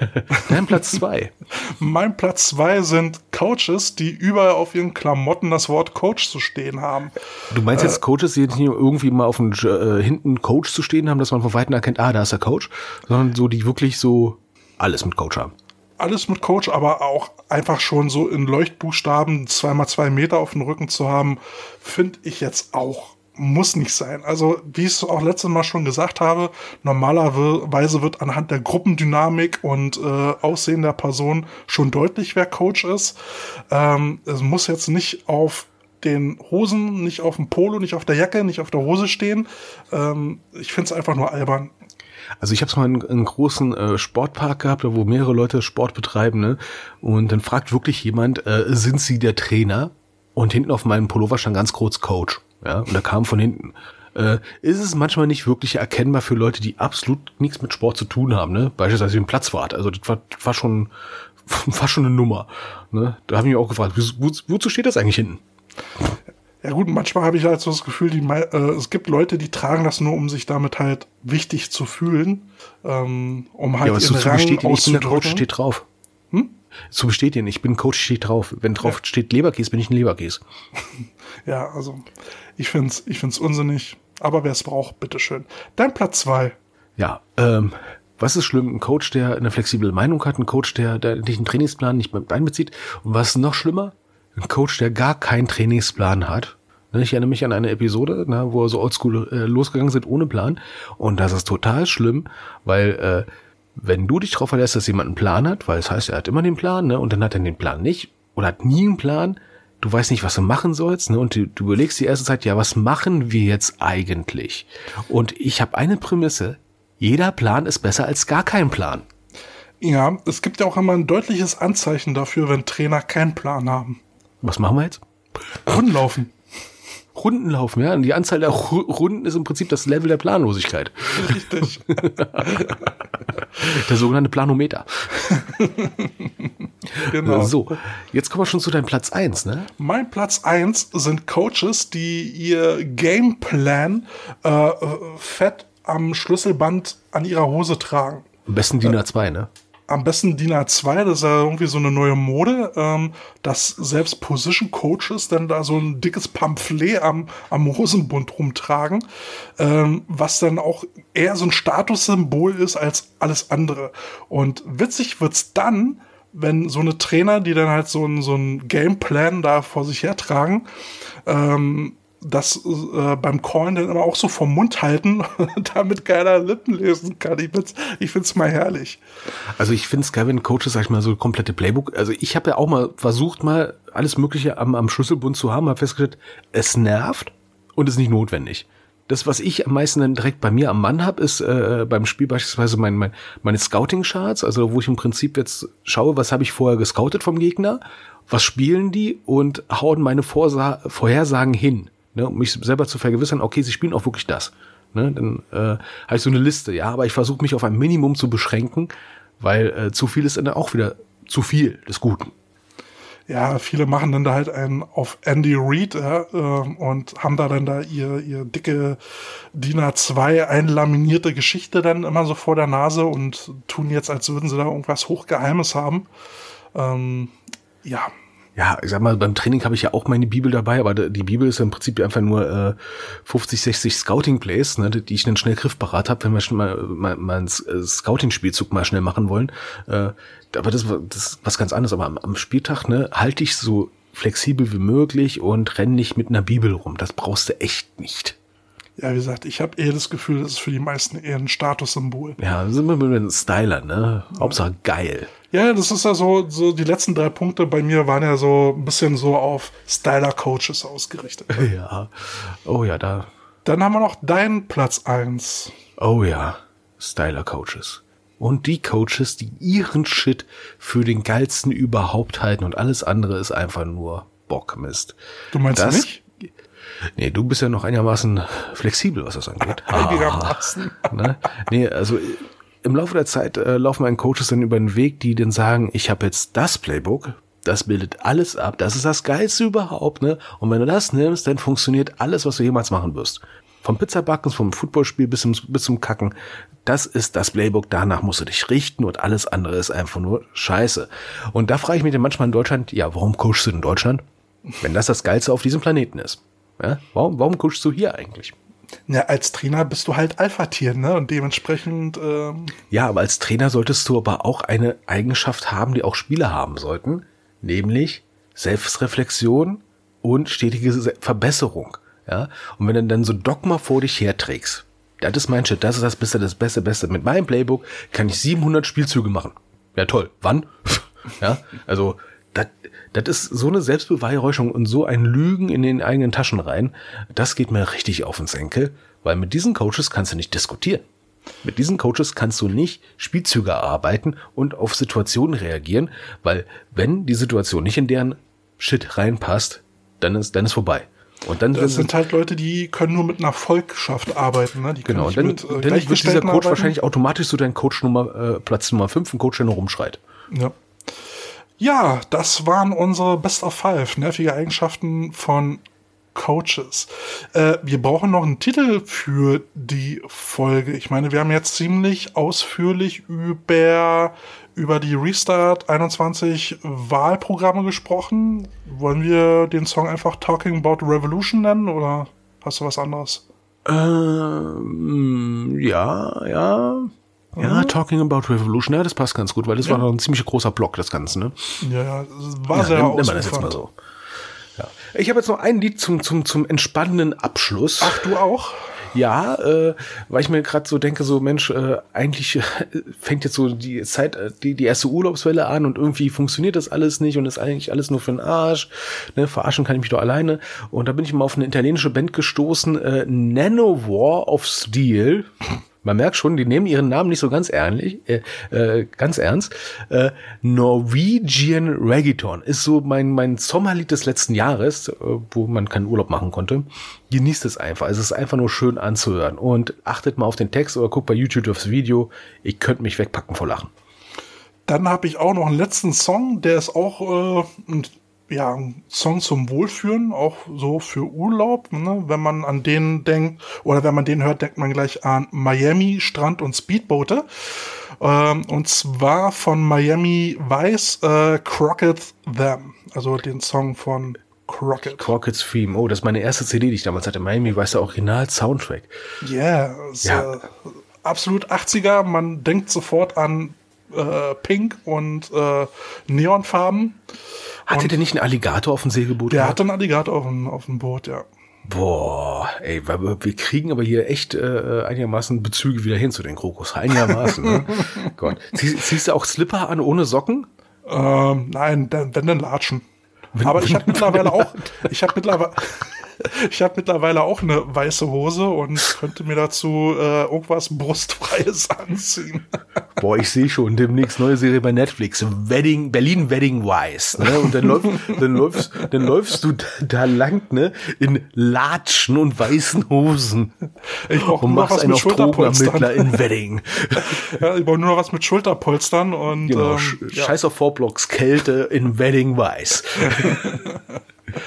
[laughs] Dein Platz zwei. mein Platz zwei sind Coaches, die überall auf ihren Klamotten das Wort Coach zu stehen haben. Du meinst jetzt Coaches, die jetzt nicht irgendwie mal auf dem äh, hinten Coach zu stehen haben, dass man von Weitem erkennt, ah, da ist der Coach, sondern so, die wirklich so alles mit Coach haben. Alles mit Coach, aber auch einfach schon so in Leuchtbuchstaben zweimal zwei Meter auf dem Rücken zu haben, finde ich jetzt auch muss nicht sein. Also, wie ich es auch letztes Mal schon gesagt habe, normalerweise wird anhand der Gruppendynamik und äh, Aussehen der Person schon deutlich, wer Coach ist. Ähm, es muss jetzt nicht auf den Hosen, nicht auf dem Polo, nicht auf der Jacke, nicht auf der Hose stehen. Ähm, ich finde es einfach nur albern. Also ich habe mal einen, einen großen äh, Sportpark gehabt, wo mehrere Leute Sport betreiben, ne? Und dann fragt wirklich jemand, äh, sind Sie der Trainer? Und hinten auf meinem Pullover stand ganz kurz Coach. Ja, und da kam von hinten. Äh, ist es manchmal nicht wirklich erkennbar für Leute, die absolut nichts mit Sport zu tun haben, ne? Beispielsweise wie ein Platzwart. Also das war, das war schon, [laughs] war schon eine Nummer. Ne? Da habe ich mich auch gefragt, wo, wozu steht das eigentlich hinten? Ja gut, manchmal habe ich halt so das Gefühl, die, äh, es gibt Leute, die tragen das nur, um sich damit halt wichtig zu fühlen, ähm, um halt Ja, aber ihren so, Rang besteht ich bin Coach, steht drauf. Hm? So besteht ihr nicht. Ich bin Coach, steht drauf. Wenn drauf steht Leberkäse, bin ich ein Leberkäse. [laughs] Ja, also ich find's, ich find's unsinnig. Aber wer es braucht, bitteschön. Dein Platz zwei. Ja, ähm, was ist schlimm? Ein Coach, der eine flexible Meinung hat, ein Coach, der, der nicht einen Trainingsplan nicht mit einbezieht. Und was ist noch schlimmer? Ein Coach, der gar keinen Trainingsplan hat. Ne, Ich erinnere mich an eine Episode, ne, wo wir so oldschool äh, losgegangen sind ohne Plan. Und das ist total schlimm, weil äh, wenn du dich darauf verlässt, dass jemand einen Plan hat, weil es heißt, er hat immer den Plan, ne, und dann hat er den Plan nicht oder hat nie einen Plan, du weißt nicht, was du machen sollst, ne, und du, du überlegst die erste Zeit, ja, was machen wir jetzt eigentlich? Und ich habe eine Prämisse, jeder Plan ist besser als gar kein Plan. Ja, es gibt ja auch immer ein deutliches Anzeichen dafür, wenn Trainer keinen Plan haben. Was machen wir jetzt? Rundenlaufen. Runden laufen, ja. Und die Anzahl der Ru- Runden ist im Prinzip das Level der Planlosigkeit. Richtig. [laughs] Der sogenannte Planometer. [laughs] genau. So, jetzt kommen wir schon zu deinem Platz eins, ne? Mein Platz eins sind Coaches, die ihr Gameplan äh, äh, fett am Schlüsselband an ihrer Hose tragen. Am besten DIN A2, ne? Am besten DIN A2, das ist ja irgendwie so eine neue Mode, ähm, dass selbst Position Coaches dann da so ein dickes Pamphlet am, am Hosenbund rumtragen, ähm, was dann auch eher so ein Statussymbol ist als alles andere. Und witzig wird's dann, wenn so eine Trainer, die dann halt so ein, so ein Gameplan da vor sich hertragen, ähm, das äh, beim Callen dann immer auch so vom Mund halten, [laughs] damit keiner Lippen lesen kann. Ich find's, ich find's mal herrlich. Also ich finde wenn Coaches, sag ich mal, so komplette Playbook. Also ich habe ja auch mal versucht, mal alles Mögliche am, am Schlüsselbund zu haben, habe festgestellt, es nervt und ist nicht notwendig. Das, was ich am meisten dann direkt bei mir am Mann habe, ist äh, beim Spiel beispielsweise mein, mein, meine Scouting-Charts, also wo ich im Prinzip jetzt schaue, was habe ich vorher gescoutet vom Gegner, was spielen die und hauen meine Vorsa Vorhersagen hin, ne, um mich selber zu vergewissern, okay, sie spielen auch wirklich das. Ne, dann äh, habe ich so eine Liste, ja, aber ich versuche mich auf ein Minimum zu beschränken, weil äh, zu viel ist dann auch wieder zu viel des Guten. Ja, viele machen dann da halt einen auf Andy Reid ja, ähm, und haben da dann da ihr, ihr dicke DIN A2 einlaminierte Geschichte dann immer so vor der Nase und tun jetzt, als würden sie da irgendwas Hochgeheimes haben. Ähm, ja, Ja, ich sag mal, beim Training habe ich ja auch meine Bibel dabei, aber die Bibel ist ja im Prinzip einfach nur äh, 50, 60 Scouting-Plays, ne, die ich dann schnell griffparat habe, wenn wir schon mal, mal, mal einen äh, Scouting-Spielzug mal schnell machen wollen. Äh, aber das, war- das ist was ganz anderes. Aber am, am Spieltag ne, halte ich so flexibel wie möglich und renne nicht mit einer Bibel rum. Das brauchst du echt nicht. ja, wie gesagt, ich habe eher das Gefühl, das ist für die meisten eher ein Statussymbol. Ja, sind wir mit den Styler, ne? Hauptsache geil. Ja, das ist ja so, so die letzten drei Punkte bei mir waren ja so ein bisschen so auf Styler-Coaches ausgerichtet. [laughs] Ja. Oh ja, da. Dann haben wir noch deinen Platz eins. Oh ja. Styler-Coaches. Und die Coaches, die ihren Shit für den geilsten überhaupt halten und alles andere ist einfach nur Bockmist. Du meinst Das- nicht? Nee, du bist ja noch einigermaßen flexibel, was das angeht. [laughs] Einigermaßen. [laughs] ne? Nee, also im Laufe der Zeit äh, laufen einen Coaches dann über den Weg, die dann sagen, ich habe jetzt das Playbook, das bildet alles ab, das ist das Geilste überhaupt, ne? Und wenn du das nimmst, dann funktioniert alles, was du jemals machen wirst. Vom Pizzabacken, vom Footballspiel bis zum, bis zum Kacken. Das ist das Playbook, danach musst du dich richten und alles andere ist einfach nur Scheiße. Und da frage ich mich dann manchmal in Deutschland, ja, warum coachst du in Deutschland? Wenn das das Geilste auf diesem Planeten ist. Ja? Warum, warum coachst du hier eigentlich? Ja, als Trainer bist du halt Alpha-Tier, ne? Und dementsprechend, ähm, Ja, aber als Trainer solltest du aber auch eine Eigenschaft haben, die auch Spieler haben sollten, nämlich Selbstreflexion und stetige Se- Verbesserung. Ja, und wenn du dann so Dogma vor dich herträgst, das ist mein Shit, das ist das Beste, das Beste, Beste. Mit meinem Playbook kann ich 700 Spielzüge machen. Ja, toll. Wann? [laughs] ja, also, das, das ist so eine Selbstbeweihräuschung und so ein Lügen in den eigenen Taschen rein. Das geht mir richtig auf den Senkel, weil mit diesen Coaches kannst du nicht diskutieren. Mit diesen Coaches kannst du nicht Spielzüge erarbeiten und auf Situationen reagieren, weil wenn die Situation nicht in deren Shit reinpasst, dann ist, dann ist vorbei. Und dann das sind halt Leute, die können nur mit einer Volkschaft arbeiten, ne? Die können genau, nicht dann, mit, äh, dann wird dieser Coach arbeiten. wahrscheinlich automatisch so dein Coach Nummer, äh, Platz Nummer 5, ein Coach, der nur rumschreit. Ja. Ja, das waren unsere Best of Five nervige Eigenschaften von Coaches. Äh, wir brauchen noch einen Titel für die Folge. Ich meine, wir haben jetzt ziemlich ausführlich über, über die Restart 21 Wahlprogramme gesprochen. Wollen wir den Song einfach Talking About Revolution nennen oder hast du was anderes? Ähm, ja, ja. Ja, Talking About Revolution, ja, das passt ganz gut, weil das war noch ein ziemlich großer Block, das Ganze, ne? Ja, ja, war Ja, sehr nennt, nennt man das jetzt mal so. Ja. Ich habe jetzt noch ein Lied zum, zum, zum entspannenden Abschluss. Ach, du auch? Ja, äh, weil ich mir gerade so denke, so Mensch, äh, eigentlich äh, fängt jetzt so die Zeit, äh, die, die erste Urlaubswelle an und irgendwie funktioniert das alles nicht und ist eigentlich alles nur für den Arsch. Ne, verarschen kann ich mich doch alleine. Und da bin ich mal auf eine italienische Band gestoßen, äh, Nanowar of Steel. Man merkt schon, die nehmen ihren Namen nicht so ganz ernst, äh, äh, ganz ernst. Äh, Norwegian Reggaeton ist so mein, mein Sommerlied des letzten Jahres, äh, wo man keinen Urlaub machen konnte. Genießt es einfach. Es ist einfach nur schön anzuhören. Und achtet mal auf den Text oder guckt bei YouTube aufs Video. Ich könnte mich wegpacken vor Lachen. Dann habe ich auch noch einen letzten Song, der ist auch äh, ein, ja, Song zum Wohlführen, auch so für Urlaub. Ne? Wenn man an den denkt, oder wenn man den hört, denkt man gleich an Miami, Strand und Speedboote. Ähm, und zwar von Miami Vice, äh, Crockett Them. Also den Song von Crockett. Crockett's Theme. Oh, das ist meine erste CD, die ich damals hatte. Miami weiß der Original-Soundtrack. Yeah, Ja. Äh, absolut 80er. Man denkt sofort an äh, Pink und äh, Neonfarben. Hatte der nicht einen Alligator auf dem Segelboot? Der gehabt? hatte einen Alligator auf dem, auf dem Boot, ja. Boah, ey, wir, kriegen aber hier echt äh, einigermaßen Bezüge wieder hin zu den Krokus. Einigermaßen, ne? [laughs] Gott. Ziehst, ziehst du auch Slipper an ohne Socken? Ähm, nein, dann- wenn dann Latschen. Aber ich habe [laughs] mittlerweile auch, ich habe mittlerweile, [laughs] ich habe mittlerweile auch eine weiße Hose und könnte mir dazu äh, irgendwas brustfreies [laughs] anziehen. Boah, ich sehe schon, demnächst neue Serie bei Netflix, Wedding, Berlin Wedding Wise, ne? Und dann läufst, dann läufst, dann läufst du da, da lang, ne? In Latschen und weißen Hosen. Ich brauche Und nur noch machst was einen mit Schulterpolstern. in Wedding. [laughs] Ja, ich brauche nur noch was mit Schulterpolstern und Genau, ähm, sch- ja. scheiß auf Vorblocks, Kälte in Wedding Weiß.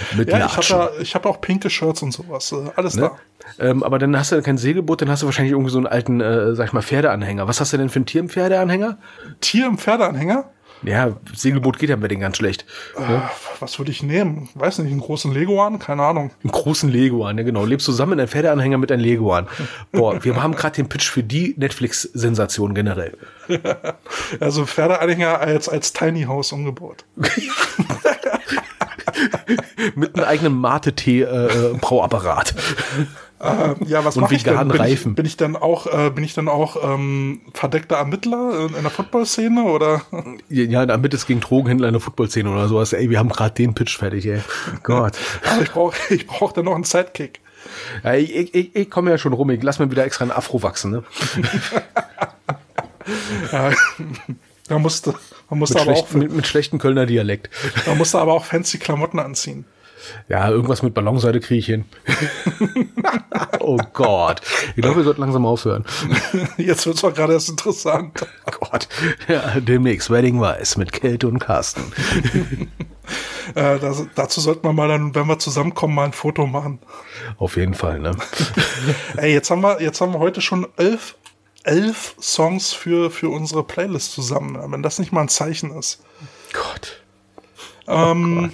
[laughs] Mit Ja, ich habe ja, hab auch pinke Shirts und sowas. Äh, alles Ne? da. Ähm, aber dann hast du kein Segelboot, dann hast du wahrscheinlich irgendwie so einen alten, äh, sag ich mal, Pferdeanhänger. Was hast du denn für ein Tier im Pferdeanhänger? Tier im Pferdeanhänger? Ja, Segelboot geht ja bei den ganz schlecht. Äh, was würde ich nehmen? Weiß nicht, einen großen Leguan? Keine Ahnung. Einen großen Leguan, ja genau. Lebst zusammen in einem Pferdeanhänger mit einem Leguan. Boah, [laughs] wir haben gerade den Pitch für die Netflix-Sensation generell. [laughs] Also Pferdeanhänger als, als Tiny House umgebaut. [laughs] Mit einem eigenen Mate-Tee-Brauapparat. Äh, ja, was mache ich denn? Bin ich, bin ich dann auch, äh, bin ich dann auch ähm, verdeckter Ermittler in, in der Football-Szene oder? ja, damit es gegen Drogenhändler in der Footballszene oder sowas. Ey, wir haben gerade den Pitch fertig, ey. Gott. Aber ich brauche ich brauch dann noch einen Sidekick. Ja, ich ich, ich, ich komme ja schon rum. Ich lass mir wieder extra einen Afro wachsen, ne? [laughs] Da musste, man musste aber auch, mit, mit schlechten Kölner Dialekt. [laughs] man musste aber auch fancy Klamotten anziehen. Ja, irgendwas mit Ballonseite kriege ich hin. [laughs] oh Gott. Ich glaube, wir sollten langsam aufhören. [laughs] Jetzt wird's doch gerade erst interessant. Oh Gott. Ja, demnächst Wedding Weiß mit Kälte und Carsten. Äh, das, dazu sollten wir mal dann, wenn wir zusammenkommen, mal ein Foto machen. Auf jeden Fall, ne? Ey, jetzt haben wir, jetzt haben wir heute schon elf, elf Songs für, für unsere Playlist zusammen. Wenn das nicht mal ein Zeichen ist. Gott. Ähm,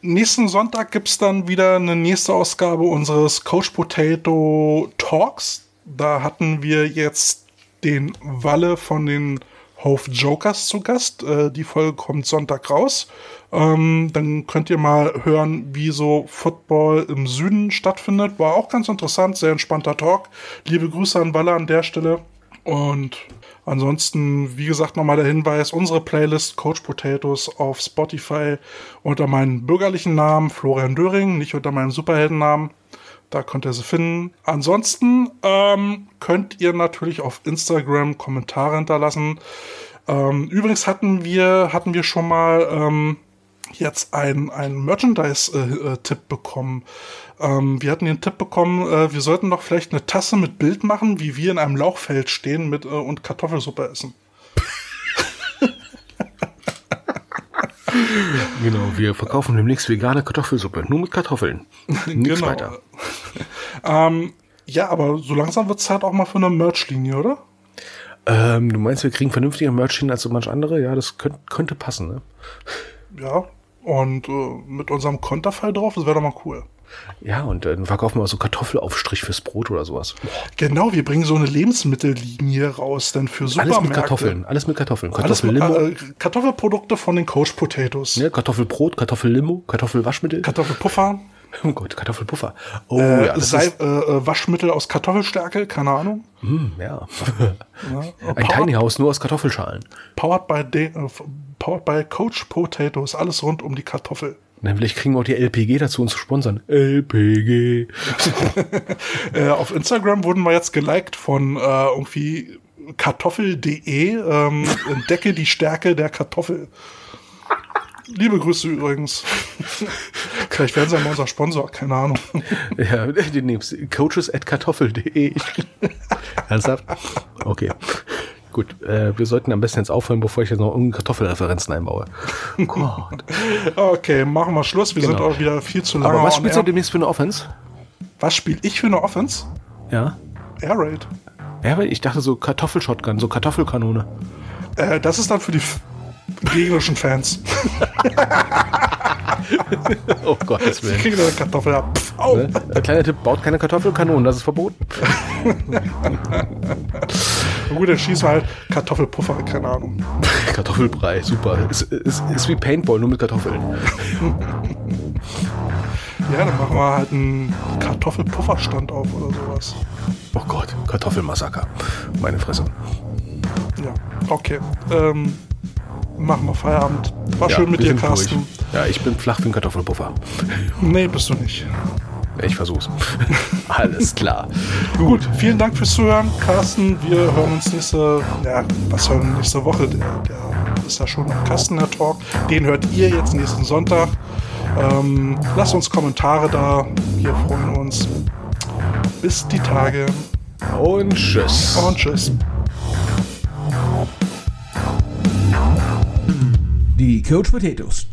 nächsten Sonntag gibt's dann wieder eine nächste Ausgabe unseres Coach Potato Talks. Da hatten wir jetzt den Walle von den Hove Jokers zu Gast. Äh, die Folge kommt Sonntag raus. Ähm, dann könnt ihr mal hören, wie so Football im Süden stattfindet. War auch ganz interessant, sehr entspannter Talk. Liebe Grüße an Walle an der Stelle. Und ansonsten, wie gesagt, nochmal der Hinweis, unsere Playlist Coach Potatoes auf Spotify unter meinem bürgerlichen Namen Florian Döring, nicht unter meinem Superheldennamen. Da könnt ihr sie finden. Ansonsten ähm, könnt ihr natürlich auf Instagram Kommentare hinterlassen. Ähm, übrigens hatten wir, hatten wir schon mal ähm, jetzt einen, einen Merchandise-Tipp bekommen. Ähm, wir hatten den Tipp bekommen, äh, wir sollten doch vielleicht eine Tasse mit Bild machen, wie wir in einem Lauchfeld stehen mit, äh, und Kartoffelsuppe essen. [laughs] Genau, wir verkaufen demnächst vegane Kartoffelsuppe. Nur mit Kartoffeln. [laughs] Nichts Genau. weiter. [laughs] ähm, ja, aber so langsam wird es Zeit auch mal für eine Merch-Linie, oder? Ähm, du meinst, wir kriegen vernünftiger Merch hin als so manch andere? Ja, das könnt, könnte passen, ne? Ja. Und äh, mit unserem Konterfei drauf, das wäre doch mal cool. Ja, und äh, dann verkaufen wir so Kartoffelaufstrich fürs Brot oder sowas. Genau, wir bringen so eine Lebensmittellinie raus, denn für Supermärkte. Alles mit Kartoffeln, alles mit Kartoffeln. Kartoffellimo, äh, Kartoffelprodukte von den Coach Potatoes. ja, Kartoffelbrot, Kartoffellimo, Kartoffelwaschmittel. Kartoffelpuffer, [laughs] oh Gott, Kartoffelpuffer. Oh äh, ja, Sei, äh, äh, Waschmittel aus Kartoffelstärke, keine Ahnung. hm, ja. Ja, [laughs] Ein powered, Tiny House nur aus Kartoffelschalen. powered, by de, äh, powered by Coach Potatoes, alles rund um die Kartoffel. Dann vielleicht kriegen wir auch die LPG dazu, uns zu sponsern. LPG. [laughs] Äh, auf Instagram wurden wir jetzt geliked von äh, irgendwie kartoffel.de. Ähm, [laughs] entdecke die Stärke der Kartoffel. Liebe Grüße übrigens. Vielleicht werden sie mal unser Sponsor, keine Ahnung. [laughs] Ja, die nehmen coaches at kartoffel.de. Ernsthaft? Okay. Gut, äh, wir sollten am besten jetzt aufhören, bevor ich jetzt noch irgendeine Kartoffelreferenzen einbaue. Gott. Okay, machen wir Schluss. Wir sind Genau. auch wieder viel zu lange. Aber was spielst du air. demnächst für eine Offense? Was spiele ich für eine Offense? Ja. Air Raid. Ja, weil ich dachte so Kartoffelshotgun, so Kartoffelkanone. Äh, das ist dann für die gegnerischen Fans. [laughs] [laughs] Oh Gottes Willen. Kriegen eine Kartoffel ab. Au. Ne? Äh, Kleiner Tipp, baut keine Kartoffelkanonen, das ist verboten. Na gut, dann schießen wir halt Kartoffelpuffer, keine Ahnung. [laughs] Kartoffelbrei, super. Ist, ist, ist wie Paintball, nur mit Kartoffeln. Ja, dann machen wir halt einen Kartoffelpufferstand auf oder sowas. Oh Gott, Kartoffelmassaker. Meine Fresse. Ja, okay. Ähm, machen wir Feierabend. War Ja, schön mit dir, Carsten. durch. Ja, ich bin flach wie ein Kartoffelpuffer. [laughs] Nee, bist du nicht. Ich versuch's. [laughs] Alles klar. Gut, vielen Dank fürs Zuhören, Carsten. Wir hören uns nächste, ja, was hören wir nächste Woche? Der, der ist ja schon am Kasten, der Talk. Den hört ihr jetzt nächsten Sonntag. Ähm, lasst uns Kommentare da. Wir freuen uns. Bis die Tage Und tschüss. und tschüss. Die Coach Potatoes.